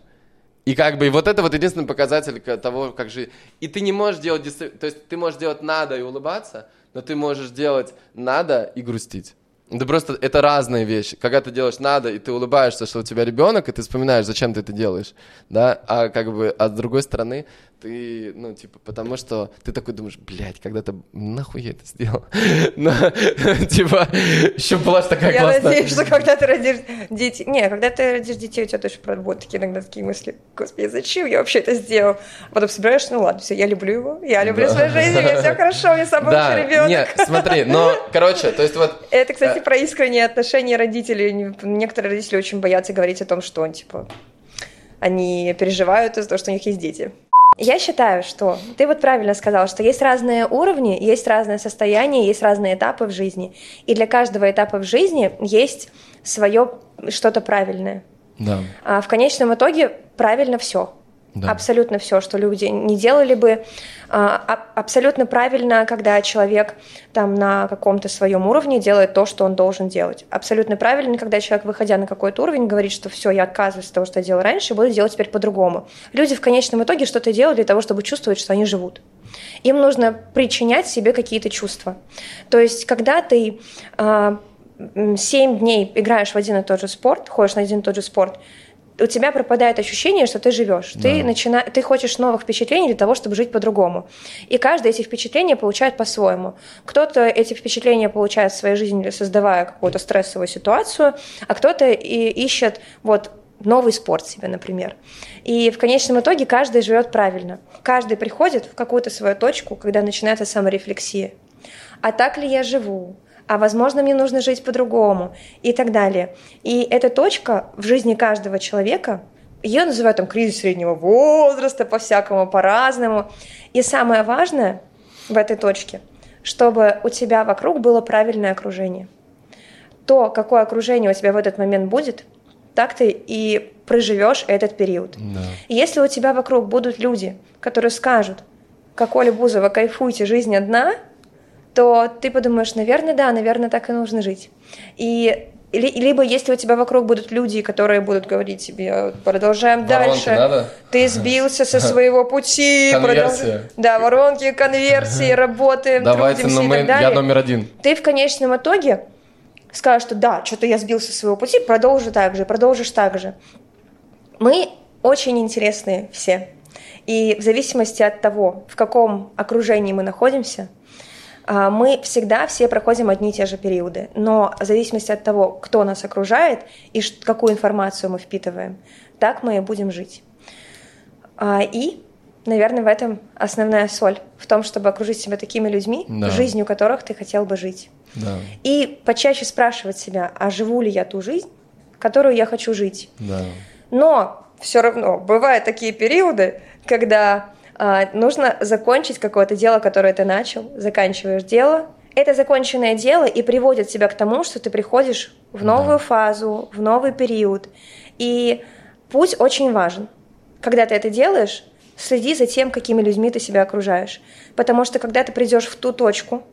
И как бы и вот это вот единственный показатель того, как жить. И ты не можешь делать, то есть ты можешь делать надо и улыбаться, но ты можешь делать надо и грустить. Это просто, это разные вещи. Когда ты делаешь надо, и ты улыбаешься, что у тебя ребенок, и ты вспоминаешь, зачем ты это делаешь, да, а как бы, а с другой стороны, ты, ну, типа, потому что ты такой думаешь, блядь, когда-то нахуй я это сделал? Но, типа, еще была такая Я классная... надеюсь, что когда ты родишь детей... Не, когда ты родишь детей, у тебя точно правда, будут такие иногда такие мысли. Господи, зачем я вообще это сделал? Потом собираешься, ну ладно, все, я люблю его, я люблю свою жизнь, меня все хорошо, меня самый Да, ребенок. нет, смотри, но, короче, то есть вот... Это, кстати, про искренние отношения родителей. Не- Некоторые родители очень боятся говорить о том, что, типа, они переживают из-за того, что у них есть дети. Я считаю, что ты вот правильно сказал, что есть разные уровни, есть разное состояние, есть разные этапы в жизни. И для каждого этапа в жизни есть свое что-то правильное. Да. А в конечном итоге правильно все. Да. Абсолютно все, что люди не делали бы. А, абсолютно правильно, когда человек там на каком-то своем уровне делает то, что он должен делать. Абсолютно правильно, когда человек, выходя на какой-то уровень, говорит, что все, я отказываюсь от того, что я делал раньше, буду делать теперь по-другому. Люди в конечном итоге что-то делают для того, чтобы чувствовать, что они живут. Им нужно причинять себе какие-то чувства. То есть, когда ты а, семь дней играешь в один и тот же спорт, ходишь на один и тот же спорт, у тебя пропадает ощущение, что ты живешь. Да. Ты, начина... ты хочешь новых впечатлений для того, чтобы жить по-другому. И каждый эти впечатления получает по-своему. Кто-то эти впечатления получает в своей жизни, создавая какую-то стрессовую ситуацию, а кто-то и ищет вот новый спорт себе, например. И в конечном итоге каждый живет правильно. Каждый приходит в какую-то свою точку, когда начинается саморефлексия. А так ли я живу? А возможно, мне нужно жить по-другому и так далее. И эта точка в жизни каждого человека, ее называют там кризис среднего возраста, по-всякому, по-разному. И самое важное в этой точке, чтобы у тебя вокруг было правильное окружение. То, какое окружение у тебя в этот момент будет, так ты и проживешь этот период. Да. И если у тебя вокруг будут люди, которые скажут, как Оля Бузова, кайфуйте, жизнь одна – то ты подумаешь, наверное, да, наверное, так и нужно жить. И либо если у тебя вокруг будут люди, которые будут говорить тебе, продолжаем воронки дальше, надо? ты сбился со своего пути, продолж... да, воронки, конверсии, работы, Давайте, но мы, я номер один. Ты в конечном итоге скажешь, что да, что-то я сбился со своего пути, продолжи так же, продолжишь так же. Мы очень интересные все. И в зависимости от того, в каком окружении мы находимся – мы всегда все проходим одни и те же периоды, но в зависимости от того, кто нас окружает и какую информацию мы впитываем, так мы и будем жить. А, и, наверное, в этом основная соль, в том, чтобы окружить себя такими людьми, да. жизнью которых ты хотел бы жить. Да. И почаще спрашивать себя, а живу ли я ту жизнь, которую я хочу жить. Да. Но все равно бывают такие периоды, когда а, нужно закончить какое-то дело, которое ты начал, заканчиваешь дело. Это законченное дело и приводит тебя к тому, что ты приходишь в новую да. фазу, в новый период. И путь очень важен. Когда ты это делаешь, следи за тем, какими людьми ты себя окружаешь. Потому что когда ты придешь в ту точку,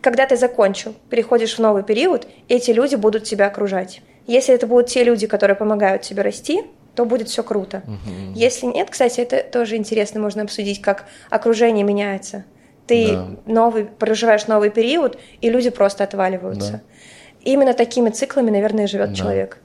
когда ты закончил, переходишь в новый период, эти люди будут тебя окружать. Если это будут те люди, которые помогают тебе расти, то будет все круто. Угу. Если нет, кстати, это тоже интересно, можно обсудить, как окружение меняется. Ты да. новый, проживаешь новый период, и люди просто отваливаются. Да. Именно такими циклами, наверное, живет да. человек.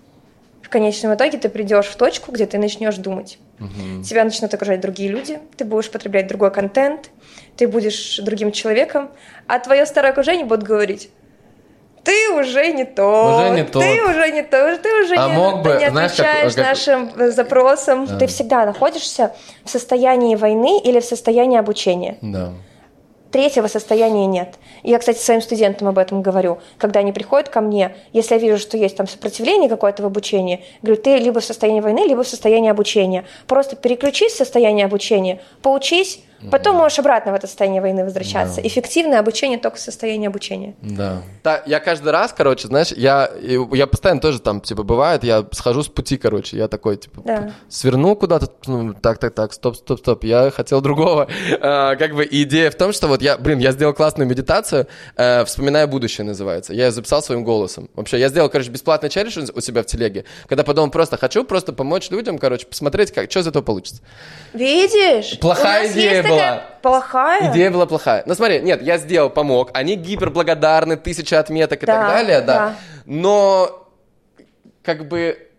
В конечном итоге ты придешь в точку, где ты начнешь думать. Угу. Тебя начнут окружать другие люди, ты будешь потреблять другой контент, ты будешь другим человеком, а твое старое окружение будет говорить, ты уже не то, уже не то, ты уже не то, ты уже а не, мог бы, не знаешь, отвечаешь как, как... нашим запросам. Да. Ты всегда находишься в состоянии войны или в состоянии обучения. Да. Третьего состояния нет. Я, кстати, своим студентам об этом говорю. Когда они приходят ко мне, если я вижу, что есть там сопротивление какое-то в обучении, говорю, ты либо в состоянии войны, либо в состоянии обучения. Просто переключись в состояние обучения, поучись, Потом можешь обратно в это состояние войны возвращаться. Да. Эффективное обучение только в состоянии обучения. Да. да. Я каждый раз, короче, знаешь, я, я постоянно тоже там, типа, бывает, я схожу с пути, короче, я такой, типа, да. сверну куда-то, ну, так, так, так, стоп, стоп, стоп, я хотел другого. А, как бы идея в том, что вот я, блин, я сделал классную медитацию, э, «Вспоминая будущее» называется. Я ее записал своим голосом. Вообще, я сделал, короче, бесплатный челлендж у себя в телеге, когда подумал, просто хочу просто помочь людям, короче, посмотреть, как, что из этого получится. Видишь? Плохая идея была. Плохая? Идея была плохая. Ну смотри, нет, я сделал, помог. Они гиперблагодарны, тысяча отметок и да, так далее, да. да. Но как бы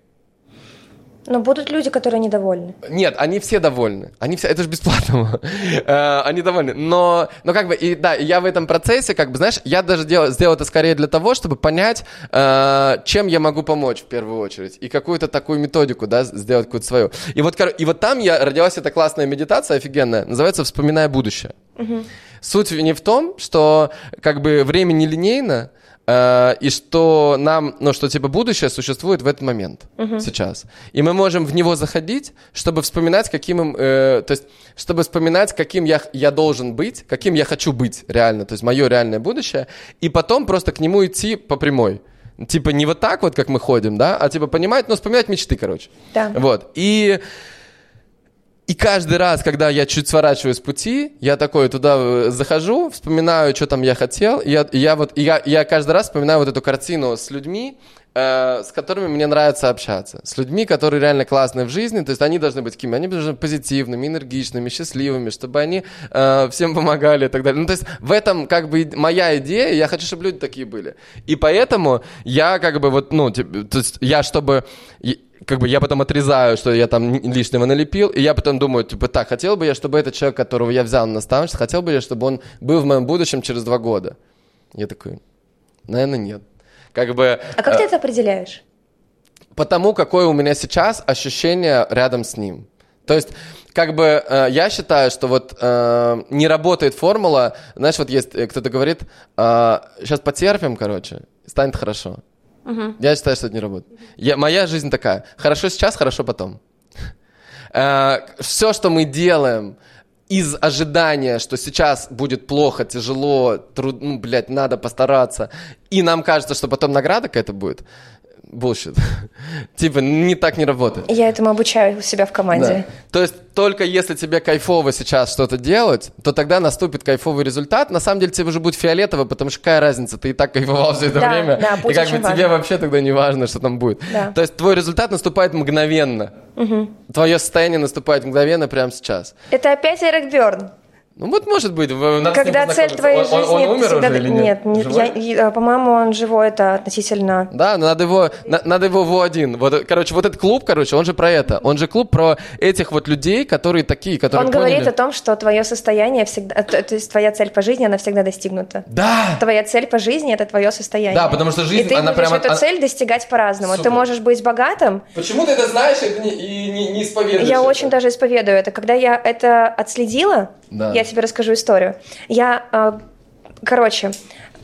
но будут люди, которые недовольны. Нет, они все довольны. Они все, это же бесплатно. Э, они довольны. Но, но как бы, и да, я в этом процессе, как бы, знаешь, я даже делал, сделал это скорее для того, чтобы понять, э, чем я могу помочь в первую очередь. И какую-то такую методику, да, сделать какую-то свою. И вот, и вот там я родилась эта классная медитация офигенная, называется «Вспоминая будущее». Угу. Суть не в том, что как бы время нелинейно, Э, и что нам, ну, что типа будущее существует в этот момент, uh-huh. сейчас. И мы можем в него заходить, чтобы вспоминать, каким им, э, то есть, чтобы вспоминать, каким я, я должен быть, каким я хочу быть реально, то есть мое реальное будущее, и потом просто к нему идти по прямой. Типа не вот так вот, как мы ходим, да, а типа понимать, ну, вспоминать мечты, короче. Да. Вот. И И каждый раз, когда я чуть сворачиваю с пути, я такой туда э, захожу, вспоминаю, что там я хотел, и я, и я вот, и я, я каждый раз вспоминаю вот эту картину с людьми, э, с которыми мне нравится общаться, с людьми, которые реально классные в жизни, то есть они должны быть какими, они должны быть позитивными, энергичными, счастливыми, чтобы они э, всем помогали и так далее. Ну, то есть в этом как бы моя идея, я хочу, чтобы люди такие были. И поэтому я как бы вот, ну, типа, то есть я чтобы как бы я потом отрезаю, что я там лишнего налепил, и я потом думаю, типа, так, хотел бы я, чтобы этот человек, которого я взял на наставничество, хотел бы я, чтобы он был в моем будущем через два года. Я такой, наверное, нет. Как бы... А как э, ты это определяешь? Потому, какое у меня сейчас ощущение рядом с ним. То есть, как бы э, я считаю, что вот э, не работает формула, знаешь, вот есть э, кто-то говорит, э, сейчас потерпим, короче, станет хорошо. Угу. Я считаю, что это не работает. Я, моя жизнь такая. Хорошо сейчас, хорошо потом. Э, все, что мы делаем из ожидания, что сейчас будет плохо, тяжело, труд, ну, блядь, надо постараться, и нам кажется, что потом награда какая-то будет, bullshit. типа, не так не работает. Я этому обучаю у себя в команде. Да. То есть только если тебе кайфово сейчас что-то делать, то тогда наступит кайфовый результат. На самом деле тебе уже будет фиолетово, потому что какая разница, ты и так кайфовал все это да, время. Да, и как бы важно. тебе вообще тогда не важно, что там будет. Да. То есть твой результат наступает мгновенно. Угу. Твое состояние наступает мгновенно прямо сейчас. Это опять Эрик Бёрн. Ну вот может быть, когда цель твоей жизни он, он умер всегда... уже или нет? Нет, я, я, по-моему, он живой, это относительно. Да, надо его, на, надо его в один. Вот, короче, вот этот клуб, короче, он же про это. Он же клуб про этих вот людей, которые такие, которые. Он поняли... говорит о том, что твое состояние всегда, то, то есть твоя цель по жизни, она всегда достигнута. Да. Твоя цель по жизни это твое состояние. Да, потому что жизнь, и ты она прямо. эту цель достигать по-разному. Ты можешь быть богатым. Почему ты это знаешь и не, и не, не исповедуешь? Я это? очень даже исповедую это. Когда я это отследила, да. я тебе расскажу историю. Я, а, короче,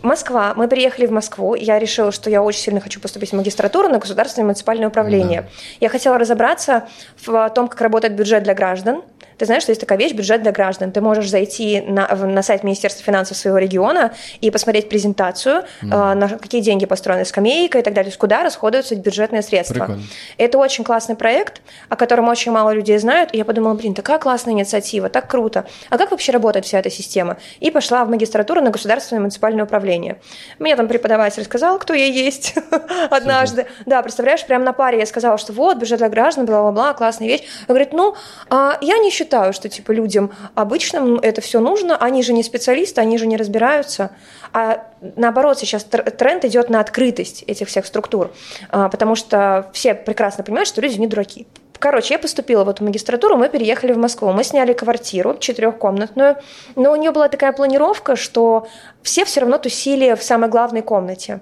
Москва. Мы приехали в Москву. Я решила, что я очень сильно хочу поступить в магистратуру на государственное муниципальное управление. Да. Я хотела разобраться в том, как работает бюджет для граждан. Ты знаешь, что есть такая вещь бюджет для граждан. Ты можешь зайти на, на сайт Министерства финансов своего региона и посмотреть презентацию, mm. э, на какие деньги построены скамейка и так далее, куда расходуются бюджетные средства. Прикольно. Это очень классный проект, о котором очень мало людей знают. И я подумала, блин, такая классная инициатива, так круто. А как вообще работает вся эта система? И пошла в магистратуру на государственное муниципальное управление. Мне там преподаватель сказал, кто я есть однажды. Да, представляешь, прямо на паре я сказала, что вот, бюджет для граждан, бла-бла-бла, классная вещь. Он говорит, ну, а я не считаю считаю, что типа людям обычным это все нужно, они же не специалисты, они же не разбираются. А наоборот, сейчас тренд идет на открытость этих всех структур, а, потому что все прекрасно понимают, что люди не дураки. Короче, я поступила в эту магистратуру, мы переехали в Москву. Мы сняли квартиру четырехкомнатную, но у нее была такая планировка, что все все равно тусили в самой главной комнате.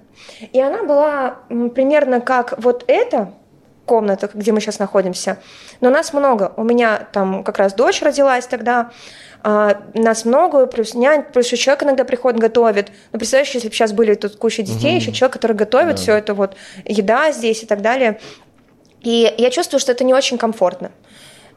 И она была примерно как вот эта, комнатах, где мы сейчас находимся. Но нас много. У меня там как раз дочь родилась тогда, а, нас много, плюс нянь, плюс еще человек иногда приходит, готовит. Ну, представляешь, если бы сейчас были тут куча детей, угу. еще человек, который готовит да. все это вот, еда здесь и так далее. И я чувствую, что это не очень комфортно.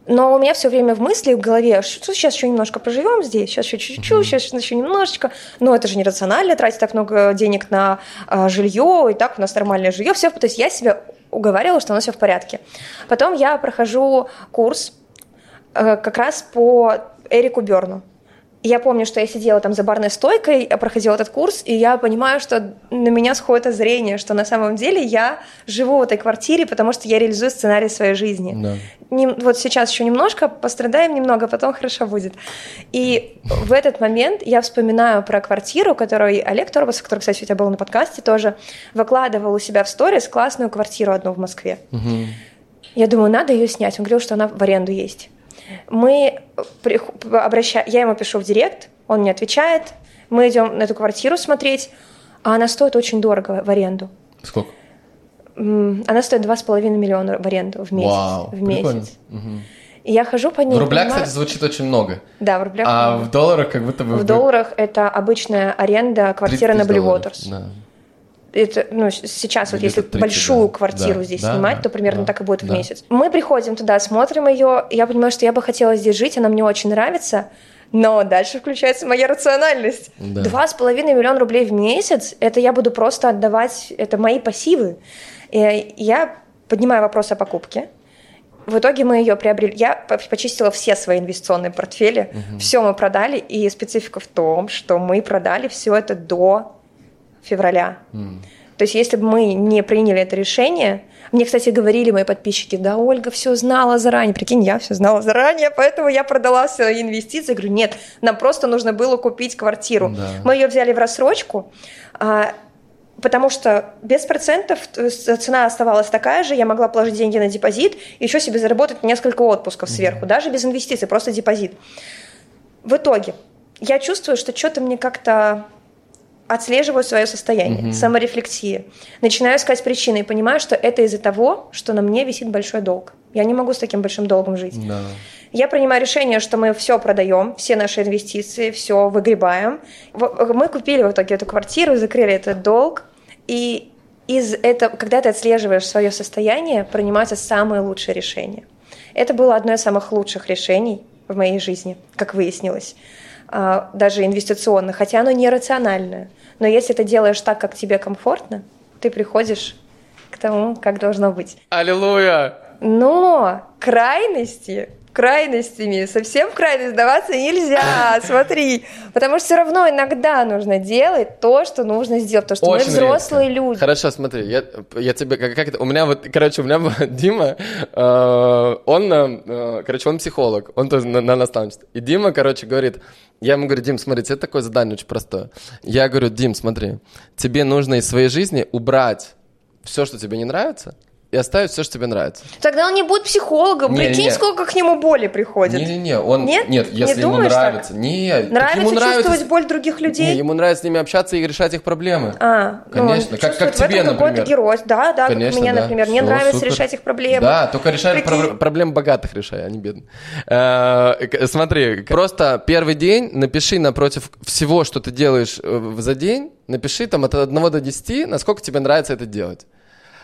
Но у меня все время в мысли, в голове, что сейчас еще немножко проживем здесь, сейчас еще чуть-чуть, mm-hmm. сейчас еще немножечко. Но это же нерационально тратить так много денег на а, жилье, и так у нас нормальное жилье. Все, то есть я себя уговаривала, что у нас все в порядке. Потом я прохожу курс э, как раз по Эрику Берну. Я помню, что я сидела там за барной стойкой, я проходила этот курс, и я понимаю, что на меня сходит озрение, что на самом деле я живу в этой квартире, потому что я реализую сценарий своей жизни. Да. Не, вот сейчас еще немножко, пострадаем немного, потом хорошо будет. И в этот момент я вспоминаю про квартиру, которую Олег Торбас, который, кстати, у тебя был на подкасте тоже, выкладывал у себя в сторис классную квартиру одну в Москве. Угу. Я думаю, надо ее снять. Он говорил, что она в аренду есть. Мы обращаем, я ему пишу в директ, он мне отвечает, мы идем на эту квартиру смотреть, а она стоит очень дорого в аренду. Сколько? Она стоит 2,5 миллиона в аренду в месяц. Вау, в месяц. Угу. И я хожу по ней. В рублях, понимаю... кстати, звучит очень много. Да, в рублях. А много. в долларах как будто бы... В долларах это обычная аренда квартиры на Blue Waters. Да это, ну, сейчас вот если 30, большую да. квартиру да. здесь да, снимать, да, то примерно да, так и будет да. в месяц. Мы приходим туда, смотрим ее, я понимаю, что я бы хотела здесь жить, она мне очень нравится, но дальше включается моя рациональность. Два с половиной миллиона рублей в месяц, это я буду просто отдавать, это мои пассивы. И я поднимаю вопрос о покупке, в итоге мы ее приобрели. Я почистила все свои инвестиционные портфели, угу. все мы продали, и специфика в том, что мы продали все это до февраля. Mm. То есть, если бы мы не приняли это решение, мне, кстати, говорили мои подписчики, да, Ольга все знала заранее. Прикинь, я все знала заранее, поэтому я продала свои инвестиции. Я говорю, нет, нам просто нужно было купить квартиру. Да. Мы ее взяли в рассрочку, а, потому что без процентов цена оставалась такая же, я могла положить деньги на депозит и еще себе заработать несколько отпусков сверху, mm-hmm. даже без инвестиций, просто депозит. В итоге я чувствую, что что-то мне как-то отслеживаю свое состояние, угу. саморефлексия. Начинаю искать причины и понимаю, что это из-за того, что на мне висит большой долг. Я не могу с таким большим долгом жить. Да. Я принимаю решение, что мы все продаем, все наши инвестиции, все выгребаем. Мы купили в итоге эту квартиру, закрыли этот долг, и из этого, когда ты отслеживаешь свое состояние, принимаются самые лучшие решения. Это было одно из самых лучших решений в моей жизни, как выяснилось, а, даже инвестиционных, хотя оно нерациональное. Но если ты делаешь так, как тебе комфортно, ты приходишь к тому, как должно быть. Аллилуйя! Но крайности крайностями, совсем в крайность сдаваться нельзя, смотри. Потому что все равно иногда нужно делать то, что нужно сделать, потому что Очень мы взрослые редко. люди. Хорошо, смотри, я, я тебе, как, как это, у меня вот, короче, у меня Дима, э, он, э, короче, он психолог, он тоже на, на наставничестве. И Дима, короче, говорит, я ему говорю, Дим, смотри, это такое задание очень простое. Я говорю, Дим, смотри, тебе нужно из своей жизни убрать все, что тебе не нравится, и оставить все, что тебе нравится. Тогда он не будет психологом. Не, Прикинь, не. сколько к нему боли приходит. Не-не-не, он... Нет, нет если не ему нравится. Так? Нет, нравится ему чувствовать нравится... боль других людей? Не, ему нравится с ними общаться и решать их проблемы. А, ну, Конечно, ну, как, как тебе, например. герой. Да, да, Конечно, как мне, да. например. Мне Все, нравится супер. решать их проблемы. Да, только решай про- проблемы богатых решай, а не бедных. А, смотри, просто первый день напиши напротив всего, что ты делаешь э, за день, напиши там от 1 до 10, насколько тебе нравится это делать.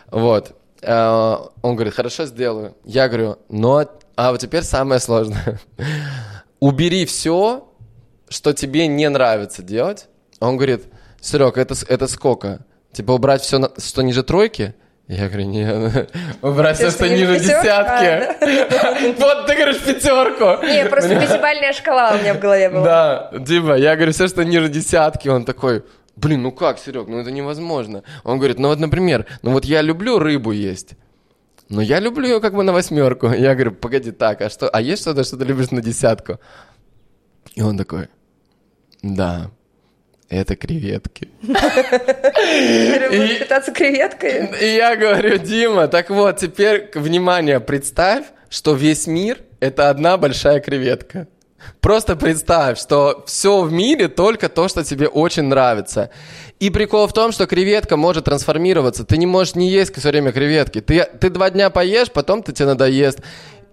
Вот. Э, он говорит, хорошо, сделаю. Я говорю, но... А вот теперь самое сложное. Убери все, что тебе не нравится делать. Он говорит, Серег, это, это сколько? Типа убрать все, что ниже тройки? Я говорю, нет, убрать все, что ниже десятки. Вот ты говоришь пятерку. Не, просто пятибальная шкала у меня в голове была. Да, Дима, я говорю, все, что ниже десятки. Он такой, Блин, ну как, Серег, ну это невозможно. Он говорит, ну вот, например, ну вот я люблю рыбу есть. Но я люблю ее как бы на восьмерку. Я говорю, погоди, так, а что, а есть что-то, что ты любишь на десятку? И он такой, да, это креветки. питаться креветкой? И я говорю, Дима, так вот, теперь, внимание, представь, что весь мир — это одна большая креветка. Просто представь, что все в мире только то, что тебе очень нравится. И прикол в том, что креветка может трансформироваться. Ты не можешь не есть все время креветки. Ты, ты два дня поешь, потом ты тебе надоест.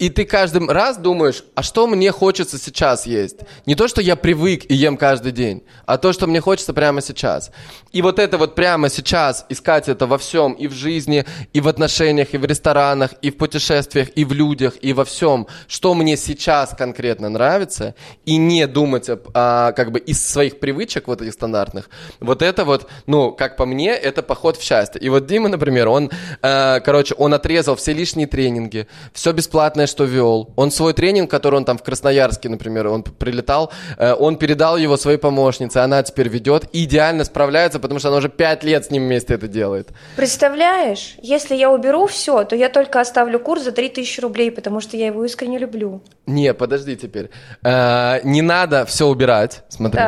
И ты каждый раз думаешь, а что мне хочется сейчас есть? Не то, что я привык и ем каждый день, а то, что мне хочется прямо сейчас. И вот это вот прямо сейчас, искать это во всем, и в жизни, и в отношениях, и в ресторанах, и в путешествиях, и в людях, и во всем, что мне сейчас конкретно нравится, и не думать об, а, как бы из своих привычек вот этих стандартных. Вот это вот, ну, как по мне, это поход в счастье. И вот Дима, например, он, э, короче, он отрезал все лишние тренинги, все бесплатное, что вел. Он свой тренинг, который он там в Красноярске, например, он прилетал, э, он передал его своей помощнице, она теперь ведет идеально справляется, потому что она уже пять лет с ним вместе это делает. Представляешь, если я уберу все, то я только оставлю курс за 3000 рублей, потому что я его искренне люблю. Не, подожди теперь. Э, не надо все убирать, смотри.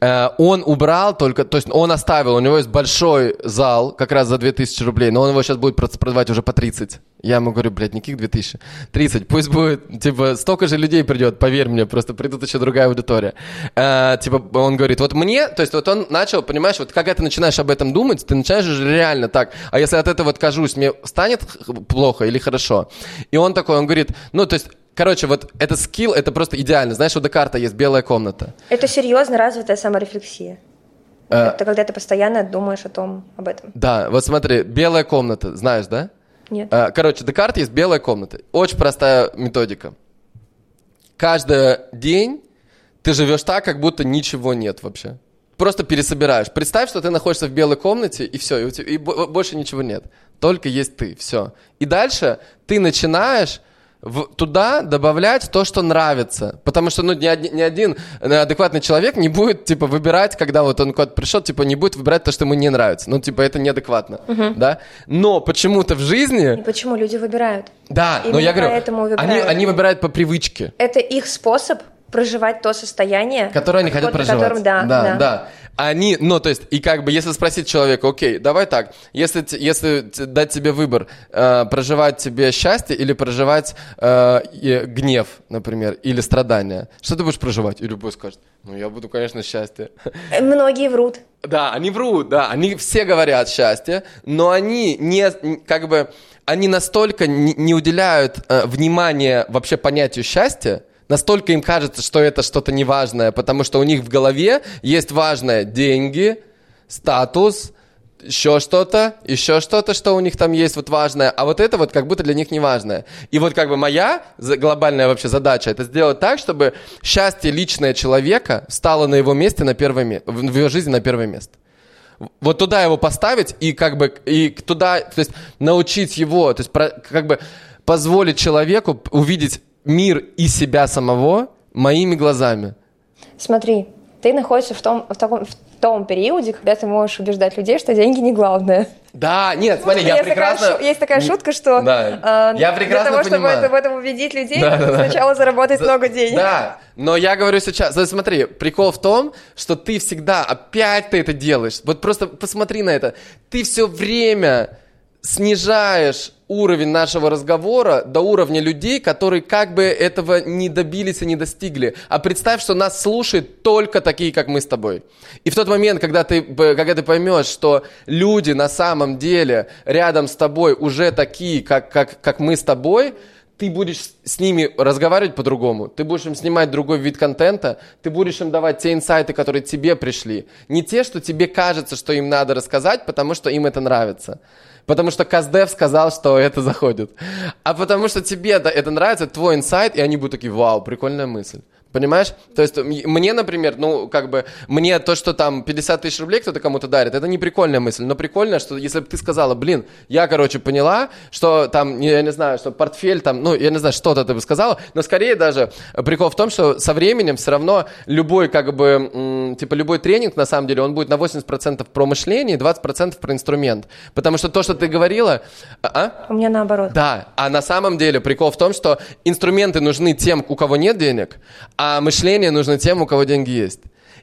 Э, он убрал только, то есть он оставил, у него есть большой зал, как раз за 2000 рублей, но он его сейчас будет продавать уже по 30. Я ему говорю, блядь, никаких 2000. 30, пусть будет, типа, столько же людей придет, поверь мне, просто придут еще другая аудитория. Э, типа, он говорит, вот мне, то есть вот он начал, понимаешь, вот когда ты начинаешь об этом думать, ты начинаешь же реально так, а если от этого откажусь, мне станет плохо или хорошо? И он такой, он говорит, ну, то есть Короче, вот это скилл, это просто идеально. Знаешь, у Декарта есть белая комната. Это серьезно развитая саморефлексия. Э, это когда ты постоянно думаешь о том, об этом. Да, вот смотри, белая комната, знаешь, да? Нет. А, короче, Декарт есть белая комната. Очень простая методика. Каждый день ты живешь так, как будто ничего нет вообще. Просто пересобираешь. Представь, что ты находишься в белой комнате, и все, и, у тебя, и больше ничего нет. Только есть ты, все. И дальше ты начинаешь в, туда добавлять то, что нравится. Потому что, ну, ни, один, ни один адекватный человек не будет, типа, выбирать, когда вот он куда-то пришел, типа, не будет выбирать то, что ему не нравится. Ну, типа, это неадекватно, угу. да? Но почему-то в жизни... И почему люди выбирают? Да, Именно но я говорю, поэтому они, выбирают. они выбирают по привычке. Это их способ проживать то состояние, Которое они хотят проживать. котором, да, да, да. да. Они, ну, то есть, и как бы, если спросить человека, окей, давай так, если, если дать тебе выбор, э, проживать тебе счастье или проживать э, гнев, например, или страдания, что ты будешь проживать? И любой скажет, ну, я буду, конечно, счастье. Э, Многие врут. Да, они врут, да, они все говорят счастье, но они не, как бы, они настолько не, не уделяют э, внимания вообще понятию счастья, настолько им кажется, что это что-то неважное, потому что у них в голове есть важное деньги, статус, еще что-то, еще что-то, что у них там есть вот важное, а вот это вот как будто для них не важное. И вот как бы моя глобальная вообще задача, это сделать так, чтобы счастье личное человека стало на его месте на первое в его жизни на первое место. Вот туда его поставить и как бы и туда, то есть научить его, то есть про- как бы позволить человеку увидеть мир и себя самого моими глазами. Смотри, ты находишься в том, в таком, в том периоде, когда ты можешь убеждать людей, что деньги не главное. Да, нет, смотри, я есть, прекрасно... такая, есть такая шутка, что Да. э, Я для прекрасно того, чтобы это- в этом убедить людей, Да, да, да. сначала заработать много денег. Да, но я говорю сейчас, то есть смотри, прикол в том, что ты всегда, опять ты это делаешь, вот просто посмотри на это, ты все время снижаешь уровень нашего разговора до уровня людей, которые как бы этого не добились и не достигли. А представь, что нас слушают только такие, как мы с тобой. И в тот момент, когда ты, когда ты поймешь, что люди на самом деле рядом с тобой уже такие, как, как, как мы с тобой, ты будешь с ними разговаривать по-другому, ты будешь им снимать другой вид контента, ты будешь им давать те инсайты, которые тебе пришли. Не те, что тебе кажется, что им надо рассказать, потому что им это нравится. Потому что Каздев сказал, что это заходит. А потому что тебе это, нравится, твой инсайт, и они будут такие, вау, прикольная мысль. Понимаешь? То есть мне, например, ну, как бы, мне то, что там 50 тысяч рублей кто-то кому-то дарит, это не прикольная мысль. Но прикольно, что если бы ты сказала, блин, я, короче, поняла, что там, я не знаю, что портфель там, ну, я не знаю, что-то ты бы сказала, но скорее даже прикол в том, что со временем все равно любой, как бы, м, типа, любой тренинг, на самом деле, он будет на 80% про мышление и 20% про инструмент. Потому что то, что ты говорила... А? У меня наоборот. Да, а на самом деле прикол в том, что инструменты нужны тем, у кого нет денег, а мышление нужно тем, у кого деньги есть.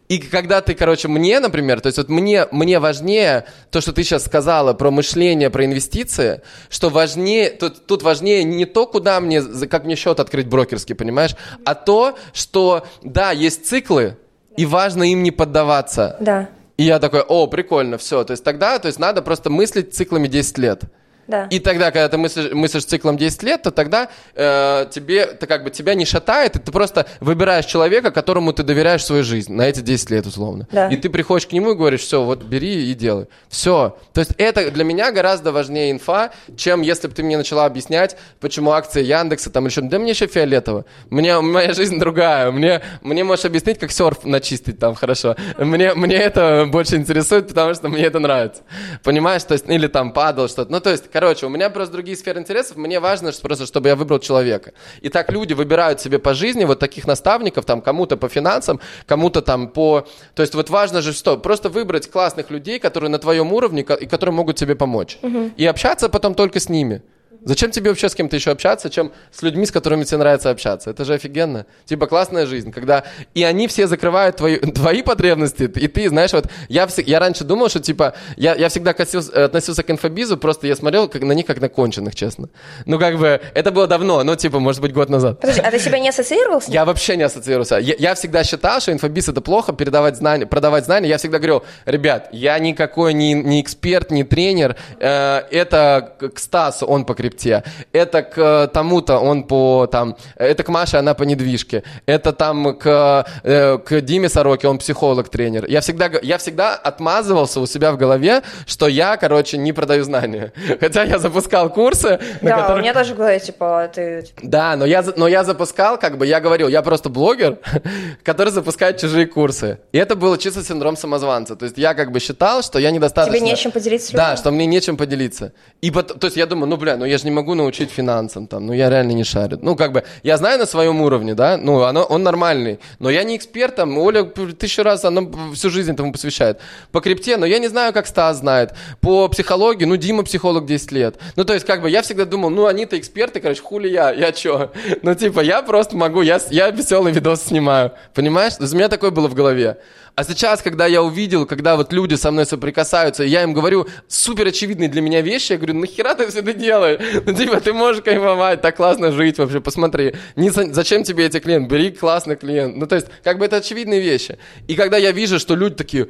И когда ты, короче, мне, например, то есть вот мне, мне важнее то, что ты сейчас сказала про мышление, про инвестиции, что важнее, тут, тут важнее не то, куда мне, как мне счет открыть брокерский, понимаешь, а то, что, да, есть циклы, и важно им не поддаваться. Да, И я такой, о, прикольно, все. То есть тогда, то есть надо просто мыслить циклами 10 лет. Да. И тогда, когда ты мыслишь, мыслишь циклом 10 лет, то тогда э, тебе, ты как бы тебя не шатает, и ты просто выбираешь человека, которому ты доверяешь свою жизнь на эти 10 лет условно. Да. И ты приходишь к нему и говоришь, все, вот бери и делай. Все. То есть это для меня гораздо важнее инфа, чем если бы ты мне начала объяснять, почему акции Яндекса там или что Да мне еще фиолетово. Мне, моя жизнь другая. Мне, мне можешь объяснить, как серф начистить там хорошо. Мне, мне это больше интересует, потому что мне это нравится. Понимаешь? То есть, или там падал что-то. Ну, то есть, короче, у меня просто другие сферы интересов. Мне важно что- просто, чтобы я выбрал человека. И так люди выбирают себе по жизни вот таких наставников, там, кому-то по финансам, кому-то там по... То есть, вот важно же что? Просто выбрать классных людей, которые на твоем уровне и которые могут тебе помочь. И общаться потом только с ними. Зачем тебе вообще с кем-то еще общаться, чем с людьми, с которыми тебе нравится общаться? Это же офигенно. Типа классная жизнь, когда и они все закрывают твои, твои потребности, и ты, знаешь, вот я, вс- я раньше думал, что типа я, я всегда косился- относился к инфобизу, просто я смотрел как, на них как на конченых, честно. Ну как бы это было давно, ну типа может быть год назад. Подожди, а ты себя не ассоциировал с ним? Я вообще не ассоциируюсь. Я, я всегда считал, что инфобиз это плохо, передавать знания, продавать знания. Я всегда говорил, ребят, я никакой не, не эксперт, не тренер. Э, это к Стасу, он по крипте. Это к э, тому-то, он по там. Это к Маше, она по недвижке. Это там к, э, к Диме Сороке, он психолог, тренер. Я всегда, я всегда отмазывался у себя в голове, что я, короче, не продаю знания. Хотя я запускал курсы, на Да, у которых меня тоже говорят, типа, ты... да, но я, но я запускал, как бы, я говорил, я просто блогер, который запускает чужие курсы. И это был чисто синдром самозванца. То есть я как бы считал, что я недостаточно... Тебе нечем поделиться Да, что мне нечем поделиться. И пот- то есть я думаю, ну, бля, ну я же не могу научить финансам, там, ну, я реально не шарю. Ну, как бы, я знаю на своем уровне, да, ну, оно, он нормальный, но я не эксперт, там, Оля тысячу раз, она всю жизнь этому посвящает. По крипте, но я не знаю, как Стас знает. По психологии, ну, Дима психолог 10 лет. Ну, то есть, как бы, я всегда думал, ну, они-то эксперты, короче, хули я, я чё? Ну, типа, я просто могу, я, я веселый видос снимаю, понимаешь? У меня такое было в голове. А сейчас, когда я увидел, когда вот люди со мной соприкасаются, я им говорю супер очевидные для меня вещи, я говорю, нахера ты все это делаешь? Ну, типа, ты можешь кайфовать, так классно жить вообще, посмотри. Не, зачем тебе эти клиенты? Бери классный клиент. Ну, то есть, как бы это очевидные вещи. И когда я вижу, что люди такие,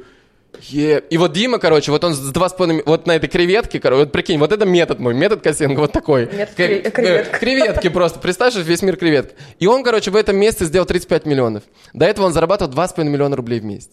Е... И вот Дима, короче, вот он с два с половиной, вот на этой креветке, короче, вот прикинь, вот это метод мой, метод Косенко, вот такой. Метод Кре- креветка. Креветки просто, представь, весь мир креветок. И он, короче, в этом месяце сделал 35 миллионов. До этого он зарабатывал 2,5 миллиона рублей в месяц.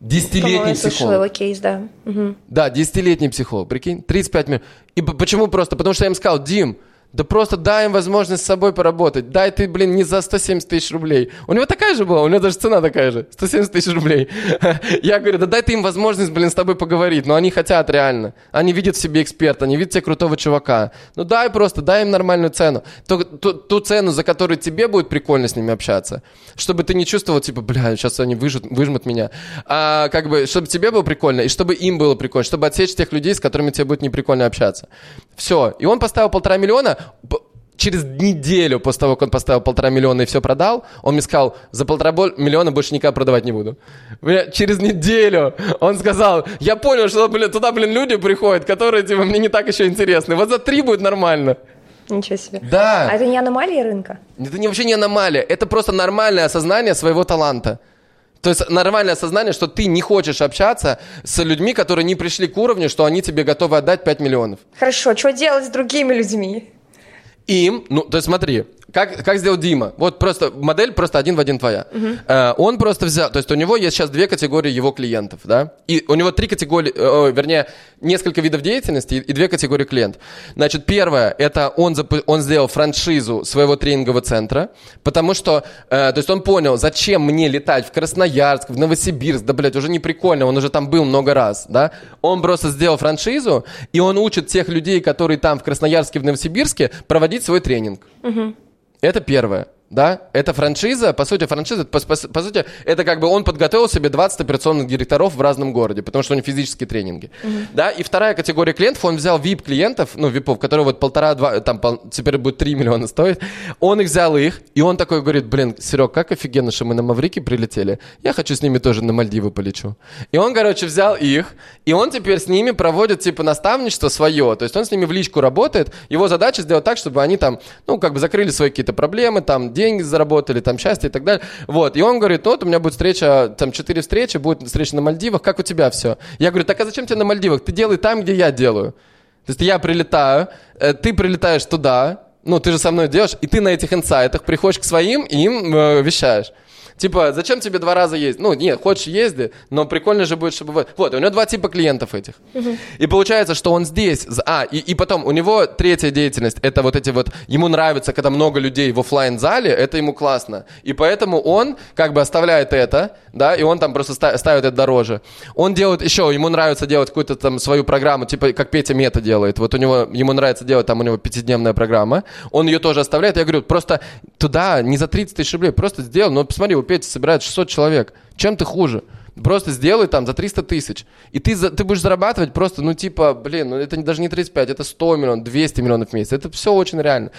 Десятилетний психолог. его кейс, да. Угу. Да, десятилетний психолог, прикинь, 35 миллионов. И почему просто? Потому что я им сказал, Дим, да просто дай им возможность с собой поработать. Дай ты, блин, не за 170 тысяч рублей. У него такая же была, у него даже цена такая же. 170 тысяч рублей. Я говорю, да дай ты им возможность, блин, с тобой поговорить. Но они хотят реально. Они видят в себе эксперта, они видят тебе крутого чувака. Ну дай просто, дай им нормальную цену. Ту, ту, ту цену, за которую тебе будет прикольно с ними общаться. Чтобы ты не чувствовал, типа, бля, сейчас они выжмут, выжмут меня. А как бы, чтобы тебе было прикольно, и чтобы им было прикольно. Чтобы отсечь тех людей, с которыми тебе будет неприкольно общаться. Все. И он поставил полтора миллиона, через неделю после того, как он поставил полтора миллиона и все продал, он мне сказал, за полтора миллиона больше никогда продавать не буду. Через неделю он сказал, я понял, что блин, туда, блин, люди приходят, которые, типа, мне не так еще интересны. Вот за три будет нормально. Ничего себе. Да. А это не аномалия рынка? Это не, вообще не аномалия. Это просто нормальное осознание своего таланта. То есть нормальное осознание, что ты не хочешь общаться с людьми, которые не пришли к уровню, что они тебе готовы отдать 5 миллионов. Хорошо, что делать с другими людьми? Им, ну, то есть смотри, как, как сделал Дима? Вот просто модель просто один в один твоя. Угу. Э, он просто взял, то есть у него есть сейчас две категории его клиентов, да? И у него три категории, э, вернее, несколько видов деятельности и, и две категории клиентов. Значит, первое, это он, запу- он сделал франшизу своего тренингового центра, потому что, э, то есть он понял, зачем мне летать в Красноярск, в Новосибирск, да, блядь, уже не прикольно, он уже там был много раз, да? Он просто сделал франшизу, и он учит тех людей, которые там в Красноярске, в Новосибирске, проводить свой тренинг. Угу. Это первое да, это франшиза, по сути, франшиза, по, по, по сути, это как бы он подготовил себе 20 операционных директоров в разном городе, потому что у него физические тренинги, mm-hmm. да, и вторая категория клиентов, он взял VIP-клиентов, ну, випов, которые вот полтора-два, там, пол, теперь будет 3 миллиона стоить, он их взял их, и он такой говорит, блин, Серег, как офигенно, что мы на Маврики прилетели, я хочу с ними тоже на Мальдивы полечу. И он, короче, взял их, и он теперь с ними проводит, типа, наставничество свое, то есть он с ними в личку работает, его задача сделать так, чтобы они там, ну, как бы закрыли свои какие-то проблемы, там, деньги заработали, там счастье и так далее. Вот, и он говорит, вот у меня будет встреча, там четыре встречи, будет встреча на Мальдивах, как у тебя все? Я говорю, так а зачем тебе на Мальдивах? Ты делай там, где я делаю. То есть я прилетаю, э, ты прилетаешь туда, ну, ты же со мной делаешь, и ты на этих инсайтах приходишь к своим и им э, вещаешь. Типа, зачем тебе два раза ездить? Ну, нет, хочешь езди, но прикольно же будет, чтобы... Вот, у него два типа клиентов этих. Угу. И получается, что он здесь... А, и, и потом, у него третья деятельность, это вот эти вот... Ему нравится, когда много людей в офлайн зале это ему классно. И поэтому он как бы оставляет это, да, и он там просто ставит это дороже. Он делает еще, ему нравится делать какую-то там свою программу, типа как Петя Мета делает. Вот у него, ему нравится делать, там у него пятидневная программа. Он ее тоже оставляет. Я говорю, просто туда не за 30 тысяч рублей, просто сделал. Ну, посмотри, у Пети собирает 600 человек. Чем ты хуже? Просто сделай там за 300 тысяч. И ты, за, ты будешь зарабатывать просто, ну, типа, блин, ну, это даже не 35, это 100 миллионов, 200 миллионов в месяц. Это все очень реально.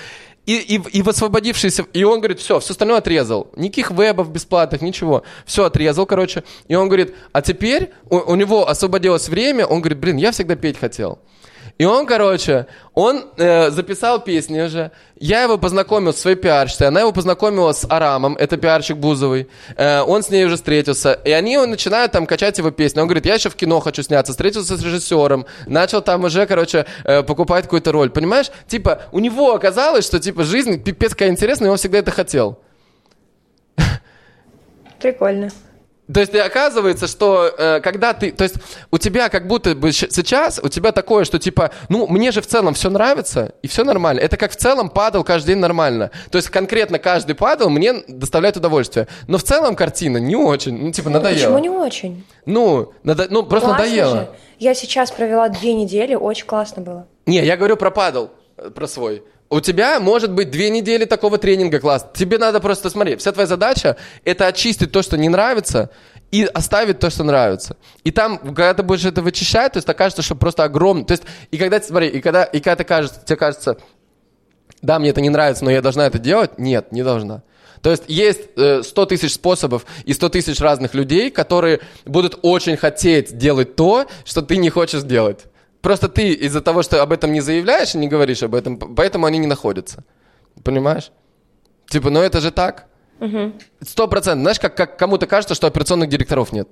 И, и, и в освободившийся... И он говорит, все, все остальное отрезал. Никаких вебов бесплатных, ничего. Все отрезал, короче. И он говорит, а теперь у, у него освободилось время. Он говорит, блин, я всегда петь хотел. И он, короче, он э, записал песни уже. Я его познакомил с своей пиарщицей, она его познакомила с Арамом, это пиарщик Бузовый. Э, он с ней уже встретился. И они начинают там качать его песни. Он говорит, я еще в кино хочу сняться. Встретился с режиссером. Начал там уже, короче, э, покупать какую-то роль. Понимаешь? Типа, у него оказалось, что, типа, жизнь пипец какая интересная, и он всегда это хотел. Прикольно. То есть оказывается, что э, когда ты, то есть у тебя как будто бы сейчас у тебя такое, что типа, ну мне же в целом все нравится и все нормально. Это как в целом падал каждый день нормально. То есть конкретно каждый падал мне доставляет удовольствие. Но в целом картина не очень, ну типа надоело. Почему не очень? Ну, надо, ну просто Классно надоело. Же. Я сейчас провела две недели, очень классно было. Не, я говорю про падал. э, про свой. У тебя может быть две недели такого тренинга класс. Тебе надо просто, смотри, вся твоя задача это очистить то, что не нравится, и оставить то, что нравится. И там, когда ты будешь это вычищать, то есть окажется, что просто огромный. То есть, и когда, смотри, и когда, и когда ты кажется, тебе кажется, да, мне это не нравится, но я должна это делать, нет, не должна. То есть есть э, 100 тысяч способов и 100 тысяч разных людей, которые будут очень хотеть делать то, что ты не хочешь делать. Просто ты из-за того, что об этом не заявляешь и не говоришь об этом, поэтому они не находятся. Понимаешь? Типа, ну это же так. Сто процентов. Знаешь, как, как кому-то кажется, что операционных директоров нет.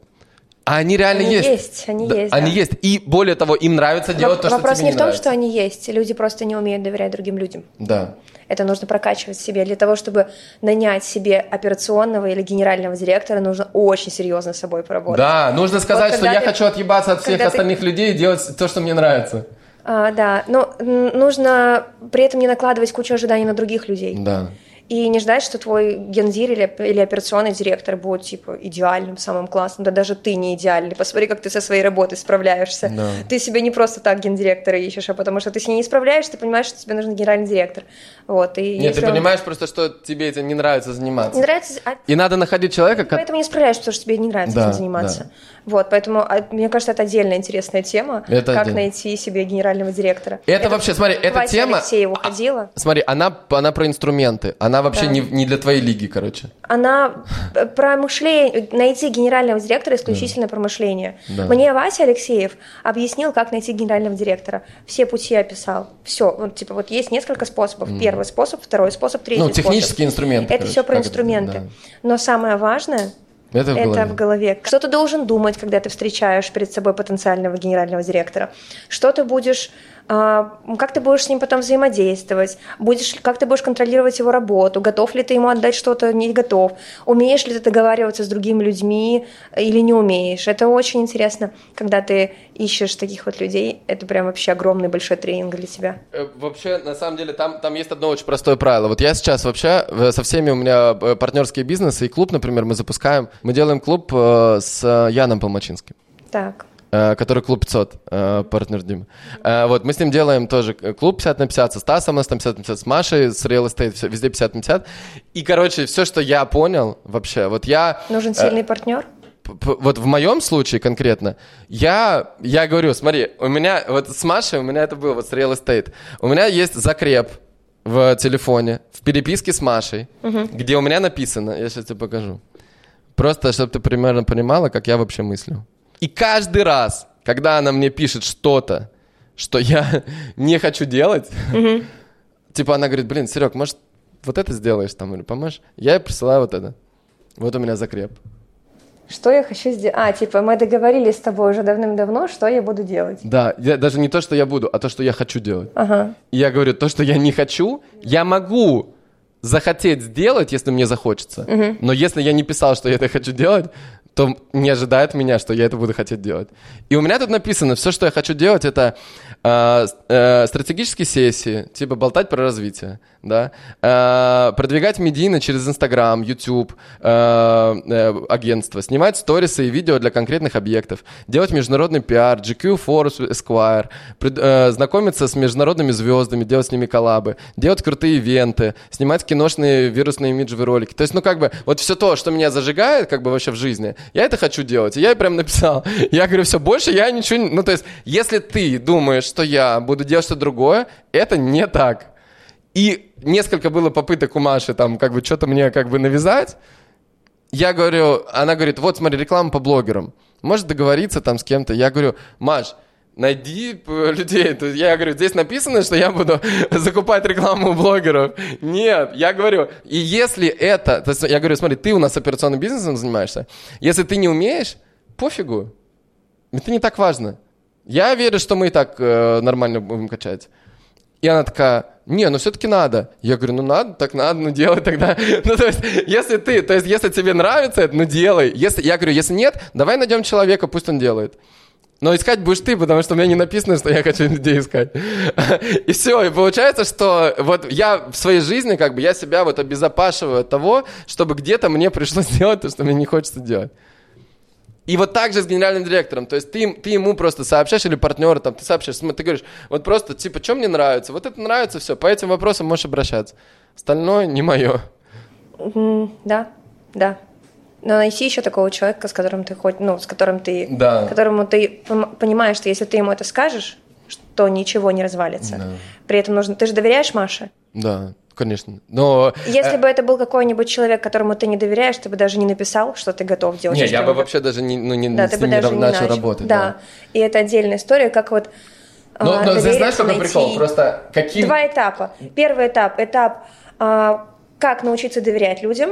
А они реально Они есть. есть, они есть, Они да. есть. И более того, им нравится делать то, что Вопрос тебе не не в том, нравится. что они есть. Люди просто не умеют доверять другим людям. Да. Это нужно прокачивать в себе. Для того, чтобы нанять себе операционного или генерального директора, нужно очень серьезно с собой поработать. Да, нужно сказать, Вот что я ты- хочу отъебаться от всех когда ты- остальных людей и делать то, что мне нравится. А, да, но нужно при этом не накладывать кучу ожиданий на других людей. Да. И не ждать, что твой гендир или, или операционный директор будет, типа, идеальным, самым классным. Да даже ты не идеальный. Посмотри, как ты со своей работой справляешься. Да. Ты себе не просто так гендиректора ищешь, а потому что ты с ней не справляешься, ты понимаешь, что тебе нужен генеральный директор. Вот, и Нет, ты он- понимаешь просто, что тебе этим не нравится заниматься. Не нравится... а И надо находить человека, ты поэтому не справляешься, потому что тебе не нравится Да, этим заниматься. Вот, поэтому, а, мне кажется, это отдельная интересная тема, Это как отдельно. найти себе генерального директора. Это вообще, смотри, эта Вася тема- Алексеева ходила. Смотри, она, она про инструменты. Она вообще Да. не, не для твоей лиги, короче. Она э, про мышление, найти генерального директора исключительно про мышление. Да. Мне Вася Алексеев объяснил, как найти генерального директора. Все пути описал. Все, вот типа вот есть несколько способов. Первый способ, второй способ, третий Ну, способ. технические инструменты, Это короче, все про как это, инструменты. да. Но самое важное Это в это голове. в голове. Что ты должен думать, когда ты встречаешь перед собой потенциального генерального директора? Что ты будешь, как ты будешь с ним потом взаимодействовать? Будешь, как ты будешь контролировать его работу? Готов ли ты ему отдать что-то, не готов? Умеешь ли ты договариваться с другими людьми или не умеешь? Это очень интересно, когда ты ищешь таких вот людей. Это прям вообще огромный большой тренинг для тебя. Э, Вообще, на самом деле, там, там есть одно очень простое правило. Вот я сейчас вообще э, со всеми у меня э, партнерские бизнесы и клуб, например, мы запускаем. Мы делаем клуб с Яном Полмачинским. Так. Э, который клуб 500, э, партнер Дима. Э, Вот, мы с ним делаем тоже клуб 50 на 50, со Стасом у нас там 50 на 50, с Машей, с Real Estate, всё- везде 50 на 50. И, короче, все, что я понял вообще, вот я... Нужен сильный партнер? вот в моем случае конкретно, я, я говорю, смотри, у меня, вот с Машей у меня это было, вот с Real Estate, у меня есть закреп в телефоне, в переписке с Машей, где у меня написано, я сейчас тебе покажу, просто, чтобы ты примерно понимала, как я вообще мыслю. И каждый раз, когда она мне пишет что-то, что я не хочу делать, типа она говорит, блин, Серег, может, вот это сделаешь там или поможешь? Я ей присылаю вот это. Вот у меня закреп. Что я хочу сделать? А, типа, мы договорились с тобой уже давным-давно, что я буду делать. Да, я, даже не то, что я буду, а то, что я хочу делать. Ага. И я говорю, то, что я не хочу, я могу захотеть сделать, если мне захочется. Но если я не писал, что я это хочу делать, то не ожидает меня, что я это буду хотеть делать. И у меня тут написано, все, что я хочу делать, это э, э, стратегические сессии, типа болтать про развитие, да, э, продвигать медийно через Инстаграм, YouTube, э, э, агентство, снимать сторисы и видео для конкретных объектов, делать международный пиар, GQ, Forbes, Esquire, пред- знакомиться с международными звездами, делать с ними коллабы, делать крутые ивенты, снимать киношные вирусные имиджевые ролики. То есть, ну, как бы, вот все то, что меня зажигает, как бы, вообще в жизни, я это хочу делать. И я прям написал. Я говорю, все, больше я ничего не... Ну, то есть, если ты думаешь, что я буду делать что-то другое, это не так. И несколько было попыток у Маши там, как бы, что-то мне, как бы, навязать. Я говорю, она говорит, вот смотри, реклама по блогерам. Может договориться там с кем-то. Я говорю, Маш, найди э, людей. Я говорю, здесь написано, что я буду закупать рекламу у блогеров. Нет, я говорю, и если это... то есть я говорю, смотри, ты у нас операционным бизнесом занимаешься. Если ты не умеешь, пофигу. Это не так важно. Я верю, что мы и так э, нормально будем качать. И она такая, не, ну все-таки надо. Я говорю, ну надо, так надо, ну делай тогда. Ну то есть, если ты, то есть, если тебе нравится это, ну делай. Если, я говорю, если нет, давай найдем человека, пусть он делает. Но искать будешь ты, потому что у меня не написано, что я хочу людей искать. И все, и получается, что вот я в своей жизни, как бы, я себя вот обезопашиваю от того, чтобы где-то мне пришлось делать то, что мне не хочется делать. И вот так же с генеральным директором. То есть ты, ты ему просто сообщаешь, или партнеру, там, ты сообщаешь, ты говоришь, вот просто, типа, что мне нравится? Вот это нравится, все, по этим вопросам можешь обращаться. Остальное не мое. Да, да. Но найти еще такого человека, с которым ты хоть, ну, с которым ты, да. которому ты понимаешь, что если ты ему это скажешь, что ничего не развалится. Да. При этом нужно, ты же доверяешь Маше? Да, конечно. Но если э... бы это был какой-нибудь человек, которому ты не доверяешь, ты бы даже не написал, что ты готов делать. Нет, я бы вообще даже не, ну, не, да, с ты ним бы даже не начал, начал работать. Да. да, и это отдельная история, как вот. Но, а, но здесь знаешь, какой прикол? Просто каким. Два этапа. Первый этап, этап, а, как научиться доверять людям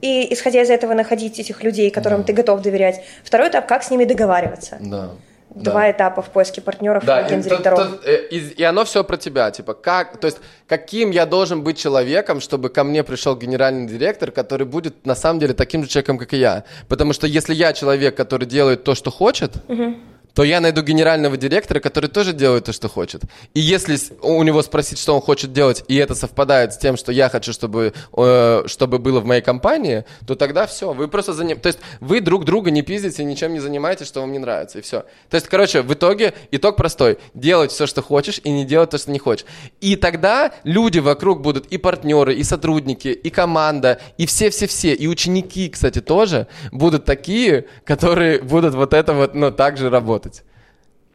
и, исходя из этого, находить этих людей, которым да. ты готов доверять. Второй этап, как с ними договариваться. Да. Два да. этапа в поиске партнеров да, и, то, то, э, и, и оно все про тебя, типа, как, то есть, каким я должен быть человеком, чтобы ко мне пришел генеральный директор, который будет на самом деле таким же человеком, как и я. Потому что если я человек, который делает то, что хочет, угу то я найду генерального директора, который тоже делает то, что хочет. И если у него спросить, что он хочет делать, и это совпадает с тем, что я хочу, чтобы, э, чтобы было в моей компании, то тогда все. Вы просто заним... То есть вы друг друга не пиздите, ничем не занимаетесь, что вам не нравится, и все. То есть, короче, в итоге итог простой. Делать все, что хочешь, и не делать то, что не хочешь. И тогда люди вокруг будут и партнеры, и сотрудники, и команда, и все-все-все, и ученики, кстати, тоже будут такие, которые будут вот это вот, ну, так же работать работать.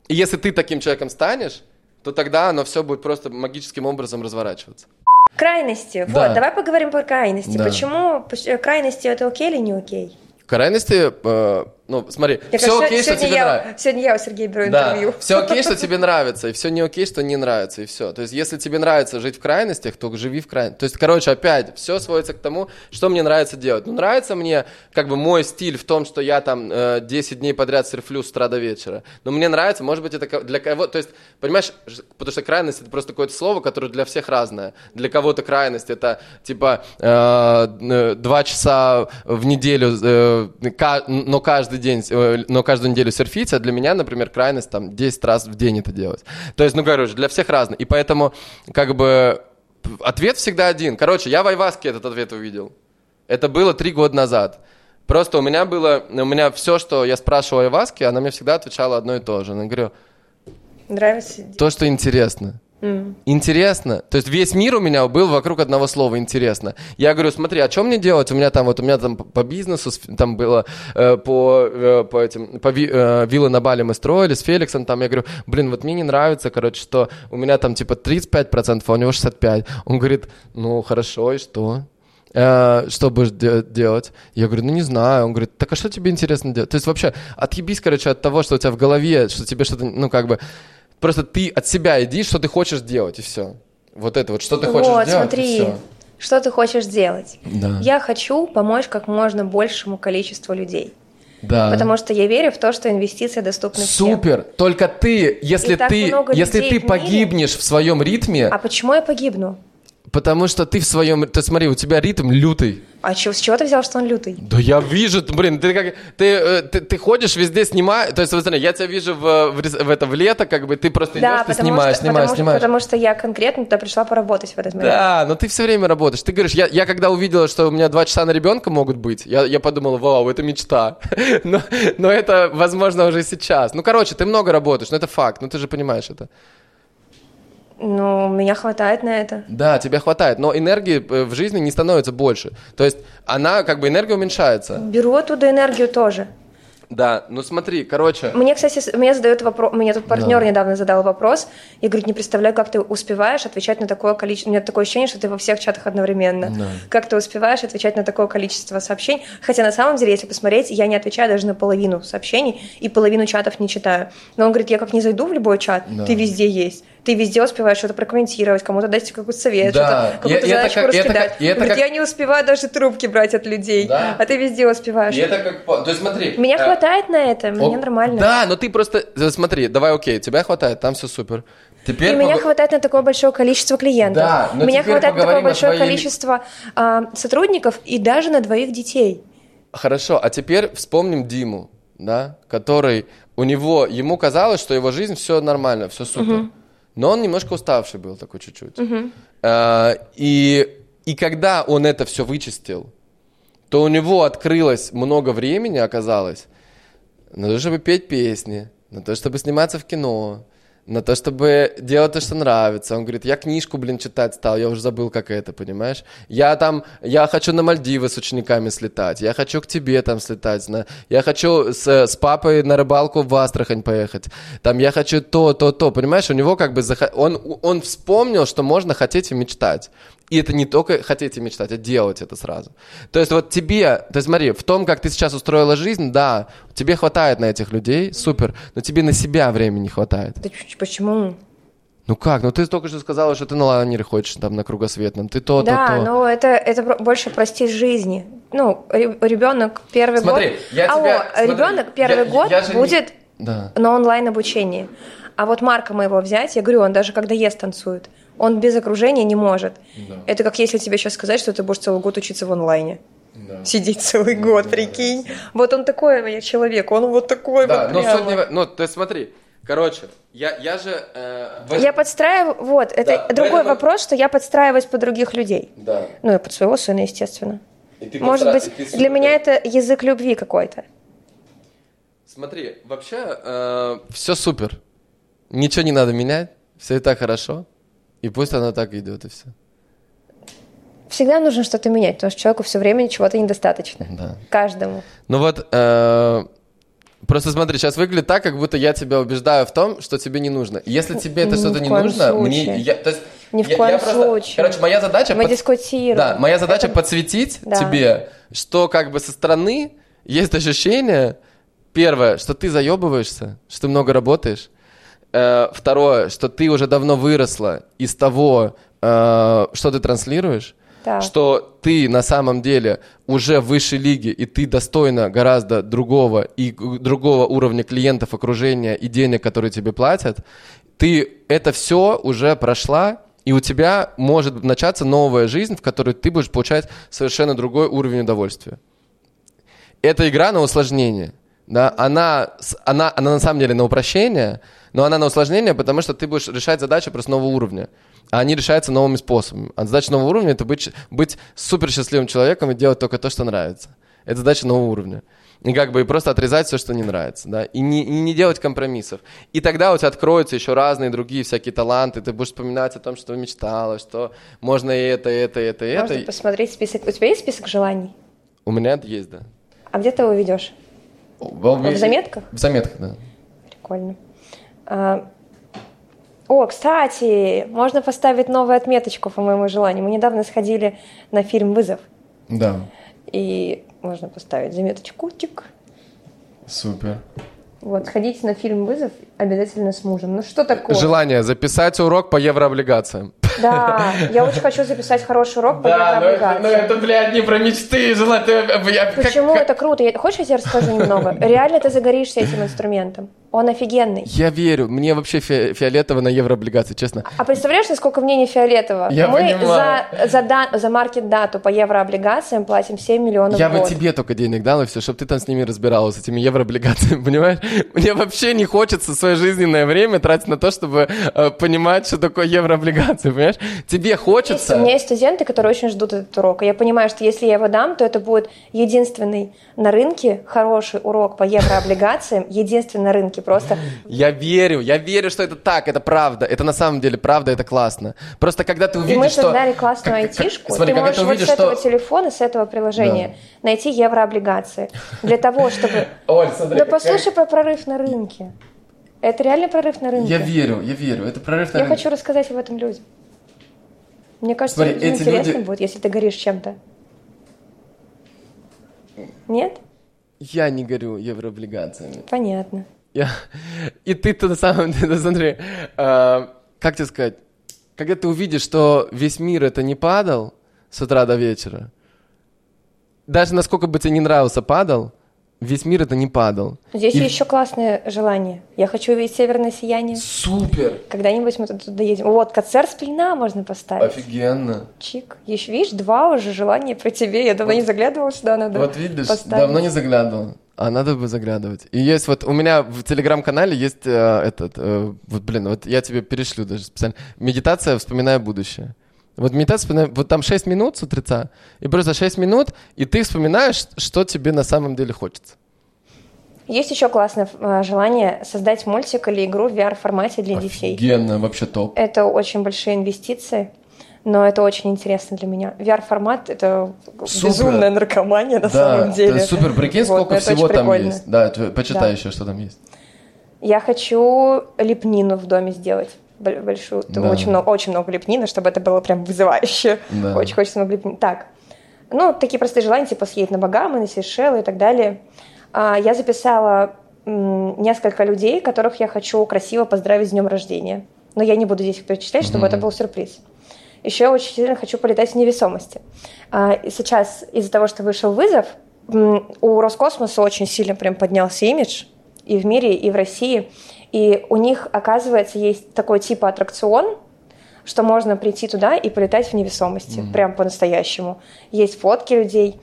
И если ты таким человеком станешь, то тогда оно все будет просто магическим образом разворачиваться. Крайности. Да. Вот, давай поговорим про крайности. Да. Почему крайности это окей или не окей? Крайности э, ну, смотри, Я все окей, что тебе я, нравится. Сегодня я у Сергея беру интервью. Да, все окей, что тебе нравится, и все не окей, что не нравится, и все. То есть, если тебе нравится жить в крайностях, то живи в крайностях. То есть, короче, опять, все сводится к тому, что мне нравится делать. Ну, нравится мне, как бы, мой стиль в том, что я там э, 10 дней подряд серфлю с утра до вечера. Но мне нравится, может быть, это для кого... То есть, понимаешь, потому что крайность — это просто какое-то слово, которое для всех разное. Для кого-то крайность — это, типа, э, э, два часа в неделю, э, но каждый день, э, но каждую неделю серфить, а для меня, например, крайность там 10 раз в день это делать. То есть, ну, короче, для всех разный. И поэтому, как бы, ответ всегда один. Короче, я в Айваске этот ответ увидел. Это было три года назад. Просто у меня было, у меня все, что я спрашивал Айваске, она мне всегда отвечала одно и то же. Она говорю, Нравится? То, что интересно. Интересно. То есть весь мир у меня был вокруг одного слова интересно. Я говорю, смотри, а что мне делать? У меня там вот у меня там по бизнесу там было э, по э, по этим по ви, э, виллы на Бали мы строили с Феликсом там. Я говорю, блин, вот мне не нравится, короче, что у меня там типа 35%, а у него 65. Он говорит, ну хорошо и что? Э, что будешь де- делать? Я говорю, ну не знаю. Он говорит, так а что тебе интересно делать? То есть вообще отъебись, короче, от того, что у тебя в голове, что тебе что-то, ну как бы Просто ты от себя иди, что ты хочешь делать, и все. Вот это вот, что ты хочешь вот, делать, смотри, и все. что ты хочешь делать. Да. Я хочу помочь как можно большему количеству людей. Да. Потому что я верю в то, что инвестиции доступны всем. Супер! Только ты, если и ты, если ты погибнешь в, в своем ритме. А почему я погибну? Потому что ты в своем... Ты смотри, у тебя ритм лютый. А чё, с чего ты взял, что он лютый? Да я вижу, блин, ты как... Ты, э, ты, ты ходишь везде, снимаешь... То есть, смотри, я тебя вижу в, в, в это в лето, как бы ты просто да, идешь, ты снимаешь, что, снимаешь, потому снимаешь. Потому что я конкретно туда пришла поработать в этот момент. Да, но ты все время работаешь. Ты говоришь, я, я когда увидела, что у меня два часа на ребенка могут быть, я, я подумала, вау, это мечта. но, но это, возможно, уже сейчас. Ну, короче, ты много работаешь, но это факт, ну ты же понимаешь это. Ну, меня хватает на это. Да, тебя хватает, но энергии э, в жизни не становится больше. То есть она, как бы, энергия уменьшается. Беру оттуда энергию тоже. Да, ну смотри, короче. Мне, кстати, мне задают вопрос, мне тут партнер да. недавно задал вопрос. Я говорю, не представляю, как ты успеваешь отвечать на такое количество. У меня такое ощущение, что ты во всех чатах одновременно. Да. Как ты успеваешь отвечать на такое количество сообщений? Хотя на самом деле, если посмотреть, я не отвечаю даже на половину сообщений и половину чатов не читаю. Но он говорит, я как не зайду в любой чат, да. ты везде есть ты везде успеваешь что-то прокомментировать, кому-то дать какой-то совет, да. что-то, какую-то задачку как, раскидать. Это, это как... Я не успеваю даже трубки брать от людей, да. а ты везде успеваешь. И это как... То есть смотри... Меня э... хватает на это, мне О... нормально. Да, но ты просто... Смотри, давай окей, тебя хватает, там все супер. Теперь и пог... меня хватает на такое большое количество клиентов. Да, но меня хватает на такое большое твоей... количество а, сотрудников и даже на двоих детей. Хорошо, а теперь вспомним Диму, да, который у него, ему казалось, что его жизнь все нормально, все супер. Угу. Но он немножко уставший был такой чуть-чуть. Угу. А, и, и когда он это все вычистил, то у него открылось много времени, оказалось, на то, чтобы петь песни, на то, чтобы сниматься в кино, на то, чтобы делать то, что нравится. Он говорит, я книжку, блин, читать стал, я уже забыл, как это, понимаешь? Я там, я хочу на Мальдивы с учениками слетать, я хочу к тебе там слетать, на, я хочу с, с папой на рыбалку в Астрахань поехать, там я хочу то, то, то, понимаешь? У него как бы, зах... он, он вспомнил, что можно хотеть и мечтать. И это не только хотеть и мечтать, а делать это сразу. То есть вот тебе, то есть смотри, в том, как ты сейчас устроила жизнь, да, тебе хватает на этих людей, супер, но тебе на себя времени не хватает. Да почему? Ну как? Ну ты только что сказала, что ты на лайнере хочешь там на кругосветном. Ты то, да, то, то. Да, но это, это больше прости жизни. Ну, ребенок первый смотри, год... Я Алло, тебя, смотри, ребенок первый я, год я же будет не... да. на онлайн обучении. А вот Марка моего взять, я говорю, он даже когда ест танцует. Он без окружения не может. Да. Это как если тебе сейчас сказать, что ты будешь целый год учиться в онлайне. Да. Сидеть целый год, да, прикинь. Да, вот он такой я человек, он вот такой да, вот но прямо. суть не... Ну, ты смотри, короче, я, я же... Э, в... Я подстраиваю... Вот, это да, другой этом... вопрос, что я подстраиваюсь под других людей. Да. Ну, и под своего сына, естественно. Может быть, для меня это язык любви какой-то. Смотри, вообще э, все супер. Ничего не надо менять, все и так хорошо. И пусть она так идет, и все. Всегда нужно что-то менять, потому что человеку все время чего-то недостаточно. Да. Каждому. Ну вот, э, просто смотри, сейчас выглядит так, как будто я тебя убеждаю в том, что тебе не нужно. Если тебе это что-то не нужно, случае. мне... Я, то есть, Ни в я, коем я просто, случае. Короче, моя задача... Мы под... дискутируем. Да, моя задача это... подсветить да. тебе, что как бы со стороны есть ощущение, первое, что ты заебываешься, что ты много работаешь, Э, второе, что ты уже давно выросла из того, э, что ты транслируешь, да. что ты на самом деле уже в высшей лиге, и ты достойна гораздо другого и другого уровня клиентов, окружения и денег, которые тебе платят, ты это все уже прошла, и у тебя может начаться новая жизнь, в которой ты будешь получать совершенно другой уровень удовольствия. Это игра на усложнение. Да? Она, она, она на самом деле на упрощение – но она на усложнение, потому что ты будешь решать задачи просто нового уровня. А они решаются новыми способами. А задача нового уровня – это быть, быть супер счастливым человеком и делать только то, что нравится. Это задача нового уровня. И как бы и просто отрезать все, что не нравится, да, и не, и не делать компромиссов. И тогда у тебя откроются еще разные другие всякие таланты, ты будешь вспоминать о том, что мечтала, что можно и это, и это, и это, и можно это. посмотреть список. У тебя есть список желаний? У меня есть, да. А где ты его ведешь? В заметках? В заметках, да. Прикольно. А, о, кстати, можно поставить новую отметочку по моему желанию. Мы недавно сходили на фильм «Вызов». Да. И можно поставить заметочку. Тик. Супер. Вот, сходите на фильм «Вызов» обязательно с мужем. Ну что такое? Желание записать урок по еврооблигациям. Да, я очень хочу записать хороший урок по да, еврооблигациям. Ну, это, ну, блядь, не про мечты, желание. Почему это круто? Хочешь, я тебе расскажу немного? Реально ты загоришься этим инструментом. Он офигенный. Я верю. Мне вообще фи- фиолетово на еврооблигации, честно. А представляешь, насколько мне не фиолетово? Я Мы понимаю. за, за, дан, за маркет-дату по еврооблигациям платим 7 миллионов Я в бы тебе только денег дал, и все, чтобы ты там с ними разбиралась, с этими еврооблигациями, понимаешь? Мне вообще не хочется свое жизненное время тратить на то, чтобы э, понимать, что такое еврооблигации, понимаешь? Тебе хочется... Есть, у меня есть студенты, которые очень ждут этот урок. И я понимаю, что если я его дам, то это будет единственный на рынке хороший урок по еврооблигациям, единственный на рынке просто. Я верю, я верю, что это так, это правда, это на самом деле правда, это классно. Просто когда ты увидишь, И мы что... создали классную айтишку, Смотри, ты можешь ты увидишь, вот с этого что... телефона, с этого приложения Да. найти еврооблигации для того, чтобы... Оль, смотри, Да как- послушай про прорыв на рынке. Это реально прорыв на рынке. Я верю, я верю, это прорыв на Я рынке. хочу рассказать об этом людям. Мне кажется, Смотри, людям интересно люди- будет, если ты горишь чем-то. Нет? Я не горю еврооблигациями. Понятно. Я... И ты-то на самом деле, смотри, э, как тебе сказать, когда ты увидишь, что весь мир это не падал с утра до вечера, даже насколько бы тебе не нравился падал, весь мир это не падал. Здесь И- еще классное желание. Я хочу увидеть северное сияние. Супер! Когда-нибудь мы туда доедем. Вот, концерт сплина можно поставить. Офигенно. Чик. Еще, видишь, два уже желания про тебе. Я давно не заглядывала сюда, надо Вот видишь, поставить. давно не заглядывал. А надо бы заглядывать. И есть вот у меня в телеграм-канале есть э, этот, э, вот блин, вот я тебе перешлю даже специально. Медитация «Вспоминая будущее». Вот медитация, «Вспоминая- вот там 6 минут с утреца, и просто 6 минут, и ты вспоминаешь, что тебе на самом деле хочется. Есть еще классное э, желание создать мультик или игру в VR-формате для детей. Офигенно, вообще топ. Это очень большие инвестиции, но это очень интересно для меня. VR-формат — это Супер. безумная наркомания на да, самом деле. это супер, прикинь, Вот, сколько всего там прикольно. есть. Да, почитай Да. еще, что там есть. Я хочу лепнину в доме сделать. Большую. Да. Очень, много, очень много лепнины, чтобы это было прям вызывающе. Да. Очень хочется много лепнины. Так, ну, такие простые желания, типа съездить на Багамы, на Сейшелы и так далее. А, Я записала м, несколько людей, которых я хочу красиво поздравить с днем рождения. Но я не буду здесь их перечислять, чтобы Мгм. это был сюрприз. Еще очень сильно хочу полетать в невесомости. А, и сейчас из-за того, что вышел вызов, у Роскосмоса очень сильно прям поднялся имидж и в мире, и в России. И у них, оказывается, есть такой типа аттракцион, что можно прийти туда и полетать в невесомости, прям по-настоящему. Есть фотки людей.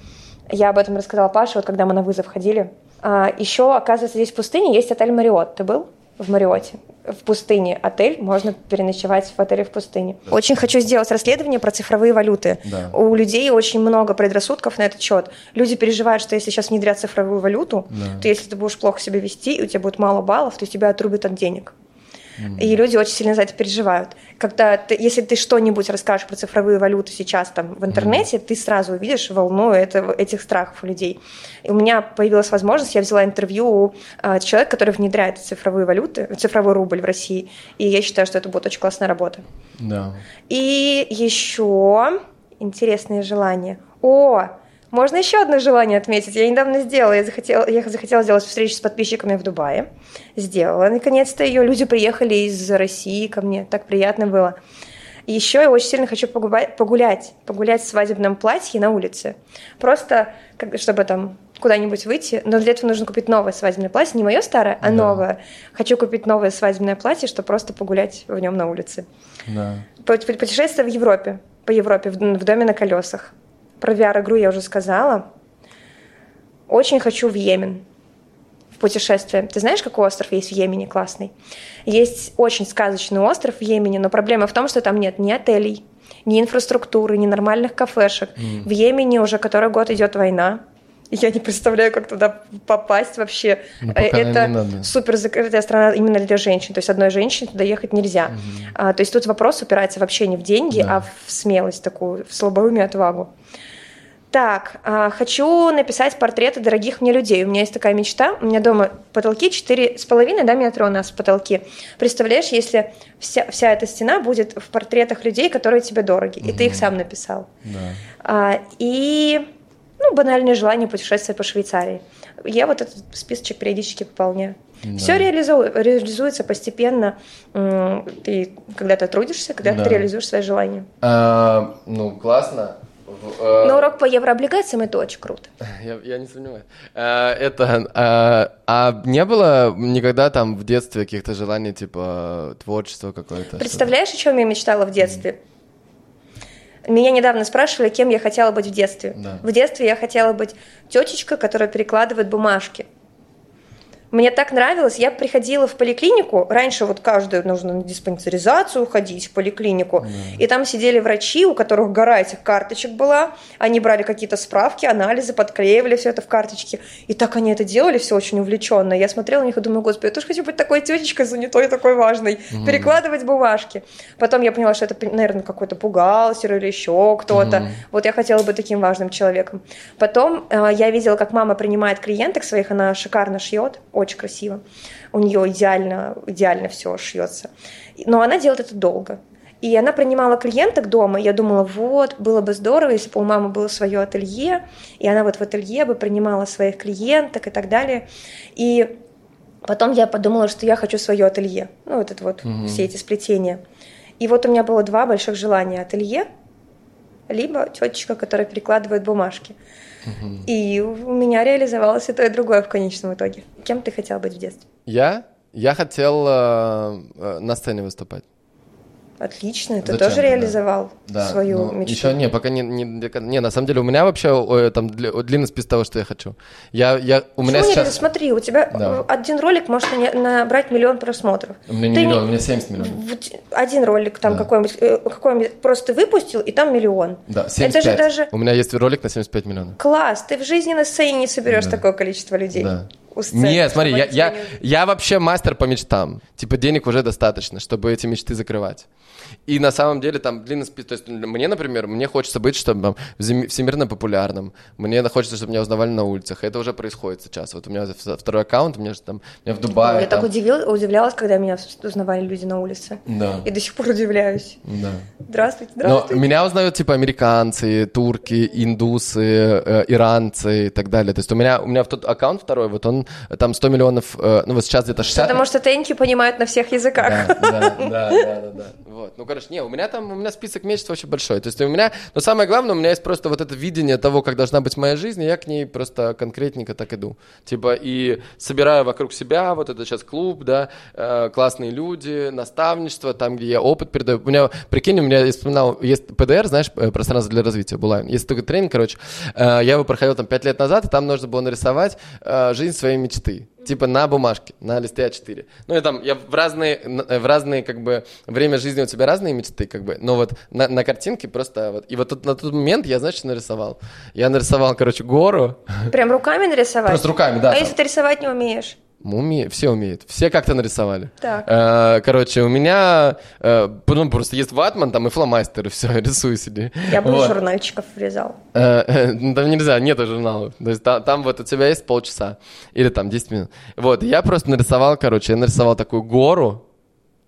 Я об этом рассказала Паше, вот когда мы на вызов ходили. А, еще, оказывается, здесь в пустыне есть отель Мариот. Ты был в Мариоте? В пустыне отель, можно переночевать в отеле в пустыне. Очень хочу сделать расследование про цифровые валюты. Да. У людей очень много предрассудков на этот счет. Люди переживают, что если сейчас внедрят цифровую валюту, Да. то если ты будешь плохо себя вести, и у тебя будет мало баллов, то тебя отрубят от денег. И люди очень сильно за это переживают. Когда ты, если ты что-нибудь расскажешь про цифровые валюты сейчас там в интернете, ты сразу увидишь волну этого, этих страхов у людей. И у меня появилась возможность, я взяла интервью у а, человека, который внедряет цифровые валюты, цифровой рубль в России. И я считаю, что это будет очень классная работа. Да. И еще интересные желания. О, можно еще одно желание отметить. Я недавно сделала, я захотела, я захотела сделать встречу с подписчиками в Дубае. Сделала, наконец-то ее. Люди приехали из России ко мне, так приятно было. Еще я очень сильно хочу погулять, погулять в свадебном платье на улице. Просто, чтобы там куда-нибудь выйти. Но для этого нужно купить новое свадебное платье. Не мое старое, а Да. новое. Хочу купить новое свадебное платье, чтобы просто погулять в нем на улице. Да. Пу- пу- Путешествие в Европе, по Европе, в доме на колесах. Про VR-игру я уже сказала. Очень хочу в Йемен в путешествие. Ты знаешь, какой остров есть в Йемене классный? Есть очень сказочный остров в Йемене, но проблема в том, что там нет ни отелей, ни инфраструктуры, ни нормальных кафешек. В Йемене уже который год идет война. Я не представляю, как туда попасть вообще. Ну, Э, Это супер закрытая страна именно для женщин. То есть одной женщине туда ехать нельзя. А, то есть тут вопрос упирается вообще не в деньги, Да. а в смелость такую, в слабоумие отвагу. Так, а, хочу написать портреты дорогих мне людей. У меня есть такая мечта. У меня дома потолки четыре с половиной, да, метра у нас потолки. Представляешь, если вся, вся эта стена будет в портретах людей, которые тебе дороги, и ты их сам написал. Да. А, и ну, банальное желание путешествовать по Швейцарии. Я вот этот списочек периодически пополняю. Да. Все реализуется постепенно. Ты когда ты трудишься, когда Да. ты реализуешь свои желания. А, ну, классно. Э, Но урок по еврооблигациям это очень круто. Я, я не сомневаюсь. А, это, а, а не было никогда там в детстве каких-то желаний, типа творчества какое-то? Представляешь, о чем я мечтала в детстве? Меня недавно спрашивали, кем я хотела быть в детстве. Да. В детстве я хотела быть тетечка, которая перекладывает бумажки. Мне так нравилось, я приходила в поликлинику, раньше вот каждую нужно на диспансеризацию ходить в поликлинику, и там сидели врачи, у которых гора этих карточек была, они брали какие-то справки, анализы, подклеивали все это в карточки, и так они это делали, все очень увлеченно. Я смотрела на них и думаю, господи, я тоже хочу быть такой тетечкой занятой, такой важной, перекладывать бумажки. Потом я поняла, что это, наверное, какой-то бухгалтер или еще кто-то. Мгм. Вот я хотела быть таким важным человеком. Потом э, я видела, как мама принимает клиенток своих, она шикарно шьет, очень красиво. У нее идеально, идеально все шьется. Но она делает это долго. И она принимала клиенток дома, и я думала, вот, было бы здорово, если бы у мамы было свое ателье, и она вот в ателье бы принимала своих клиенток и так далее. И потом я подумала, что я хочу свое ателье. Ну, вот это вот, Мгм. все эти сплетения. И вот у меня было два больших желания. Ателье, либо тетечка, которая перекладывает бумажки. И у меня реализовалось и то, и другое в конечном итоге. Кем ты хотел быть в детстве? Я? Я хотел э, э, на сцене выступать. Отлично, ты Зачем тоже да? реализовал Да, свою ну, мечту. Еще не, пока не, не, не, на самом деле у меня вообще э, там дли- длинный список того, что я хочу. Я, я, у меня Почему не сейчас... реали- Смотри, у тебя Да. один ролик может на- набрать миллион просмотров. У меня не Ты не- миллион, у меня 70 миллионов. Один ролик там Да. какой-нибудь, э, какой-нибудь просто выпустил, и там миллион. Да, 75. Это же даже У меня есть ролик на 75 миллионов. класс. Ты в жизни на сцене не соберешь Да. такое количество людей. Да. У сцены. Нет, смотри, я, я, я вообще мастер по мечтам. Типа денег уже достаточно, чтобы эти мечты закрывать. И на самом деле там длинный список. То есть мне, например, мне хочется быть, чтобы там, всемирно популярным. Мне хочется, чтобы меня узнавали на улицах. Это уже происходит сейчас. Вот у меня второй аккаунт, у меня же там, у меня в Дубае. Я так там- удивил- удивлялась, когда меня узнавали люди на улице. Да. И до сих пор удивляюсь. Да. Здравствуйте, Но здравствуйте. меня узнают типа американцы, турки, индусы, э, иранцы и так далее. То есть у меня, у меня в тот аккаунт второй, вот он, э, там 100 миллионов, э, ну вот сейчас где-то 60. Потому что теньки понимают на всех языках. Да, да, да, да, да, да. Вот. Ну, короче, не, у меня там, у меня список мечт очень большой. То есть у меня, но самое главное, у меня есть просто вот это видение того, как должна быть моя жизнь, и я к ней просто конкретненько так иду. Типа, и собираю вокруг себя, вот это сейчас клуб, да, э, классные люди, наставничество, там, где я опыт передаю. У меня, прикинь, у меня, я вспоминал, есть ПДР, знаешь, э, пространство для развития, Булавин. Есть такой тренинг, короче, э, я его проходил там 5 лет назад, и там нужно было нарисовать э, жизнь своей мечты. Типа на бумажке, на листе А4. Ну, и там, я в разные, н- в разные, как бы, время жизни у тебя разные мечты, как бы, но вот на, на картинке просто вот, и вот тут, на тот момент я, что нарисовал? Я нарисовал, короче, гору, Прям руками нарисовать? Просто руками, да, А там. если ты рисовать не умеешь? Уме... Все умеют, все как-то нарисовали. Так. Э, короче, у меня, э, ну, просто есть ватман там и фломастер, и все, рисую себе. Я бы Вот. журнальчиков врезал. Э, э, Там нельзя, нету журналов. То есть та- там, вот у тебя есть полчаса или там 10 минут. Вот, я просто нарисовал, короче, я нарисовал такую гору,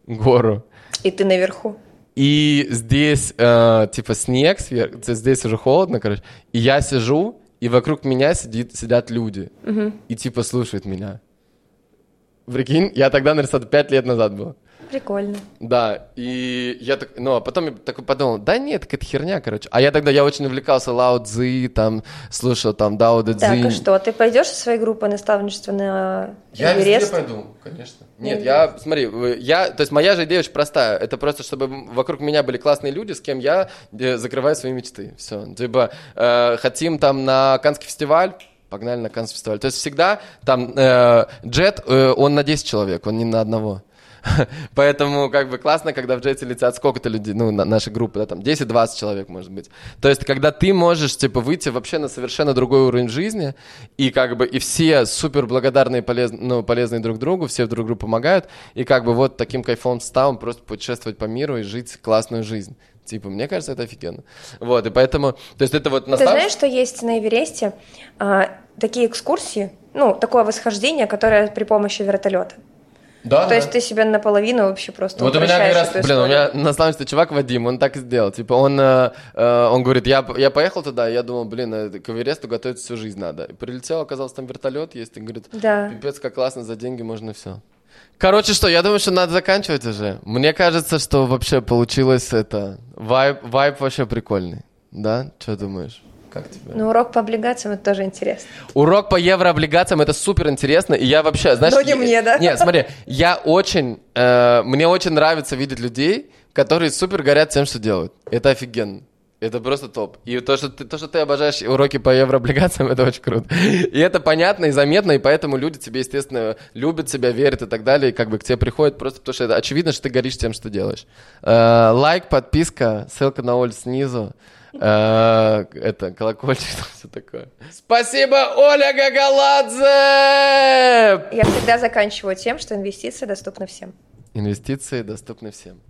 гору, И ты наверху. и здесь э, типа снег сверху, здесь уже холодно, короче, и я сижу, и вокруг меня сидит, сидят люди, и типа слушают меня. Прикинь, я тогда нарисовал, 5 лет назад было. Прикольно. Да, и я так, ну, а потом я такой подумал, да нет, какая-то херня, короче. А я тогда, я очень увлекался Лао Цзи, там, слушал там Дао Дэ Так, Цзи. и что, ты пойдешь со своей группой наставничество на Я везде Эверест? пойду, конечно. Нет, я, смотри, я, то есть моя же идея очень простая. Это просто, чтобы вокруг меня были классные люди, с кем я э, закрываю свои мечты. Все. Типа, э, хотим там на Канский фестиваль, погнали на Канский фестиваль. То есть всегда там э, джет, э, он на 10 человек, он не на одного. Поэтому как бы классно, когда в джете летят сколько-то людей, ну, на, нашей группы, да, там 10-20 человек, может быть. То есть, когда ты можешь, типа, выйти вообще на совершенно другой уровень жизни, и как бы, и все супер благодарные, полез, ну, полезные друг другу, все друг другу помогают, и как бы вот таким кайфом ставом просто путешествовать по миру и жить классную жизнь. Типа, мне кажется, это офигенно. Вот, и поэтому, то есть это вот Ты настав- знаешь, что есть на Эвересте а, такие экскурсии, ну, такое восхождение, которое при помощи вертолета. Да, То да. есть ты себя наполовину вообще просто Вот у меня как раз, блин, у меня наставничество чувак Вадим, он так и сделал. Типа он, э, э, он говорит, я, я поехал туда, я думал, блин, э, к Эвересту готовиться всю жизнь надо. И прилетел, оказался там вертолет есть, и говорит, Да. пипец, как классно, за деньги можно все. Короче, что, я думаю, что надо заканчивать уже. Мне кажется, что вообще получилось это, вайб, вайб вообще прикольный. Да? Что думаешь? Как тебе? Ну, урок по облигациям это тоже интересно. Урок по еврооблигациям это супер интересно, и я вообще, знаешь, Но не я- мне, да? Нет, смотри, я очень, э, мне очень нравится видеть людей, которые супер горят тем, что делают. Это офигенно. Это просто топ. И то что, ты, то, что ты обожаешь уроки по еврооблигациям, это очень круто. И это понятно и заметно, и поэтому люди тебе, естественно, любят тебя, верят и так далее, и как бы к тебе приходят просто потому, что это очевидно, что ты горишь тем, что делаешь. Э, лайк, подписка, ссылка на Оль снизу. Э, это, колокольчик, все такое. Спасибо, Оля Гагаладзе! Я всегда заканчиваю тем, что инвестиции доступны всем. Инвестиции доступны всем.